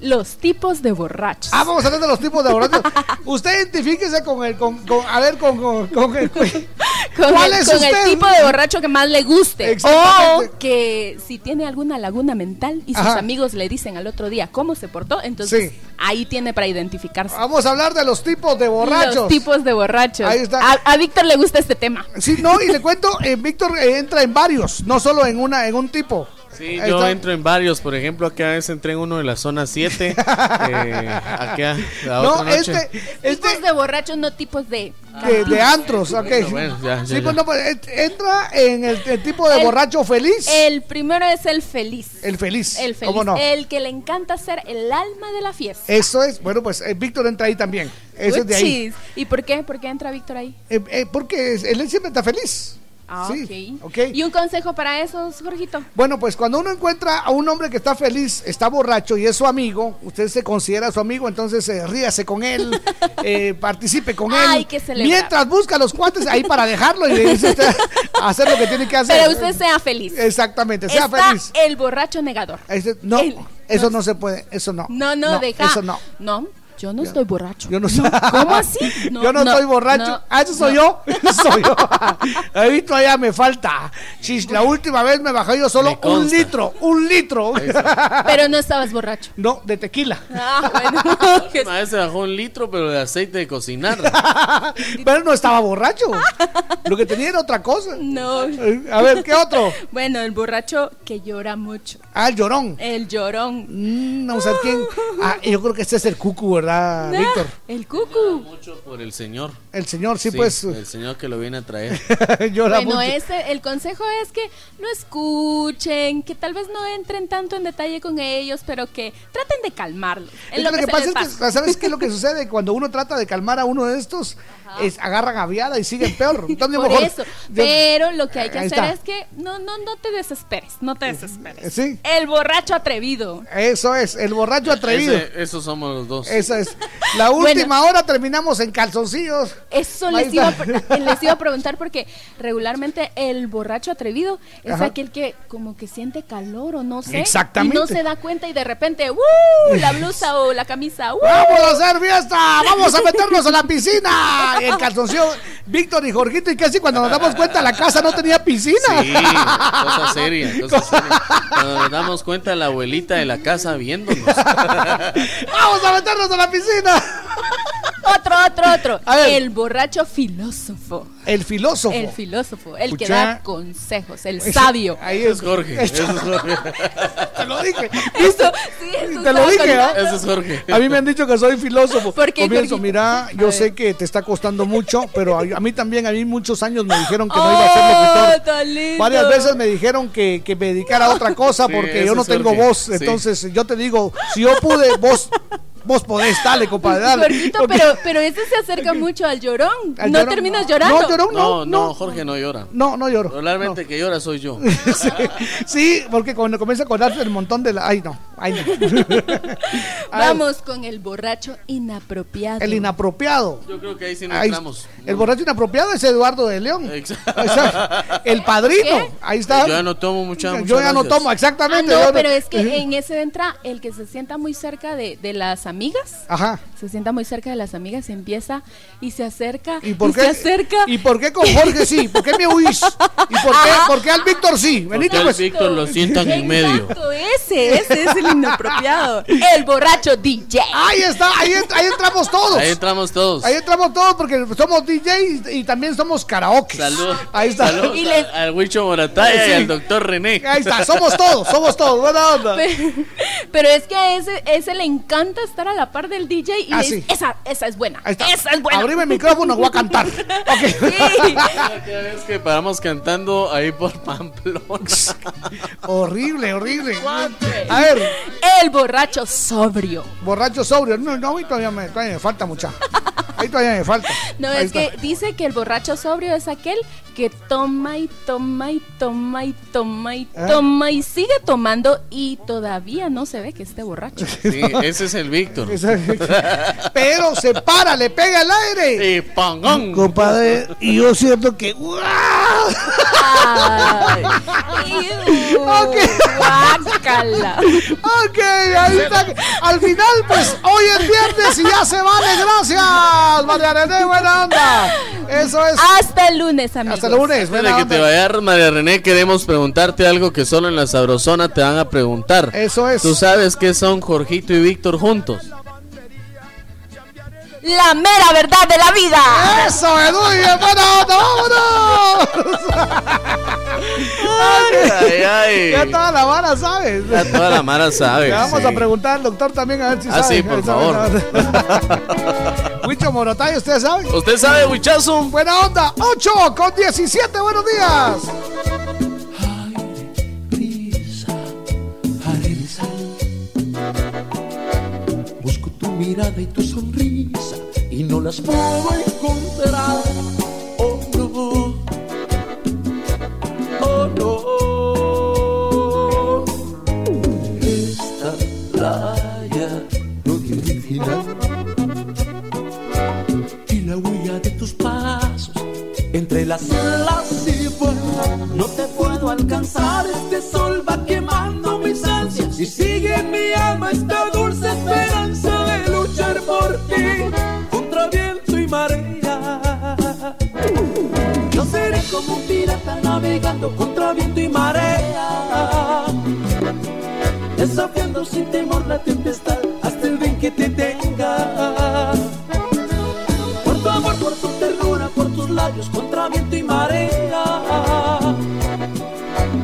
Los tipos de borrachos. Ah, vamos a hablar de los tipos de borrachos. Usted identifíquese con el, con, con- a ver, con, con, con el, ¿cuál el, es con usted? el tipo de borracho que más le guste. O que si tiene alguna laguna mental y sus Ajá. amigos le dicen al otro día cómo se portó, entonces Sí. ahí tiene para identificarse. Vamos a hablar de los tipos de borrachos. Los tipos de borrachos. Ahí está. A, a Víctor le gusta este tema. Sí, no, y le cuento, eh, Víctor eh, entra en varios, no solo en una, en un tipo. Sí, Ahí yo está. entro en varios. Por ejemplo, acá vez entré en uno de la zona 7. eh, acá, la No, otra noche. este, Tipos de borrachos, no tipos de... de, de antros, ok. Bueno, bueno, ya, ya, sí, ya. pues no, pues, ent- entra en el, el tipo de El- borracho feliz. El primero es el feliz. El feliz. El feliz. ¿Cómo no? El que le encanta ser el alma de la fiesta. Eso es, bueno, pues eh, Víctor entra ahí también. Ese es de ahí. Uchis. ¿Y por qué? ¿Por qué entra Víctor ahí? Eh, eh, porque él siempre está feliz. Ah, Sí, ok. ok. ¿Y un consejo para esos, Jorgito? Bueno, pues cuando uno encuentra a un hombre que está feliz, está borracho y es su amigo, usted se considera su amigo, entonces eh, ríase con él, eh, participe con él. Hay que. Mientras busca los cuates ahí para dejarlo y le dice usted hacer lo que tiene que hacer. Pero usted sea feliz. Exactamente, sea Está feliz. el borracho negador. No, El- eso no se puede, eso no. No, no, deja. Eso no. No, yo no estoy borracho. Yo no soy. ¿Cómo así? No, yo no, no, estoy borracho. no, ah, eso soy no. yo. Eso soy yo. Ahí todavía me falta. Si la última vez me bajé yo solo un litro. Un litro. Pero no estabas borracho. no, de tequila. Ah, bueno. Una vez se bajó un litro, pero de aceite de cocinar. Pero no estaba borracho. Lo que tenía era otra cosa. No. Eh, A ver, ¿qué otro? Bueno, el borracho que llora mucho. Ah, el llorón. El llorón. Mm, vamos a ver quién. Ah, yo creo que este es el cucu, ¿verdad, Ah, Víctor? El cucu. Mucho por el señor. El señor, sí, pues. El señor que lo viene a traer. llora Bueno, mucho. ese, el consejo es que no escuchen, que tal vez no entren tanto en detalle con ellos, pero que traten de calmarlos. Lo que pasa es que. ¿sabes qué es lo que sucede? Cuando uno trata de calmar a uno de estos, es, agarran aviada y siguen peor. Entonces, Por mejor- eso. yo- Pero lo que hay que hacer está. es que no, no, no te desesperes, no te desesperes. Sí, El borracho atrevido. eso es, el borracho atrevido. Ese- esos somos los dos. Esa es. La última hora terminamos en calzoncillos. Eso les iba, a, pre- les iba a preguntar porque regularmente el borracho atrevido es Ajá. aquel que como que siente calor o no sé. Exactamente. Y no se da cuenta y de repente, ¡uh! La blusa o la camisa, ¡uh! ¡Vamos a hacer fiesta! ¡Vamos a meternos a la piscina! El calzoncillo, Víctor y Jorgito, y casi cuando nos damos cuenta la casa no tenía piscina. Sí, cosa seria, cosa seria. Cuando nos damos cuenta la abuelita de la casa viéndonos. ¡Vamos a meternos a la piscina! Otro, otro, otro. El borracho filósofo. El filósofo. El filósofo, el que da consejos, el sabio. Ahí es Jorge. Ese es Jorge. Te lo dije. Eso, sí, eso Te lo dije, ¿ah? contando. Ese es Jorge. A mí me han dicho que soy filósofo. ¿Por qué, Comienzo, Jorgito? mira, yo sé que te está costando mucho, pero a, a mí también, a mí muchos años me dijeron que no ¡Oh, iba a ser locutor. tan lindo! Varias veces me dijeron que, que me dedicara a otra cosa Sí, porque yo no tengo Jorge, voz. sí. Entonces yo te digo, si yo pude, vos Vos podés, dale, compadre, dale. Jorgito, pero, pero ese se acerca mucho al llorón. Al no llorón, terminas no. llorando. No, llorón, No, no, Jorge no llora. No, no lloro. Regularmente el que llora soy yo. Sí, porque cuando comienza a acordarse el montón de la. Ay, no, ay, no. Vamos con el borracho inapropiado. El inapropiado. Yo creo que ahí sí no Ahí- entramos. el borracho inapropiado es Eduardo de León. Exacto. El padrino. ¿Qué? Ahí está. Yo ya no tomo mucha Yo ya no tomo, Ah, exactamente. no, yo pero es que en ese entra el que se sienta muy cerca de, de las amigas. Ajá. Se sienta muy cerca de las amigas y empieza y se acerca. ¿Y por se qué? acerca. ¿Y por qué con Jorge sí? ¿Por qué me huís? ¿Y por qué, por qué al Víctor sí? Venite pues. Víctor lo sientan en medio. Ese, ese es el inapropiado. El borracho DJ. Ahí está, ahí, ent- ahí entramos todos. Ahí entramos todos. Ahí entramos todos porque somos DJ y, y también somos karaoke. Salud. Ahí está. Salud Y a- al Huicho Morataya Sí. y al doctor René. Ahí está, somos todos, somos todos. Buena onda. Pero, pero es que a ese, ese le encanta estar a la par del DJ y Ah, le sí. esa, esa es buena. Esa es buena. Abrime el micrófono, voy a cantar. Cada vez que paramos cantando ahí por Pamplona. horrible, horrible. A ver. El borracho sobrio. Borracho sobrio. No, no, a mí todavía me, todavía me falta mucha. Ahí todavía me falta. No, Ahí es que dice que el borracho sobrio es aquel que toma y toma y toma y toma y ¿Eh? toma y sigue tomando y todavía no se ve que esté borracho. Sí, ese es el Víctor. Pero se para, le pega el aire. Y pongón. Compadre, y yo siento que. ok. Guácala. Ok, ahí está. Al final, pues hoy es viernes y ya se vale. Gracias, María René, buena onda. Eso es. Hasta el lunes, amigos. Hasta el lunes, Antes de buena que te vayas, María René, queremos preguntarte algo que solo en la Sabrosona te van a preguntar. Eso es. ¿Tú sabes qué son Jorgito y Víctor juntos? La mera verdad de la vida. Eso, Edu, y bien, buena onda, vámonos. Ay, ay. Ya toda la vara, ¿sabes? Ya toda la mara sabe. Le vamos sí. a preguntar al doctor también a ver si Ah, sabe. sí, por sabe, favor. Huicho Morotay, ¿usted sabe? ¿Usted sabe, Huichazo? Buena onda, 8 con 17, buenos días. arena y sal. Busco tu mirada y tu sonrisa y no las puedo encontrar. Oh no, oh no. Esta playa entre las olas y vuela. No te puedo alcanzar, este sol va quemando mis ansias. Y sigue en mi alma esta dulce esperanza de luchar por ti contra viento y marea. Yo seré como un pirata navegando contra viento y marea. Desafiando sin temor la tempestad viento y marea.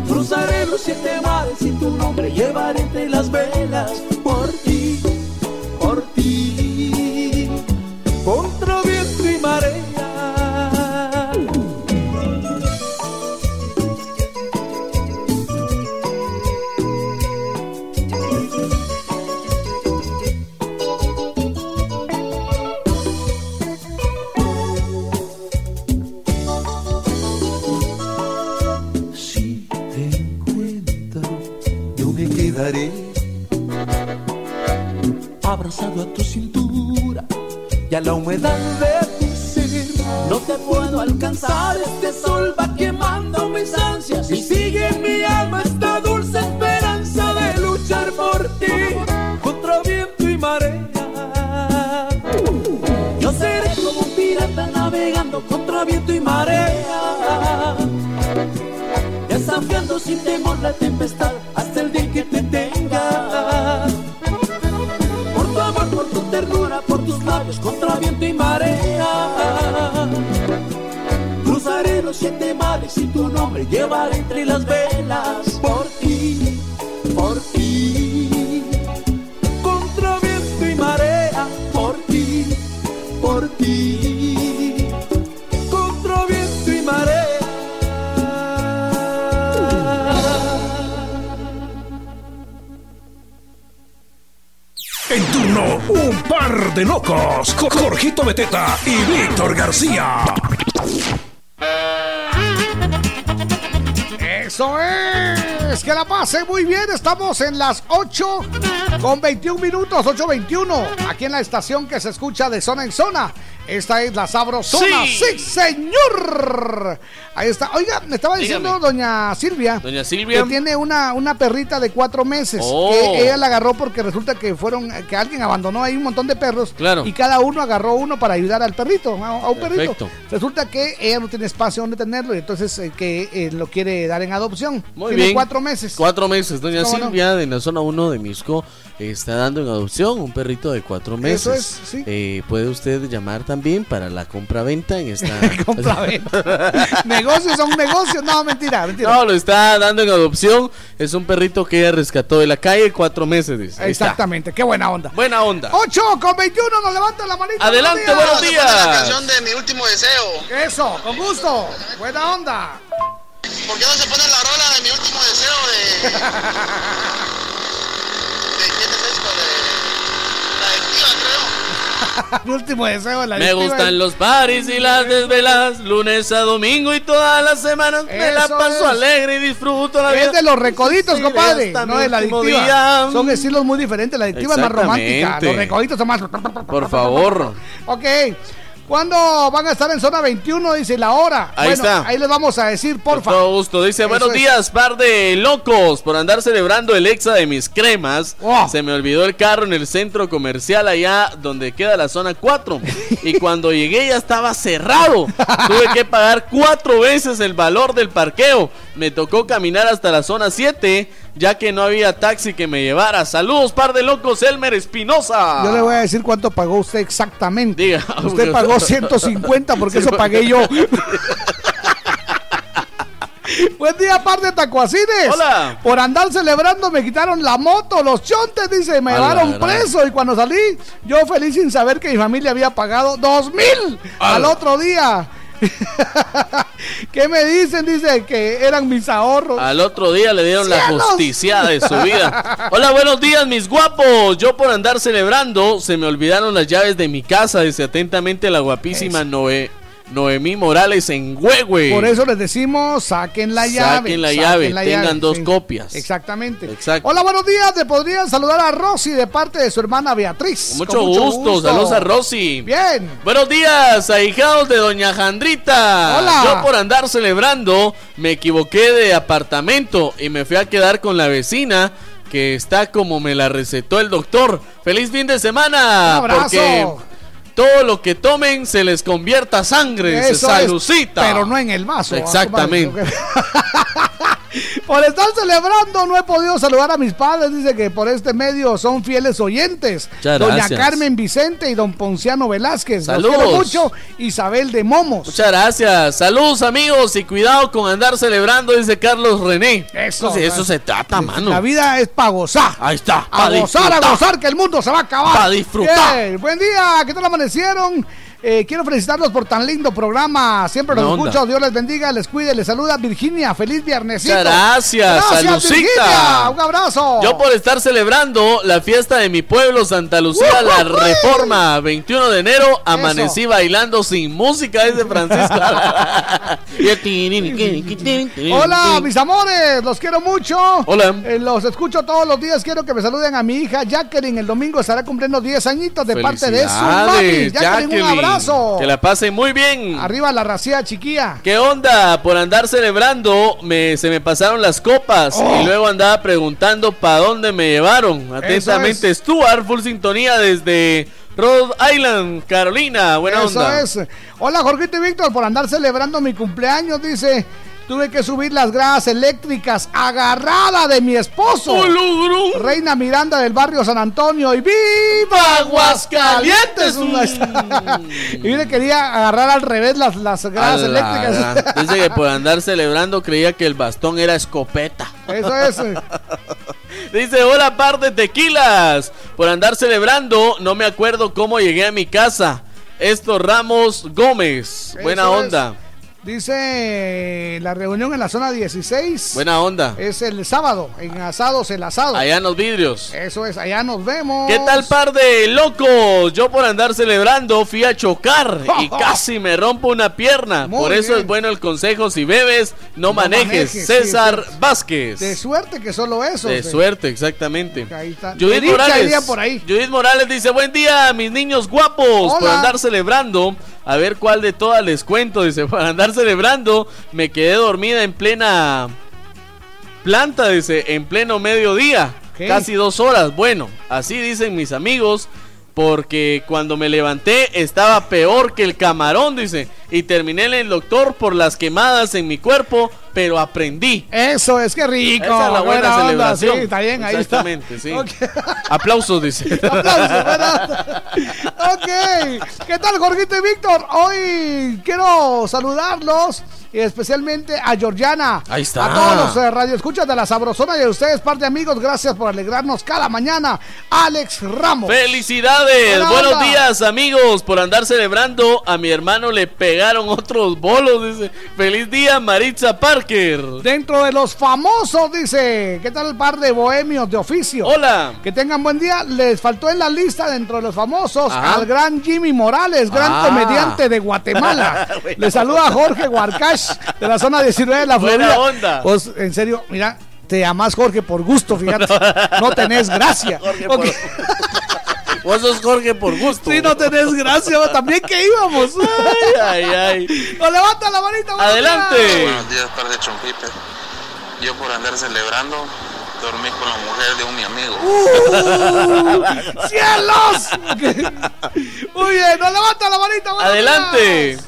Cruzaré los siete mares y tu nombre llevaré entre las velas. 8 con 21 minutos, 8.21, aquí en la estación que se escucha de zona en zona. Esta es la Sabrosona. Sí. Sí, señor. Ahí está. Oiga, me estaba diciendo Dígame. doña Silvia. Doña Silvia. Que tiene una, una perrita de cuatro meses. Oh. Que ella la agarró porque resulta que fueron, que alguien abandonó ahí un montón de perros. Claro. Y cada uno agarró uno para ayudar al perrito, a, a un perrito. Perfecto. Resulta que ella no tiene espacio donde tenerlo y entonces eh, que eh, lo quiere dar en adopción. Muy tiene bien. cuatro meses. Cuatro meses. Doña. Silvia, de la zona 1 de Misco, está dando en adopción un perrito de cuatro meses. Eso es, sí. Eh, puede usted llamar también para la compra-venta en esta. Compra-venta. negocios son negocios. No, mentira, mentira. No, lo está dando en adopción. Es un perrito que ella rescató de la calle cuatro meses. Dice. Ahí está. Exactamente, qué buena onda. Buena onda. 8 con 21, nos levanta la manita. Adelante, buenos días. La canción de mi último deseo. Eso, con gusto. Buena onda. ¿Por qué no se pone la rola de mi último deseo de. de quién es esto? De. La adictiva, creo. Mi último deseo de la Me gustan es- los paris y las desvelas, lunes a domingo y todas las semanas. Me la paso es. alegre y disfruto la vida. Es de los recoditos, Sí, compadre. No de la adictiva. día. Son estilos muy diferentes. La adictiva es más romántica. Los recoditos son más. Por favor. Ok. ¿Cuándo van a estar en zona 21? Dice la hora. Ahí bueno, está. Ahí les vamos a decir, Por porfa. todo gusto. Dice, Eso buenos es. días, par de locos, por andar celebrando el exa de mis cremas. Se me olvidó el carro en el centro comercial allá donde queda la zona 4. y cuando llegué ya estaba cerrado. Tuve que pagar cuatro veces el valor del parqueo. Me tocó caminar hasta la zona 7, ya que no había taxi que me llevara. Saludos, par de locos, Elmer Espinosa. Yo le voy a decir cuánto pagó usted exactamente. Diga. Usted pagó 150 porque eso pagué yo. Buen día, par de tacuacines. Hola. Por andar celebrando me quitaron la moto, los chontes, dice, me llevaron preso. Y cuando salí, yo feliz sin saber que mi familia había pagado dos mil al otro día. ¿Qué me dicen? Dice que eran mis ahorros. Al otro día le dieron la ¡Cielos! justiciada de su vida. Hola, buenos días, mis guapos. Yo por andar celebrando, se me olvidaron las llaves de mi casa. Dice atentamente la guapísima Noé, Noemí Morales en Huehue. Por eso les decimos, saquen la llave. Saquen la llave, tengan dos sí. copias. Exactamente. Exacto. Hola, buenos días. Te podrían saludar a Rosy de parte de su hermana Beatriz. Mucho, Con gusto. saludos a Rosy. Bien. Buenos días, ahijados de Doña Jandrita. Hola. Yo por andar celebrando me equivoqué de apartamento y me fui a quedar con la vecina que está como me la recetó el doctor. Feliz fin de semana. Un abrazo. Porque todo lo que tomen se les convierta a sangre. Eso es, Salucita. pero no en el vaso. Exactamente. Por estar celebrando no he podido saludar a mis padres. Dice que por este medio son fieles oyentes. Muchas Doña gracias. Carmen Vicente y don Ponciano Velázquez. Los Saludos. quiero mucho. Isabel de Momos. Muchas gracias. Saludos amigos y cuidado con andar celebrando, dice Carlos René. Eso, eso se trata, mano. La vida es para gozar. Ahí está. A gozar, a gozar, que el mundo se va a acabar. Pa' disfrutar. Bien, Buen día, ¿qué tal amanecieron? Eh, quiero felicitarlos por tan lindo programa. Siempre los onda. escucho. Dios les bendiga, les cuide, les saluda Virginia. Feliz viernesito. Gracias, Salucita. Virginia. Un abrazo. Yo por estar celebrando la fiesta de mi pueblo, Santa Lucía, la. Reforma, 21 de enero, amanecí bailando sin música, dice Francisco. Hola, mis amores, los quiero mucho. Hola. Eh, los escucho todos los días. Quiero que me saluden a mi hija Jacqueline. El domingo estará cumpliendo 10 añitos de parte de su mami. Felicidades, Jacqueline, un abrazo. Que la pasen muy bien. Arriba la racía chiquilla. ¿Qué onda? Por andar celebrando, me, se me pasaron las copas Oh. y luego andaba preguntando para dónde me llevaron. Atentamente, Stuart, full sintonía desde Rhode Island, Carolina. Buena Eso onda. es. Hola, Jorgito y Víctor, por andar celebrando mi cumpleaños, dice. Tuve que subir las gradas eléctricas agarrada de mi esposo. Reina Miranda del barrio San Antonio. Y ¡Viva Aguascalientes! y le quería agarrar al revés las, las gradas eléctricas. Dice que por andar celebrando creía que el bastón era escopeta. Eso es. Dice, hola par de tequilas. Por andar celebrando, no me acuerdo cómo llegué a mi casa. Esto Ramos Gómez. Buena es. Dice la reunión en la zona 16. Buena onda. Es el sábado, en Asados el Asado. Allá en los vidrios. Eso es, allá nos vemos. ¿Qué tal par de locos? Yo por andar celebrando fui a chocar y casi me rompo una pierna. Muy por eso bien. es bueno el consejo, si bebes, no, manejes. César sí. Vázquez. De suerte que solo eso. De suerte, exactamente. Ahí está. Judith Morales. por ahí. Judith Morales dice, buen día, mis niños guapos, por andar celebrando. A ver cuál de todas les cuento. Dice, por andar celebrando, me quedé dormida en plena planta, dice, en pleno mediodía. ¿Qué? Casi dos horas. Bueno, así dicen mis amigos. Porque cuando me levanté estaba peor que el camarón, dice. Y terminé en el doctor por las quemadas en mi cuerpo, pero aprendí. Eso es que rico. Esa es la buena onda, celebración. Sí, está bien, ahí está. Exactamente, sí. Aplausos, dice. Aplausos, onda. Ok, ¿qué tal Jorgito y Víctor? Hoy quiero saludarlos y especialmente a Georgiana. Ahí está. A todos los eh, radioescuchas de la Sabrosona y a ustedes, par de amigos, gracias por alegrarnos cada mañana. Alex Ramos. ¡Felicidades! Buena Buenos onda. días, amigos. Por andar celebrando, a mi hermano le pegaron otros bolos. Dice: ¡Feliz día, Maritza Parker! Dentro de los famosos, dice, ¿qué tal el par de bohemios de oficio? Hola. Que tengan buen día. Les faltó en la lista dentro de los famosos Ajá. al gran Jimmy Morales, gran Ah. comediante de Guatemala. Buena Le saluda Jorge Huarcash de la zona 19 de la Buena Florida. onda. Pues, en serio, mira, te llamas Jorge por gusto, fíjate. No tenés gracia. Jorge Ok. por- Vos sos Jorge por gusto. Sí, no tenés gracia. También que íbamos. Ay, ay, ay. No levanta la manita. Adelante. Buenos días, par de chompipe. Yo por andar celebrando, dormí con la mujer de un mi amigo. ¡Uh! ¡Cielos! Muy bien, no levanta la manita. buenos Adelante. días.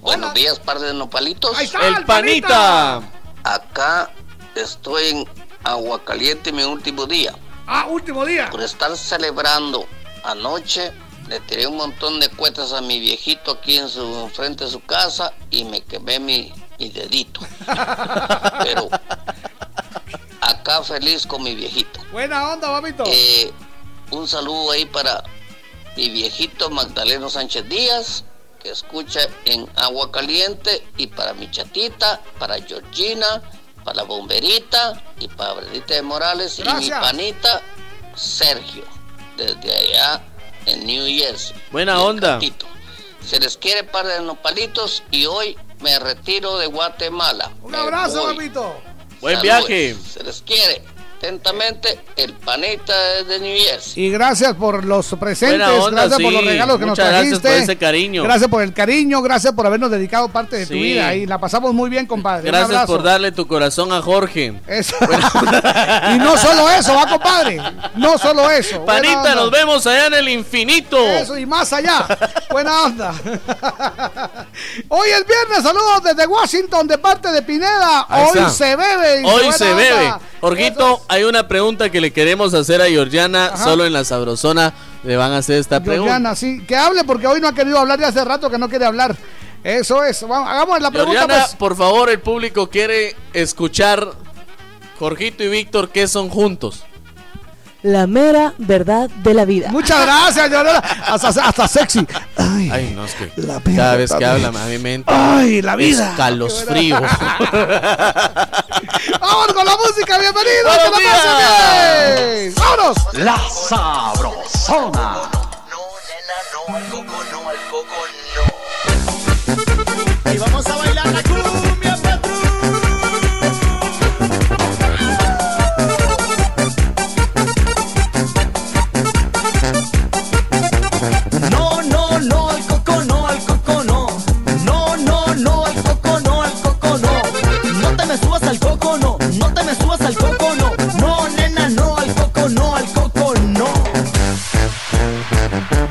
Buenos días, par de nopalitos. Ahí está, El panita. Acá estoy en Aguacaliente, mi último día. Ah, último día. Por estar celebrando anoche, le tiré un montón de cuetas a mi viejito aquí en su frente de su casa y me quemé mi, mi dedito. Pero acá feliz con mi viejito. Buena onda, mamito. Eh, un saludo ahí para mi viejito Magdaleno Sánchez Díaz, que escucha en Agua Caliente, y para mi chatita, para Georgina, para la bomberita, y para Bredita de Morales, y mi panita Sergio, desde allá en New Jersey. Buena onda. Cantito. Se les quiere par de nopalitos y hoy me retiro de Guatemala. Un Me abrazo, voy. mamito. Buen Saludos. viaje. Se les quiere. Atentamente, el panita desde New Jersey. Y gracias por los presentes, onda, gracias por los regalos que Muchas nos gracias trajiste. por ese cariño. Gracias por el cariño, gracias por habernos dedicado parte de tu vida y la pasamos muy bien, compadre. Gracias por darle tu corazón a Jorge. Eso. y no solo eso, va, compadre. No solo eso. Panita, nos vemos allá en el infinito. Eso y más allá. Buena onda. Hoy es viernes, saludos desde Washington de parte de Pineda. Ahí Hoy está. se bebe. Hoy se onda. Jorgito, hay una pregunta que le queremos hacer a Georgiana. Ajá. Solo en la sabrosona le van a hacer esta pregunta. Georgiana, sí. Que hable porque hoy no ha querido hablar de hace rato que no quiere hablar. Eso es. Vamos, hagamos la pregunta, Georgiana, pues. por favor, el público quiere escuchar Jorgito y Víctor que son juntos. La mera verdad de la vida. Muchas gracias, Georgiana. Hasta, hasta sexy. Ay, Ay, no, es que La vida cada vez que habla a mi mente. Ah, Ay, la vida. Escalofrío. Vamos con la música, bienvenidos. Que la pasen bien. ¡Vámonos! La Sabrosona. ¡Ay,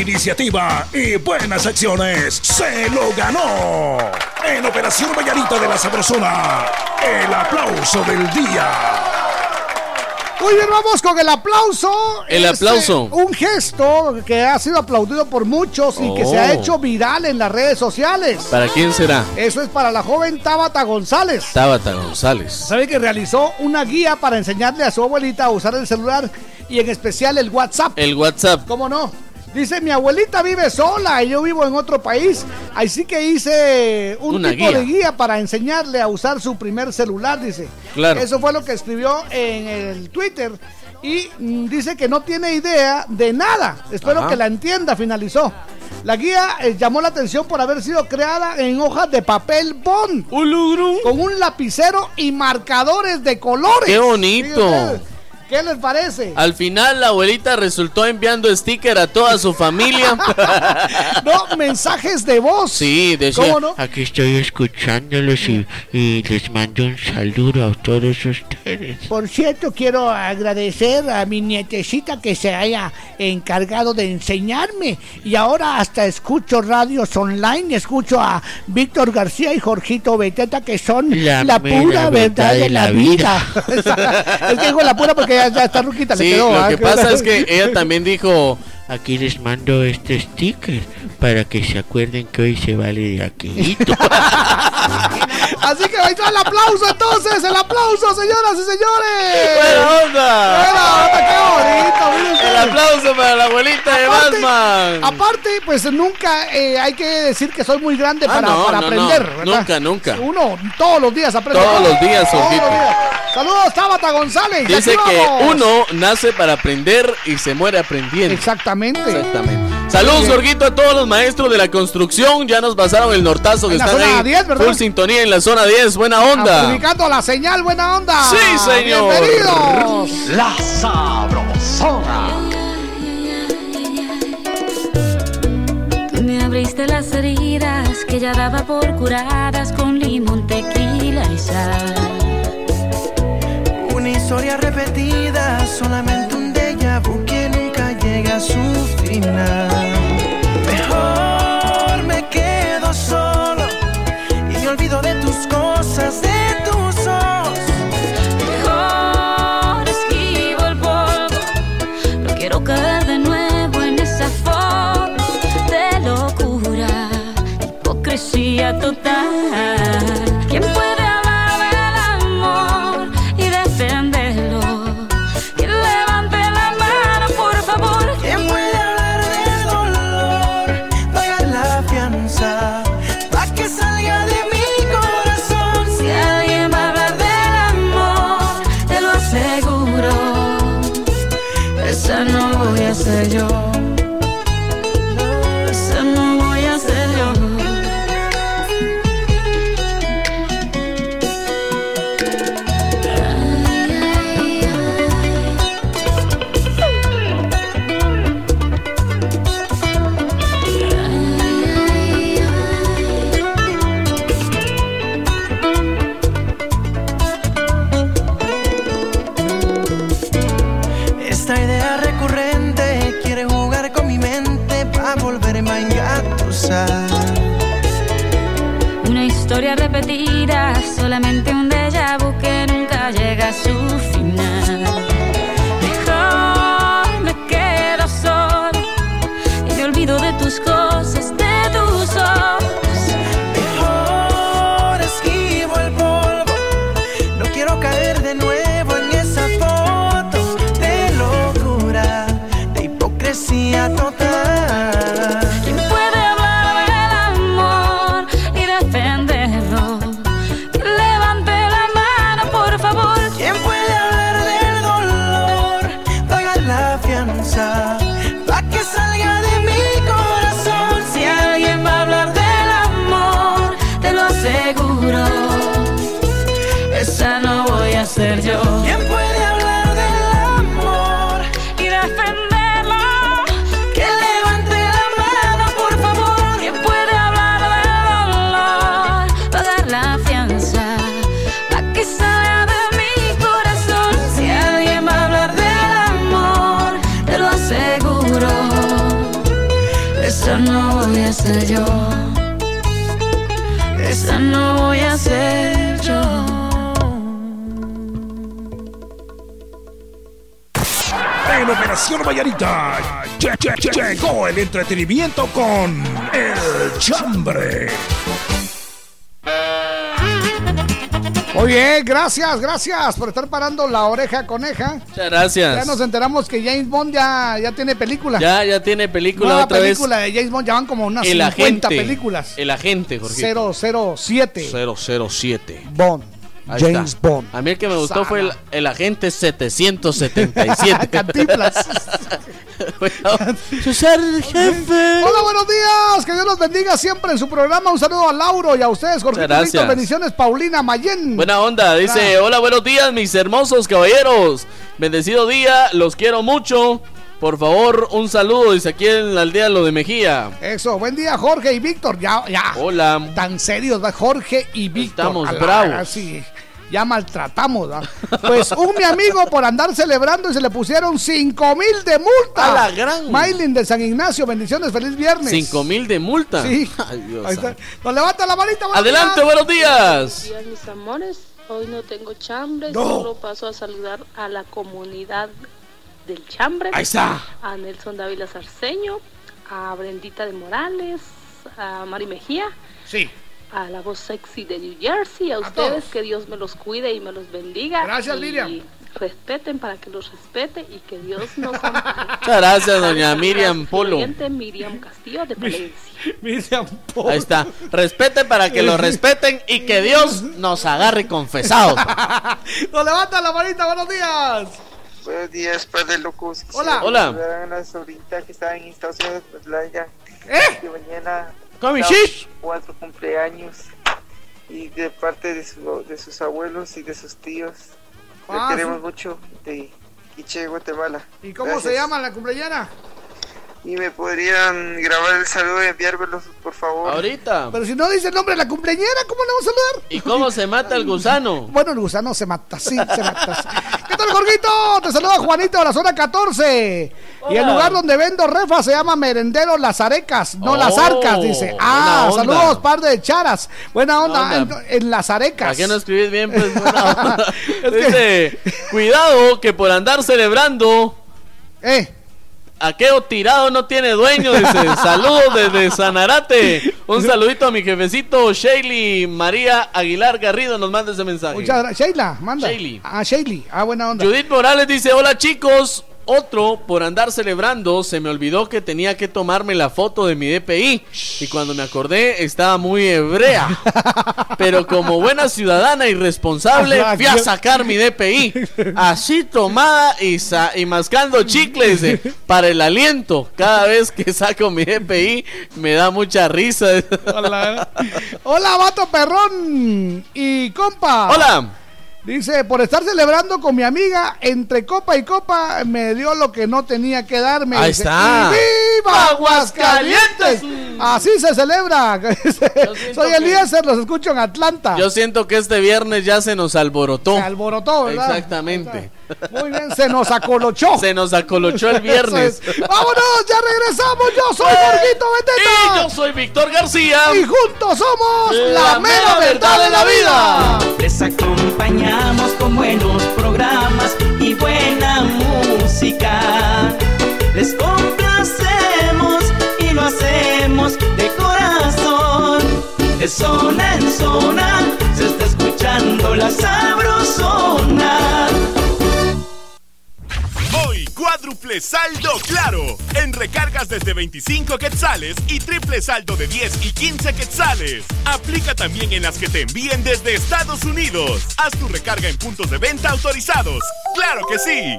iniciativa y buenas acciones, se lo ganó. En Operación Vallarita de la Sabrosona, el aplauso del día. Muy bien, vamos con el aplauso. El Este, aplauso. un gesto que ha sido aplaudido por muchos y que se ha Oh. hecho viral en las redes sociales. ¿Para quién será? Eso es para la joven Tabata González. Tabata González. Sabe que realizó una guía para enseñarle a su abuelita a usar el celular y en especial el WhatsApp. El WhatsApp. ¿Cómo no? Dice, mi abuelita vive sola y yo vivo en otro país. Así que hice un Una tipo guía. de guía para enseñarle a usar su primer celular, dice. Claro. Eso fue lo que escribió en el Twitter. Y mm, dice que no tiene idea de nada. Espero Ajá. que la entienda, finalizó. La guía eh, llamó la atención por haber sido creada en hojas de papel bond. Con un lapicero y marcadores de colores. ¡Qué bonito! ¿Qué les parece? Al final la abuelita resultó enviando sticker a toda su familia. No, mensajes de voz. Sí, decía, ¿Cómo no? Aquí estoy escuchándolos y, y les mando un saludo a todos ustedes. Por cierto, quiero agradecer a mi nietecita que se haya encargado de enseñarme. Y ahora hasta escucho radios online, escucho a Víctor García y Jorgito Beteta, que son la, La pura verdad de la vida. es que dijo la pura porque ya, ya está ruquita, le Sí, quedó. lo ¿ah? que pasa es que ella también dijo, Aquí les mando este sticker para que se acuerden que hoy se vale de aquelito. Así que ahí está el aplauso entonces, el aplauso, señoras y señores. ¡Buena onda! ¡Buena onda! ¡Qué bonito! el aplauso para la abuelita de Batman. Aparte, pues nunca eh, hay que decir que soy muy grande Ah, para, no, para no, aprender. Nunca, nunca. Uno todos los días aprende. Todos los días, Todos los días. Saludos, Tabata González. Dice aquí que uno nace para aprender y se muere aprendiendo. Exactamente. Exactamente. Saludos, Jorgito, a todos los maestros de la construcción. Ya nos pasaron el nortazo que En la están zona ahí. 10, ¿verdad? Full sintonía en la zona 10. Buena onda. Amplificando la señal, buena onda. Sí, señor. Bienvenidos. La Sabrosona. Tú me abriste las heridas que ya daba por curadas con limón, tequila y sal. Una historia repetida, solamente a su final. Mejor me quedo solo y me olvido de tus cosas, de tus ojos. Mejor esquivo el polvo. No quiero caer de nuevo en esa foto de locura, hipocresía total. esa no voy a ser yo. Entretenimiento con El Chambre. Muy bien, gracias, gracias por estar parando la oreja coneja. Muchas Ya gracias. nos enteramos que James Bond ya, ya tiene película. Ya, ya tiene película Nueva otra película de James Bond, ya van como unas. El 50 agente. películas. El agente, Jorgito. 007 007. Bond. Ahí James está. Bond. A mí el que me gustó fue el, el agente 777. Cantinflas. Jefe. Hola, buenos días. Que Dios los bendiga siempre en su programa. Un saludo a Lauro y a ustedes, Jorge. Gracias. Bendiciones, Paulina Mayen. Buena onda, dice, hola, buenos días, mis hermosos caballeros. Bendecido día, los quiero mucho. Por favor, un saludo, dice aquí en la aldea Lo de Mejía. Eso, buen día, Jorge y Víctor. Ya, ya. Hola. Tan serios, ¿va? Jorge y Víctor. Estamos bravos. Ya maltratamos, ¿va? Pues un mi amigo por andar celebrando y se le pusieron 5 mil de multa. A la gran. Maylin de San Ignacio, bendiciones, feliz viernes. Cinco mil de multa. Sí. Ay, Dios Ahí está. Nos levanta la manita. buenos Adelante, días. buenos días. días, mis amores. Hoy no tengo chambre, No. solo paso a saludar a la comunidad del chambre. Ahí está. A Nelson Dávila Sarceño, a Brendita de Morales, a Mari Mejía, Sí. A la voz sexy de New Jersey, a, ustedes, que Dios me los cuide y me los bendiga. Gracias, y Miriam. Respeten para que los respete y que Dios nos. Muchas gracias, doña Miriam Polo. Miriam Castillo de Palencia. Miriam Polo. Ahí está. Respete para que lo respeten y que Dios nos agarre confesados. Nos levanta la manita, buenos días. Buenos días, padre. Hola. Hola. Una que está en Estados Unidos, pues la. ¿Eh? Que mañana. Cuatro cumpleaños. Y de parte de, su- de sus abuelos y de sus tíos. Ah, Le queremos sí. mucho. De Quiche, Guatemala. ¿Y cómo Gracias. se llama la cumpleañera? Y me podrían grabar el saludo y enviármelos, por favor. Ahorita. Pero si no dice el nombre de la cumpleañera, ¿cómo le vamos a saludar? ¿Y cómo se mata el gusano? Bueno, el gusano se mata, sí, se mata. sí. ¿Qué tal, Jorgito? Te saluda Juanito de la zona 14. Y el lugar donde vendo refas se llama Merendero Las Arecas, no Oh, Las Arcas, dice. Ah, saludos, par de charas. Buena onda, onda. En, en Las Arecas. ¿Para qué no escribís bien? Pues, buena onda. Es que- Dice, cuidado que por andar celebrando, Eh, aquello tirado no tiene dueño, dice. Saludos desde Sanarate. Un saludito a mi jefecito Shaley María Aguilar Garrido nos manda ese mensaje. muchas gracias. Sheila, manda. Shailey. Ah, Shailey. Ah, buena onda. Judith Morales dice, hola chicos. Otro, por andar celebrando, se me olvidó que tenía que tomarme la foto de mi DPI. Y cuando me acordé, estaba muy hebrea. Pero como buena ciudadana y responsable, fui a sacar mi DPI. Así tomada y, sa- y mascando chicles eh, para el aliento. Cada vez que saco mi DPI, me da mucha risa. Hola, Hola, vato perrón. Y compa. Hola. Dice, por estar celebrando con mi amiga, entre copa y copa, me dio lo que no tenía que darme. Ahí Dice, está. ¡Y ¡Viva Aguascalientes! Así se celebra. Soy Eliezer, los escucho en Atlanta. Yo siento que este viernes ya se nos alborotó. Se alborotó, ¿verdad? Exactamente. Muy bien, se nos acolochó. Se nos acolochó el viernes. Es. Vámonos, ya regresamos. Yo soy Jorgito Beteta. Y yo soy Víctor García. Y juntos somos La mera verdad de la vida. Les acompañamos con buenos programas y buena música. Les complacemos y lo hacemos de corazón. De zona en zona se está escuchando la sabrosona. Cuádruple saldo claro. En recargas desde 25 quetzales y triple saldo de 10 y 15 quetzales. Aplica también en las que te envíen desde Estados Unidos. Haz tu recarga en puntos de venta autorizados. ¡Claro que sí!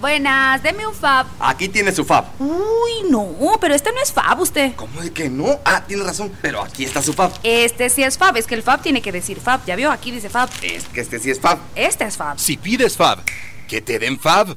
Buenas, deme un fab. Aquí tiene su fab. Uy, no, pero este no es fab usted. ¿Cómo de que no? Ah, tiene razón, pero aquí está su fab. Este sí es fab, es que el fab tiene que decir fab. ¿Ya vio? Aquí dice fab. Es que este sí es fab. Este es fab. Si pides fab, que te den fab.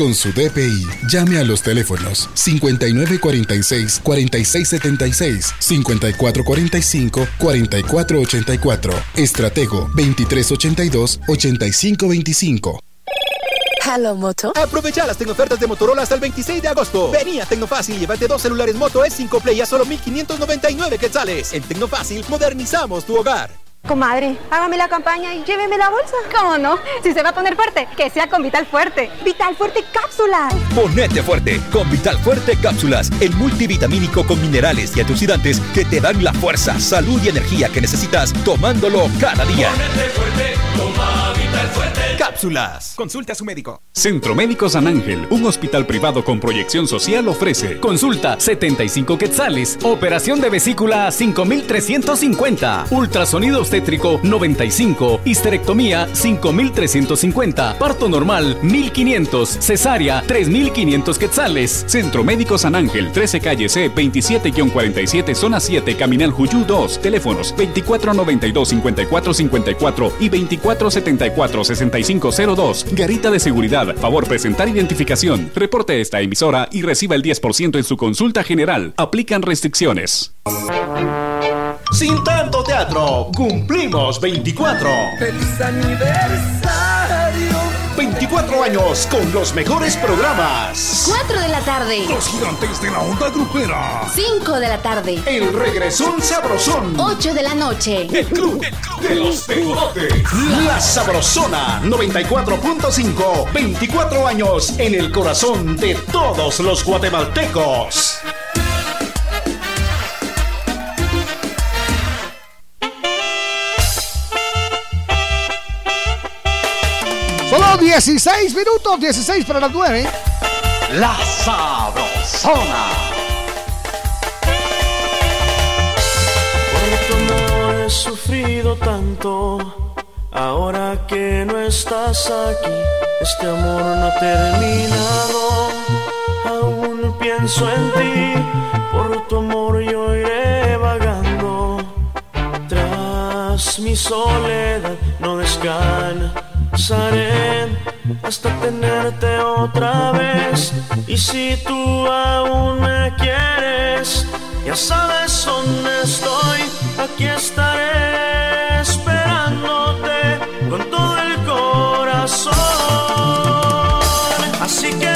su DPI. Llame a los teléfonos 5946-4676, 5445-4484, Estratego 2382-8525. Hello Moto. Aprovecha las tecnofertas de Motorola hasta el 26 de agosto. Vení a Tecnofácil y llévate dos celulares Moto S5 Play a solo 1599 quetzales. En Tecnofácil modernizamos tu hogar. Comadre, hágame la campaña y lléveme la bolsa. ¿Cómo no? Si se va a poner fuerte, que sea con Vital Fuerte. Vital Fuerte Cápsulas. Ponete fuerte con Vital Fuerte Cápsulas, el multivitamínico con minerales y antioxidantes que te dan la fuerza, salud y energía que necesitas tomándolo cada día. Ponete fuerte, toma Vital Fuerte. Cápsulas. Consulte a su médico. Centro Médico San Ángel, un hospital privado con proyección social ofrece consulta 75 quetzales, operación de vesícula 5350, ultrasonido obstétrico 95, histerectomía 5350, parto normal 1500, cesárea 3500 quetzales. Centro Médico San Ángel, 13 calle C 27-47 zona 7, Caminal Juyú 2, teléfonos 2492 5454 y 2474 6502. Garita de seguridad, favor presentar identificación. Reporte esta emisora y reciba el 10% en su consulta general. Aplican restricciones. Sin tanto teatro, cumplimos 24. ¡Feliz aniversario! 24 años con los mejores programas. 4 de la tarde. Los gigantes de la onda grupera. 5 de la tarde. El regresón sabrosón. 8 de la noche. El club, el club de los pegotes. La sabrosona 94.5. 24 años en el corazón de todos los guatemaltecos. Solo 16 minutos, 16 para las 9. La Sabrosona. Por tu amor he sufrido tanto. Ahora que no estás aquí, este amor no ha terminado. Aún pienso en ti, por tu amor yo iré vagando. Tras mi soledad no descansaré hasta tenerte otra vez. Y si tú aún me quieres, ya sabes dónde estoy, aquí estaré esperándote con todo el corazón. Así que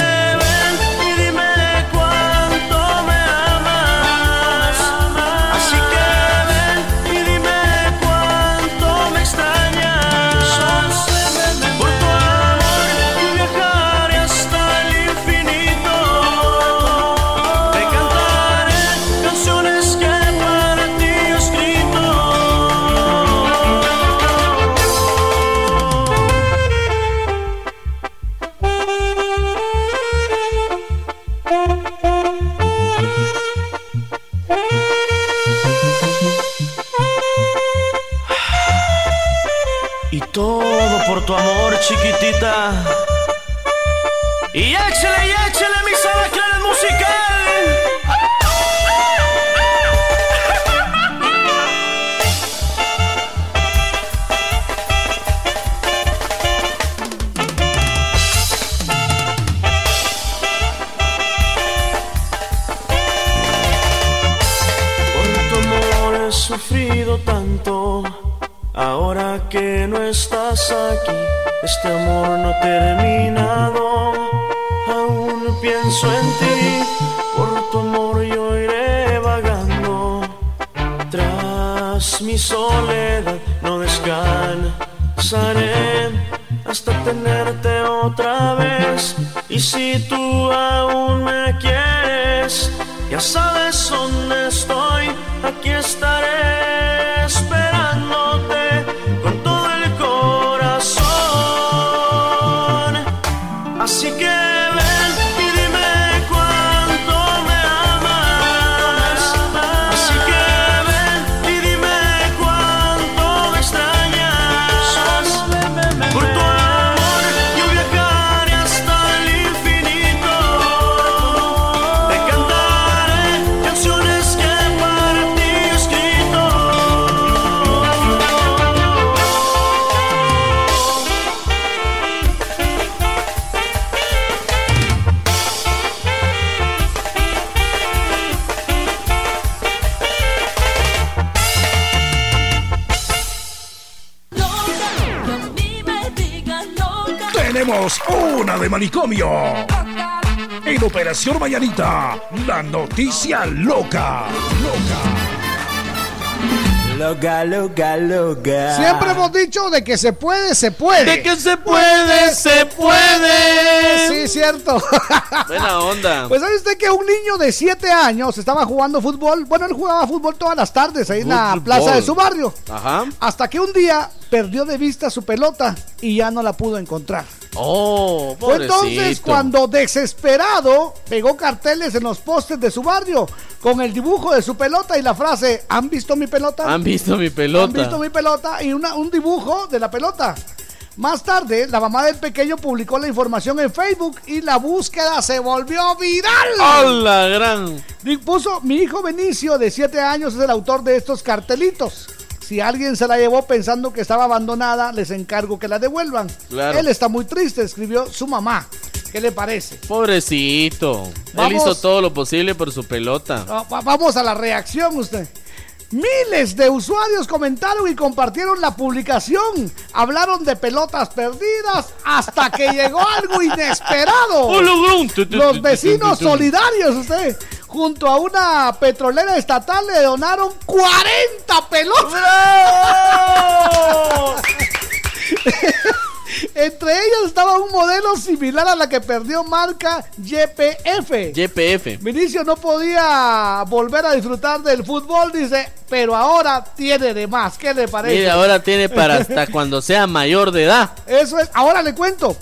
por tu amor, chiquitita. Y échale, y échale, mis alacranes musical. Por tu amor he sufrido tanto. Que no estás aquí, este amor no ha terminado. Aún pienso en ti, por tu amor yo iré vagando. Tras mi soledad no descansaré hasta tenerte otra vez. Y si tú aún me quieres, ya sabes dónde estoy, de manicomio. En Operación Mañanita, la noticia loca. Loca, loca, loca. Siempre hemos dicho de que se puede, se puede. De que se puede, se puede. Sí, cierto. Buena onda. Pues sabe usted que un niño de 7 años estaba jugando fútbol. Bueno, él jugaba fútbol todas las tardes ahí en la plaza de su barrio. Ajá. Hasta que un día perdió de vista su pelota y ya no la pudo encontrar. Oh, Fue entonces cuando desesperado pegó carteles en los postes de su barrio con el dibujo de su pelota y la frase ¿Han visto mi pelota? Han visto mi pelota. ¿Han visto mi pelota? Y una- un dibujo de la pelota. Más tarde, la mamá del pequeño publicó la información en Facebook y la búsqueda se volvió viral. ¡Hola, gran! Y puso, mi hijo Benicio, de 7 años, es el autor de estos cartelitos. Si alguien se la llevó pensando que estaba abandonada, les encargo que la devuelvan. Claro. Él está muy triste, escribió su mamá. ¿Qué le parece? Pobrecito. Vamos. Él hizo todo lo posible por su pelota. Va- Vamos a la reacción usted. Miles de usuarios comentaron y compartieron la publicación. Hablaron de pelotas perdidas hasta que llegó algo inesperado. Los vecinos solidarios, usted, junto a una petrolera estatal, le donaron 40 pelotas. Entre ellas estaba un modelo similar a la que perdió marca YPF. YPF. Vinicio no podía volver a disfrutar del fútbol, dice, pero ahora tiene de más. ¿Qué le parece? Mire, ahora tiene para hasta cuando sea mayor de edad. Eso es, ahora le cuento.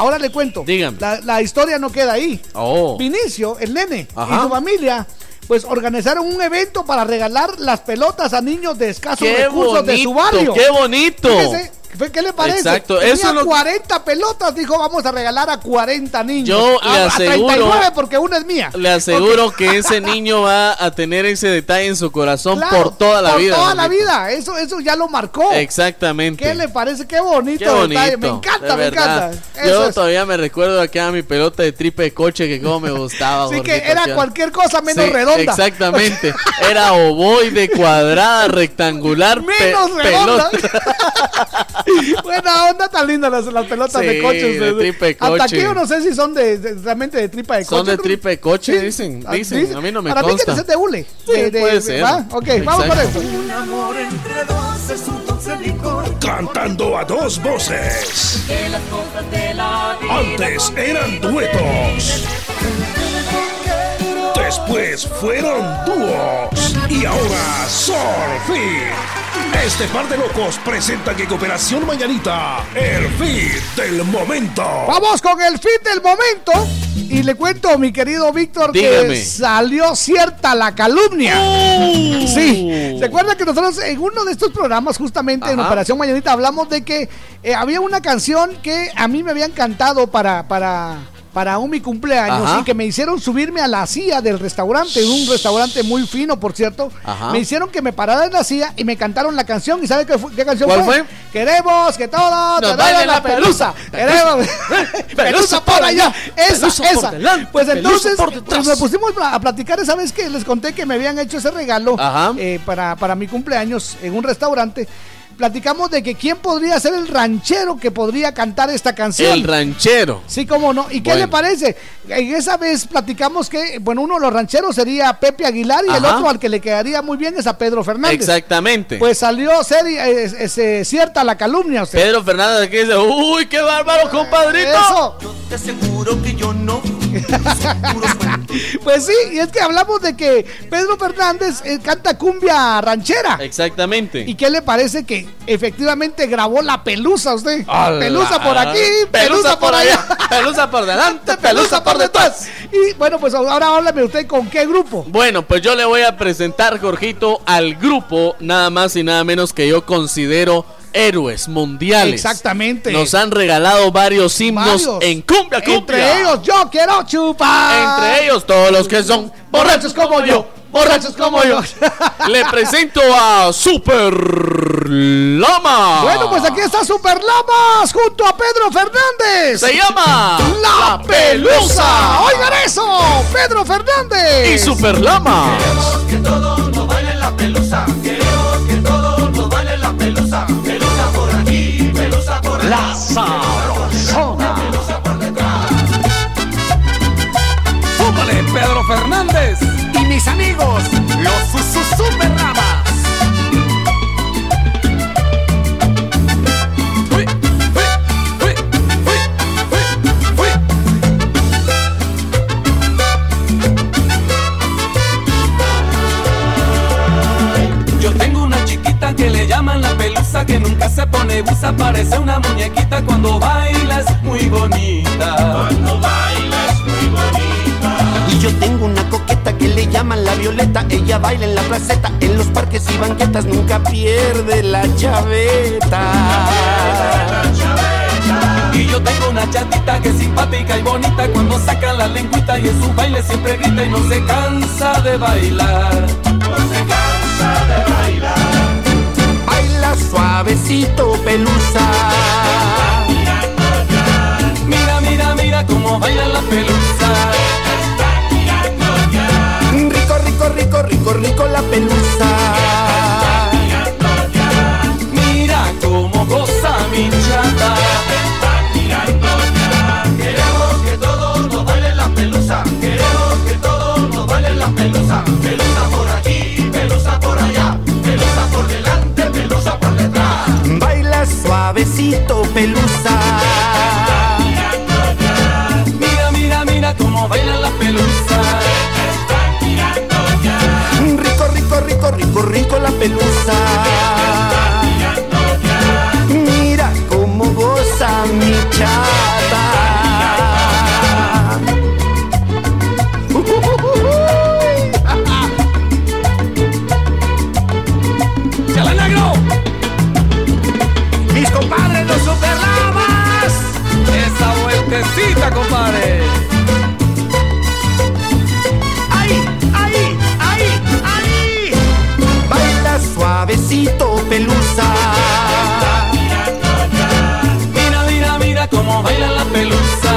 Ahora le cuento. Dígame. La, la historia no queda ahí. Oh. Vinicio, el nene Ajá. y su familia, pues organizaron un evento para regalar las pelotas a niños de escasos ¡Qué recursos de su barrio. qué bonito! Fíjese, ¿qué- ¿Qué le parece? Exacto, Tenía eso es lo que- 40 pelotas, dijo, vamos a regalar a 40 niños. Yo le a, a aseguro- 39 porque una es mía. Le aseguro que ese niño va a tener ese detalle en su corazón Claro, por toda la por vida. toda la vida. Eso, eso ya lo marcó. Exactamente. ¿Qué le parece? Qué bonito, Qué bonito. detalle. Me encanta, me encanta. Yo es. todavía me recuerdo acá mi pelota de tripe de coche que como me gustaba. Así que era cualquier cosa menos Sí, redonda. Exactamente. Era ovoide, cuadrada, rectangular, pe- Menos redonda. pelota. Buena onda, tan lindas las, las pelotas Sí, de coches. de tripa de Hasta coche. aquí yo no sé si son de, de- realmente de tripa de coche. Son de tripe de coche, Sí. dicen. Ah, Dicen. dice- A mí no me Para mí consta. que es de hule. Sí, De- de- puede ser. ¿va? Ok, vamos con esto. Un amor entre dos es un dulce licor. Cantando a dos voces. Que las cosas de la vida Antes eran duetos. Después fueron dúos. Y ahora son fit. Este par de locos presentan en Cooperación Mañanita el fit del momento. Vamos con el fit del momento. Y le cuento, mi querido Víctor, que salió cierta la calumnia. Sí. ¿Se acuerda que nosotros en uno de estos programas, justamente en. Operación Mañanita, hablamos de que eh, había una canción que a mí me habían cantado para, para, para un mi cumpleaños Ajá. y que me hicieron subirme a la silla del restaurante, un restaurante muy fino, por cierto. Ajá. Me hicieron que me parara en la silla y me cantaron la canción. ¿Y sabe qué, fue- qué canción ¿Cuál fue? fue? Queremos que todos Nos bailen la pelusa. Queremos pelusa por allá. Esa, Pelusa por esa. delante, Pues entonces por pues me pusimos a platicar esa vez que les conté que me habían hecho ese regalo eh, para, para mi cumpleaños en un restaurante. Platicamos de que quién podría ser el ranchero que podría cantar esta canción. El ranchero. Sí, cómo no. ¿Y qué Bueno. le parece? En esa vez platicamos que, bueno, uno de los rancheros sería Pepe Aguilar y el otro al que le quedaría muy bien es a Pedro Fernández. Exactamente. Pues salió ser, eh, es- es cierta la calumnia. usted. Pedro Fernández que dice, uy, qué bárbaro, compadrito. Eso. Te aseguro que yo no. Pues sí, y es que hablamos de que Pedro Fernández eh, canta cumbia ranchera. Exactamente. ¿Y qué le parece que efectivamente grabó la pelusa usted? Pelusa por aquí, pelusa, por allá. pelusa por delante, pelusa por detrás. Y bueno, pues ahora háblame usted con qué grupo. Bueno, pues yo le voy a presentar, Jorgito, al grupo nada más y nada menos que yo considero héroes mundiales. Exactamente. Nos han regalado varios himnos Varios. en cumbia, cumbia. Entre ellos, yo quiero chupar. Entre ellos, todos los que son borrachos como yo, borrachos como yo. Le presento a Super Lama. Bueno, pues aquí está Super Lamas junto a Pedro Fernández. Se llama La Pelusa. Oigan eso, Pedro Fernández. y Super Lama. Que todos nos bailen la pelusa. Queremos que todos nos bailen la pelusa. La Sabrosona. ¡Súbale, Pedro Fernández! Y mis amigos, los Susu Super se pone busa, parece una muñequita cuando baila es muy bonita. Cuando baila es muy bonita. Y yo tengo una coqueta que le llaman la violeta. Ella baila en la placeta, en los parques y banquetas, nunca pierde la chaveta. Y yo tengo una chatita que es simpática y bonita cuando saca la lengüita y en su baile siempre grita y no se cansa de bailar. No se cansa de bailar. Suavecito, pelusa. Mira, mira, mira cómo baila la pelusa. Rico, rico, rico, rico, rico la pelusa. Mira cómo goza mi chata. Queremos que todos nos bailen la pelusa. Queremos que todos nos bailen la pelusa. Pelusa pelusa. Mira, mira, mira cómo baila la pelusa. Rico, rico, rico, rico, rico la pelusa. Compadre. ¡Ahí, ahí, ahí, ahí! Baila suavecito, pelusa. Mira, mira, mira cómo baila la pelusa.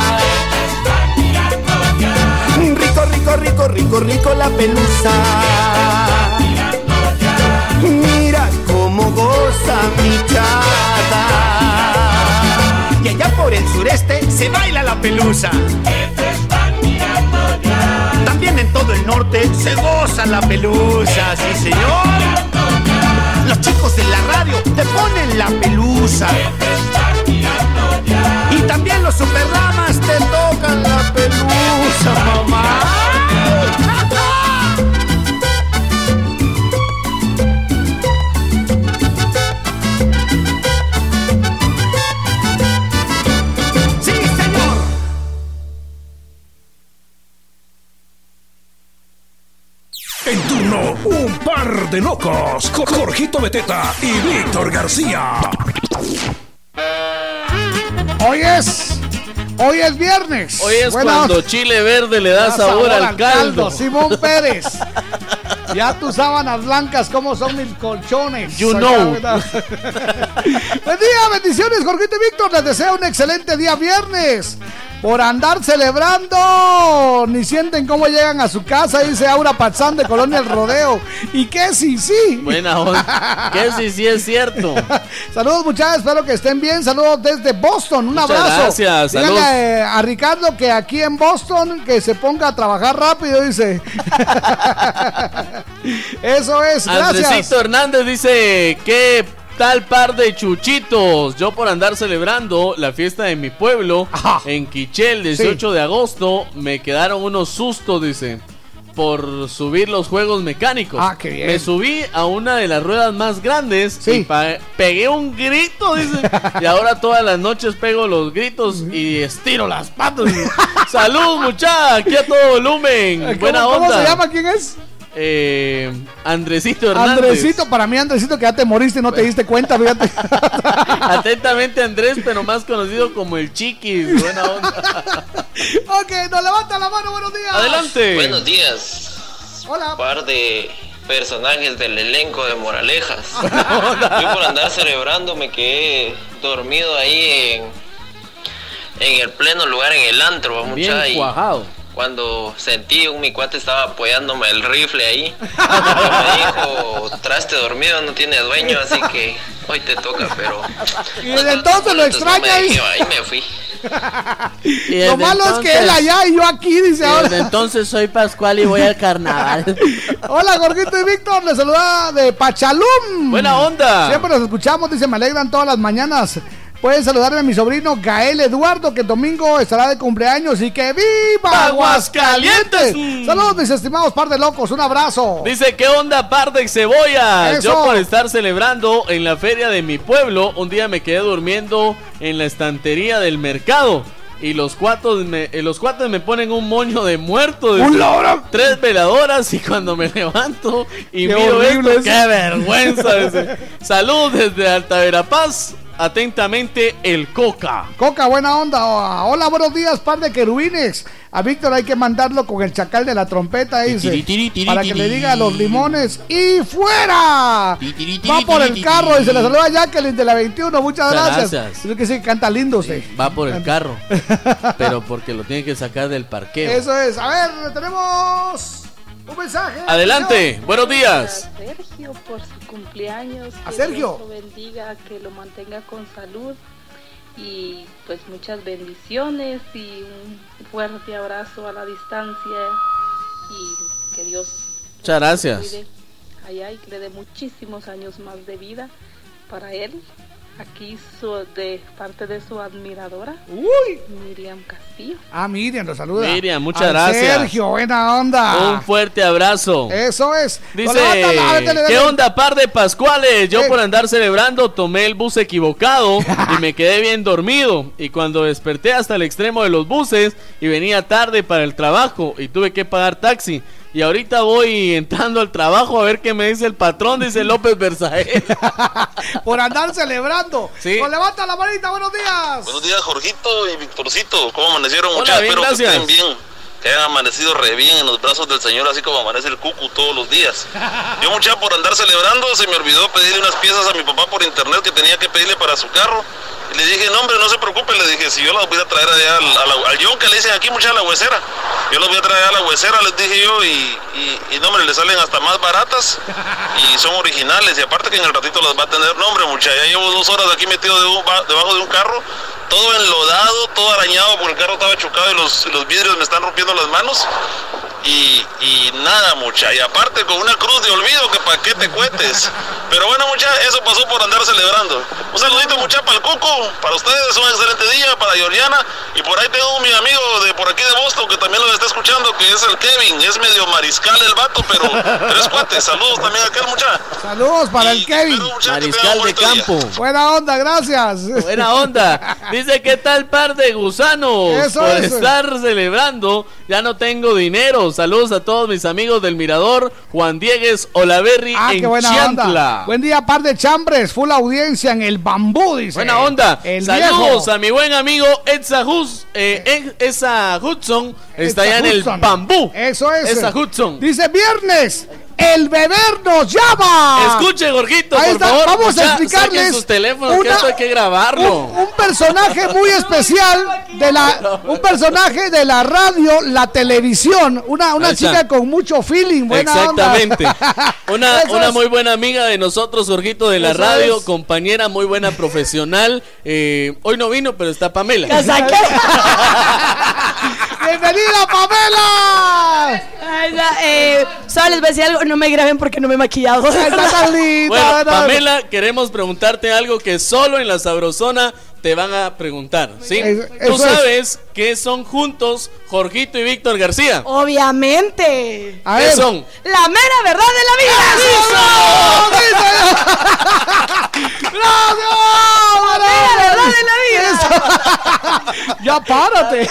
Rico, rico, rico, rico, rico la pelusa. Mira cómo goza mi chata. Y allá por el sureste se baila la pelusa. También en todo el norte se goza la pelusa, sí señor. Los chicos de la radio te ponen la pelusa. Y también los superlamas te tocan la pelusa, mamá. De locos, con Jorgito Beteta y Víctor García. Hoy es. Hoy es viernes. Hoy es cuando chile verde le da, sabor, al caldo. Simón Pérez. Ya tus sábanas blancas, ¿cómo son mis colchones? You Acá, know. Buen día, bendiciones, Jorgito y Víctor. Les deseo un excelente día viernes. Por andar celebrando, ni sienten cómo llegan a su casa, dice Aura Pazán de Colonia El Rodeo. ¿Y qué sí, sí? Buena onda. Que sí, sí es cierto. Saludos muchachos, espero que estén bien. Saludos desde Boston, un Muchas abrazo. gracias, saludos. eh, a Ricardo que aquí en Boston que se ponga a trabajar rápido, dice. Eso es, gracias. Andresito Hernández dice, ¿qué tal par de chuchitos? Yo por andar celebrando la fiesta de mi pueblo en Quichel, 18 de agosto, me quedaron unos sustos, dice. Por subir los juegos mecánicos. Ah, qué bien. Me subí a una de las ruedas más grandes y pegué un grito, dice. y ahora todas las noches pego los gritos y estiro las patas. Salud, muchacha, aquí a todo volumen. ¿Cómo, Buena cómo onda. se llama? ¿Quién es? Eh, Andresito Hernández. Andresito, para mí Andresito que ya te moriste y no te diste cuenta, fíjate. Atentamente Andrés, pero más conocido como el Chiquis. Buena onda. ok, nos levanta la mano, buenos días. Adelante. Buenos días. Hola. Par de personajes del elenco de Moralejas. Yo por andar celebrando me quedé dormido ahí en, en el pleno lugar, en el antro, Bien mucha y cuajado. Cuando sentí un mi cuate estaba apoyándome el rifle ahí. me dijo, traste dormido, no tiene dueño, así que hoy te toca, pero... Y desde entonces lo no extraña me dejé, ahí me fui. Y Lo malo es que él allá y yo aquí, dice y ahora. Desde entonces soy Pascual y voy al carnaval. Hola, Gorgito y Víctor, les saluda de Pachalum. Buena onda. Siempre nos escuchamos, dice, me alegran todas las mañanas. Pueden saludarme a mi sobrino Gael Eduardo, que el domingo estará de cumpleaños y que ¡Viva Aguascalientes! Saludos, mis estimados par de locos, un abrazo. Dice, ¿qué onda, par de cebolla? Eso. Yo por estar celebrando en la feria de mi pueblo, un día me quedé durmiendo en la estantería del mercado. Y los cuatos me, eh, los cuates me ponen un moño de muerto. ¡Un dice. loro! Tres veladoras y cuando me levanto y ¡Qué miro esto! ¡qué vergüenza! dice. Salud desde Alta Verapaz. Atentamente, el Coca. Coca, buena onda. Hola, buenos días, par de querubines. A Víctor hay que mandarlo con el chacal de la trompeta, dice. Tiri, tiri, tiri, para que tiri. le diga a los limones. ¡Y fuera! Va por el carro y se le saluda a Jacqueline de la 21. Muchas gracias. gracias. Que sí, canta lindo usted. Va por el carro. pero porque lo tiene que sacar del parqueo. Eso es. A ver, tenemos un mensaje. Adelante, buenos días. Sergio por su cumpleaños. A que Sergio. Dios lo bendiga, que lo mantenga con salud y pues muchas bendiciones y un fuerte abrazo a la distancia y que Dios Muchas gracias. cuide allá y que le dé muchísimos años más de vida para él. Aquí su, de parte de su admiradora, Miriam Castillo. Ah, Miriam, lo saluda. Miriam, muchas Al gracias. Sergio, buena onda. Un fuerte abrazo. Eso es. Dice, ¿qué onda, par de Pascuales? Yo Eh. por andar celebrando tomé el bus equivocado y me quedé bien dormido. Y cuando desperté hasta el extremo de los buses y venía tarde para el trabajo y tuve que pagar taxi. Y ahorita voy entrando al trabajo a ver qué me dice el patrón, dice López Versailles. Por andar celebrando. Sí. Pues levanta la manita, buenos días. Buenos días, Jorgito y Victorcito. ¿Cómo amanecieron, Hola, muchachos? bien, Espero gracias. que estén bien. Que hayan amanecido re bien en los brazos del Señor, así como amanece el cucu todos los días. Yo, muchacho, por andar celebrando, se me olvidó pedirle unas piezas a mi papá por internet que tenía que pedirle para su carro. Y le dije, no, hombre, no se preocupe. Le dije, si yo las voy a traer allá al, a al que le dicen aquí, muchacha, la huesera. Yo las voy a traer a la huesera, les dije yo, y, y, y, no, hombre, le salen hasta más baratas y son originales. Y aparte que en el ratito las va a tener, no, hombre, muchacha, ya llevo dos horas aquí metido debajo de un carro, todo enlodado, todo arañado, porque el carro estaba chocado y los, los vidrios me están rompiendo las manos. Y, y nada, mucha. Y aparte con una cruz de olvido que pa' qué te cuentes. Pero bueno, mucha, eso pasó por andar celebrando. Un saludito mucha para el Cuco, para ustedes, un excelente día, para Yoliana. Y por ahí tengo mi amigo de por aquí de Boston que también lo está escuchando, que es el Kevin. Es medio mariscal el vato, pero tres cuates. Saludos también a aquel muchacho. Saludos para el Kevin. Mariscal de campo. Buena onda, gracias. Buena onda. Dice, ¿qué tal par de gusanos? Eso Por es. estar celebrando, ya no tengo dinero. Saludos a todos mis amigos del Mirador, Juan Diegues Olaverri Ah, en qué buena Chiantla. onda. Buen día, par de chambres. Full audiencia en el bambú, dice. Buena onda. El Saludos viejo. a mi buen amigo Edsa Hus, eh, Hudson. Está allá en el bambú. Eso es. Esa Hudson. Dice viernes. El beber nos llama. Escuche, Jorgito, Ahí por está, favor. Vamos a explicarles. saquen sus teléfonos, que una- esto hay que grabarlo. Un, un personaje muy especial de la, un personaje de la radio, la televisión, una, una chica con mucho feeling, buena Exactamente. onda. Una, Eso una es. muy buena amiga de nosotros, Jorgito, de la Eso radio, es. compañera muy buena profesional. Eh, hoy no vino, pero está Pamela. ¡Bienvenida, Pamela! Ay, ya, eh, solo les voy a decir algo, no me graben porque no me he maquillado. Está tan linda, Bueno. Pamela, queremos preguntarte algo que solo en la Sabrosona te van a preguntar, ¿sí? Tú eso es. Que son juntos Jorgito y Víctor García. Obviamente. ¿Qué son? La mera verdad de la vida. ¡Gracias! La mera verdad de la vida. ya párate.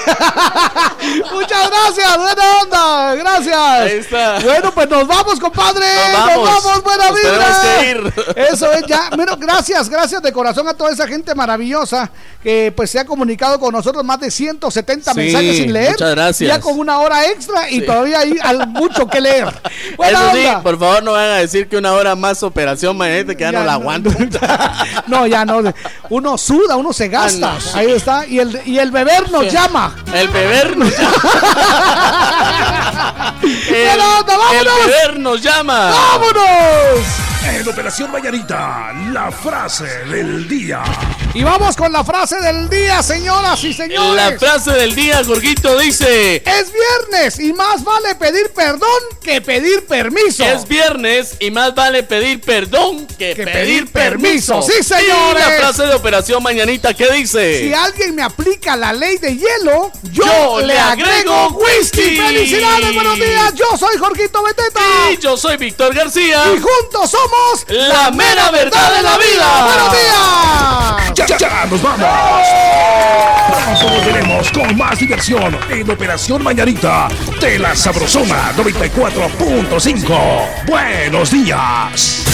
Muchas gracias, buena onda, gracias. Ahí está. Bueno, pues nos vamos, compadre. Nos vamos. buena Nos vibra. tenemos que ir. Eso es ya. Bueno, gracias, gracias de corazón a toda esa gente maravillosa que pues se ha comunicado con nosotros más de 170 Sí, mensajes sin leer. muchas gracias. Ya con una hora extra y Sí. todavía hay mucho que leer. Eso sí, por favor no van a decir que una hora más operación mañana que ya, no la aguanto. No, ya no. Uno suda, uno se gasta. Ah, no. Ahí está. Y el, y el beber nos llama. El beber nos llama. el, el beber nos llama. ¡Vámonos! En Operación Mañanita, la frase del día. Y vamos con la frase del día, señoras y señores. La frase del día, Jorgito, dice: Es viernes y más vale pedir perdón que pedir permiso. Es viernes y más vale pedir perdón que, pedir, pedir permiso. permiso. ¡Sí, señores! Y la frase de Operación Mañanita, ¿qué dice? Si alguien me aplica la ley de hielo, yo, Yo le le agrego agrego whisky. whisky. ¡Felicidades, buenos días! Yo soy Jorgito Beteta. Y yo soy Víctor García. Y juntos somos La mera verdad de la vida. ¡Buenos días! Ya, ya, nos vamos. Pronto volveremos con más diversión en Operación Mañanita de la Sabrosona 94.5. Buenos días.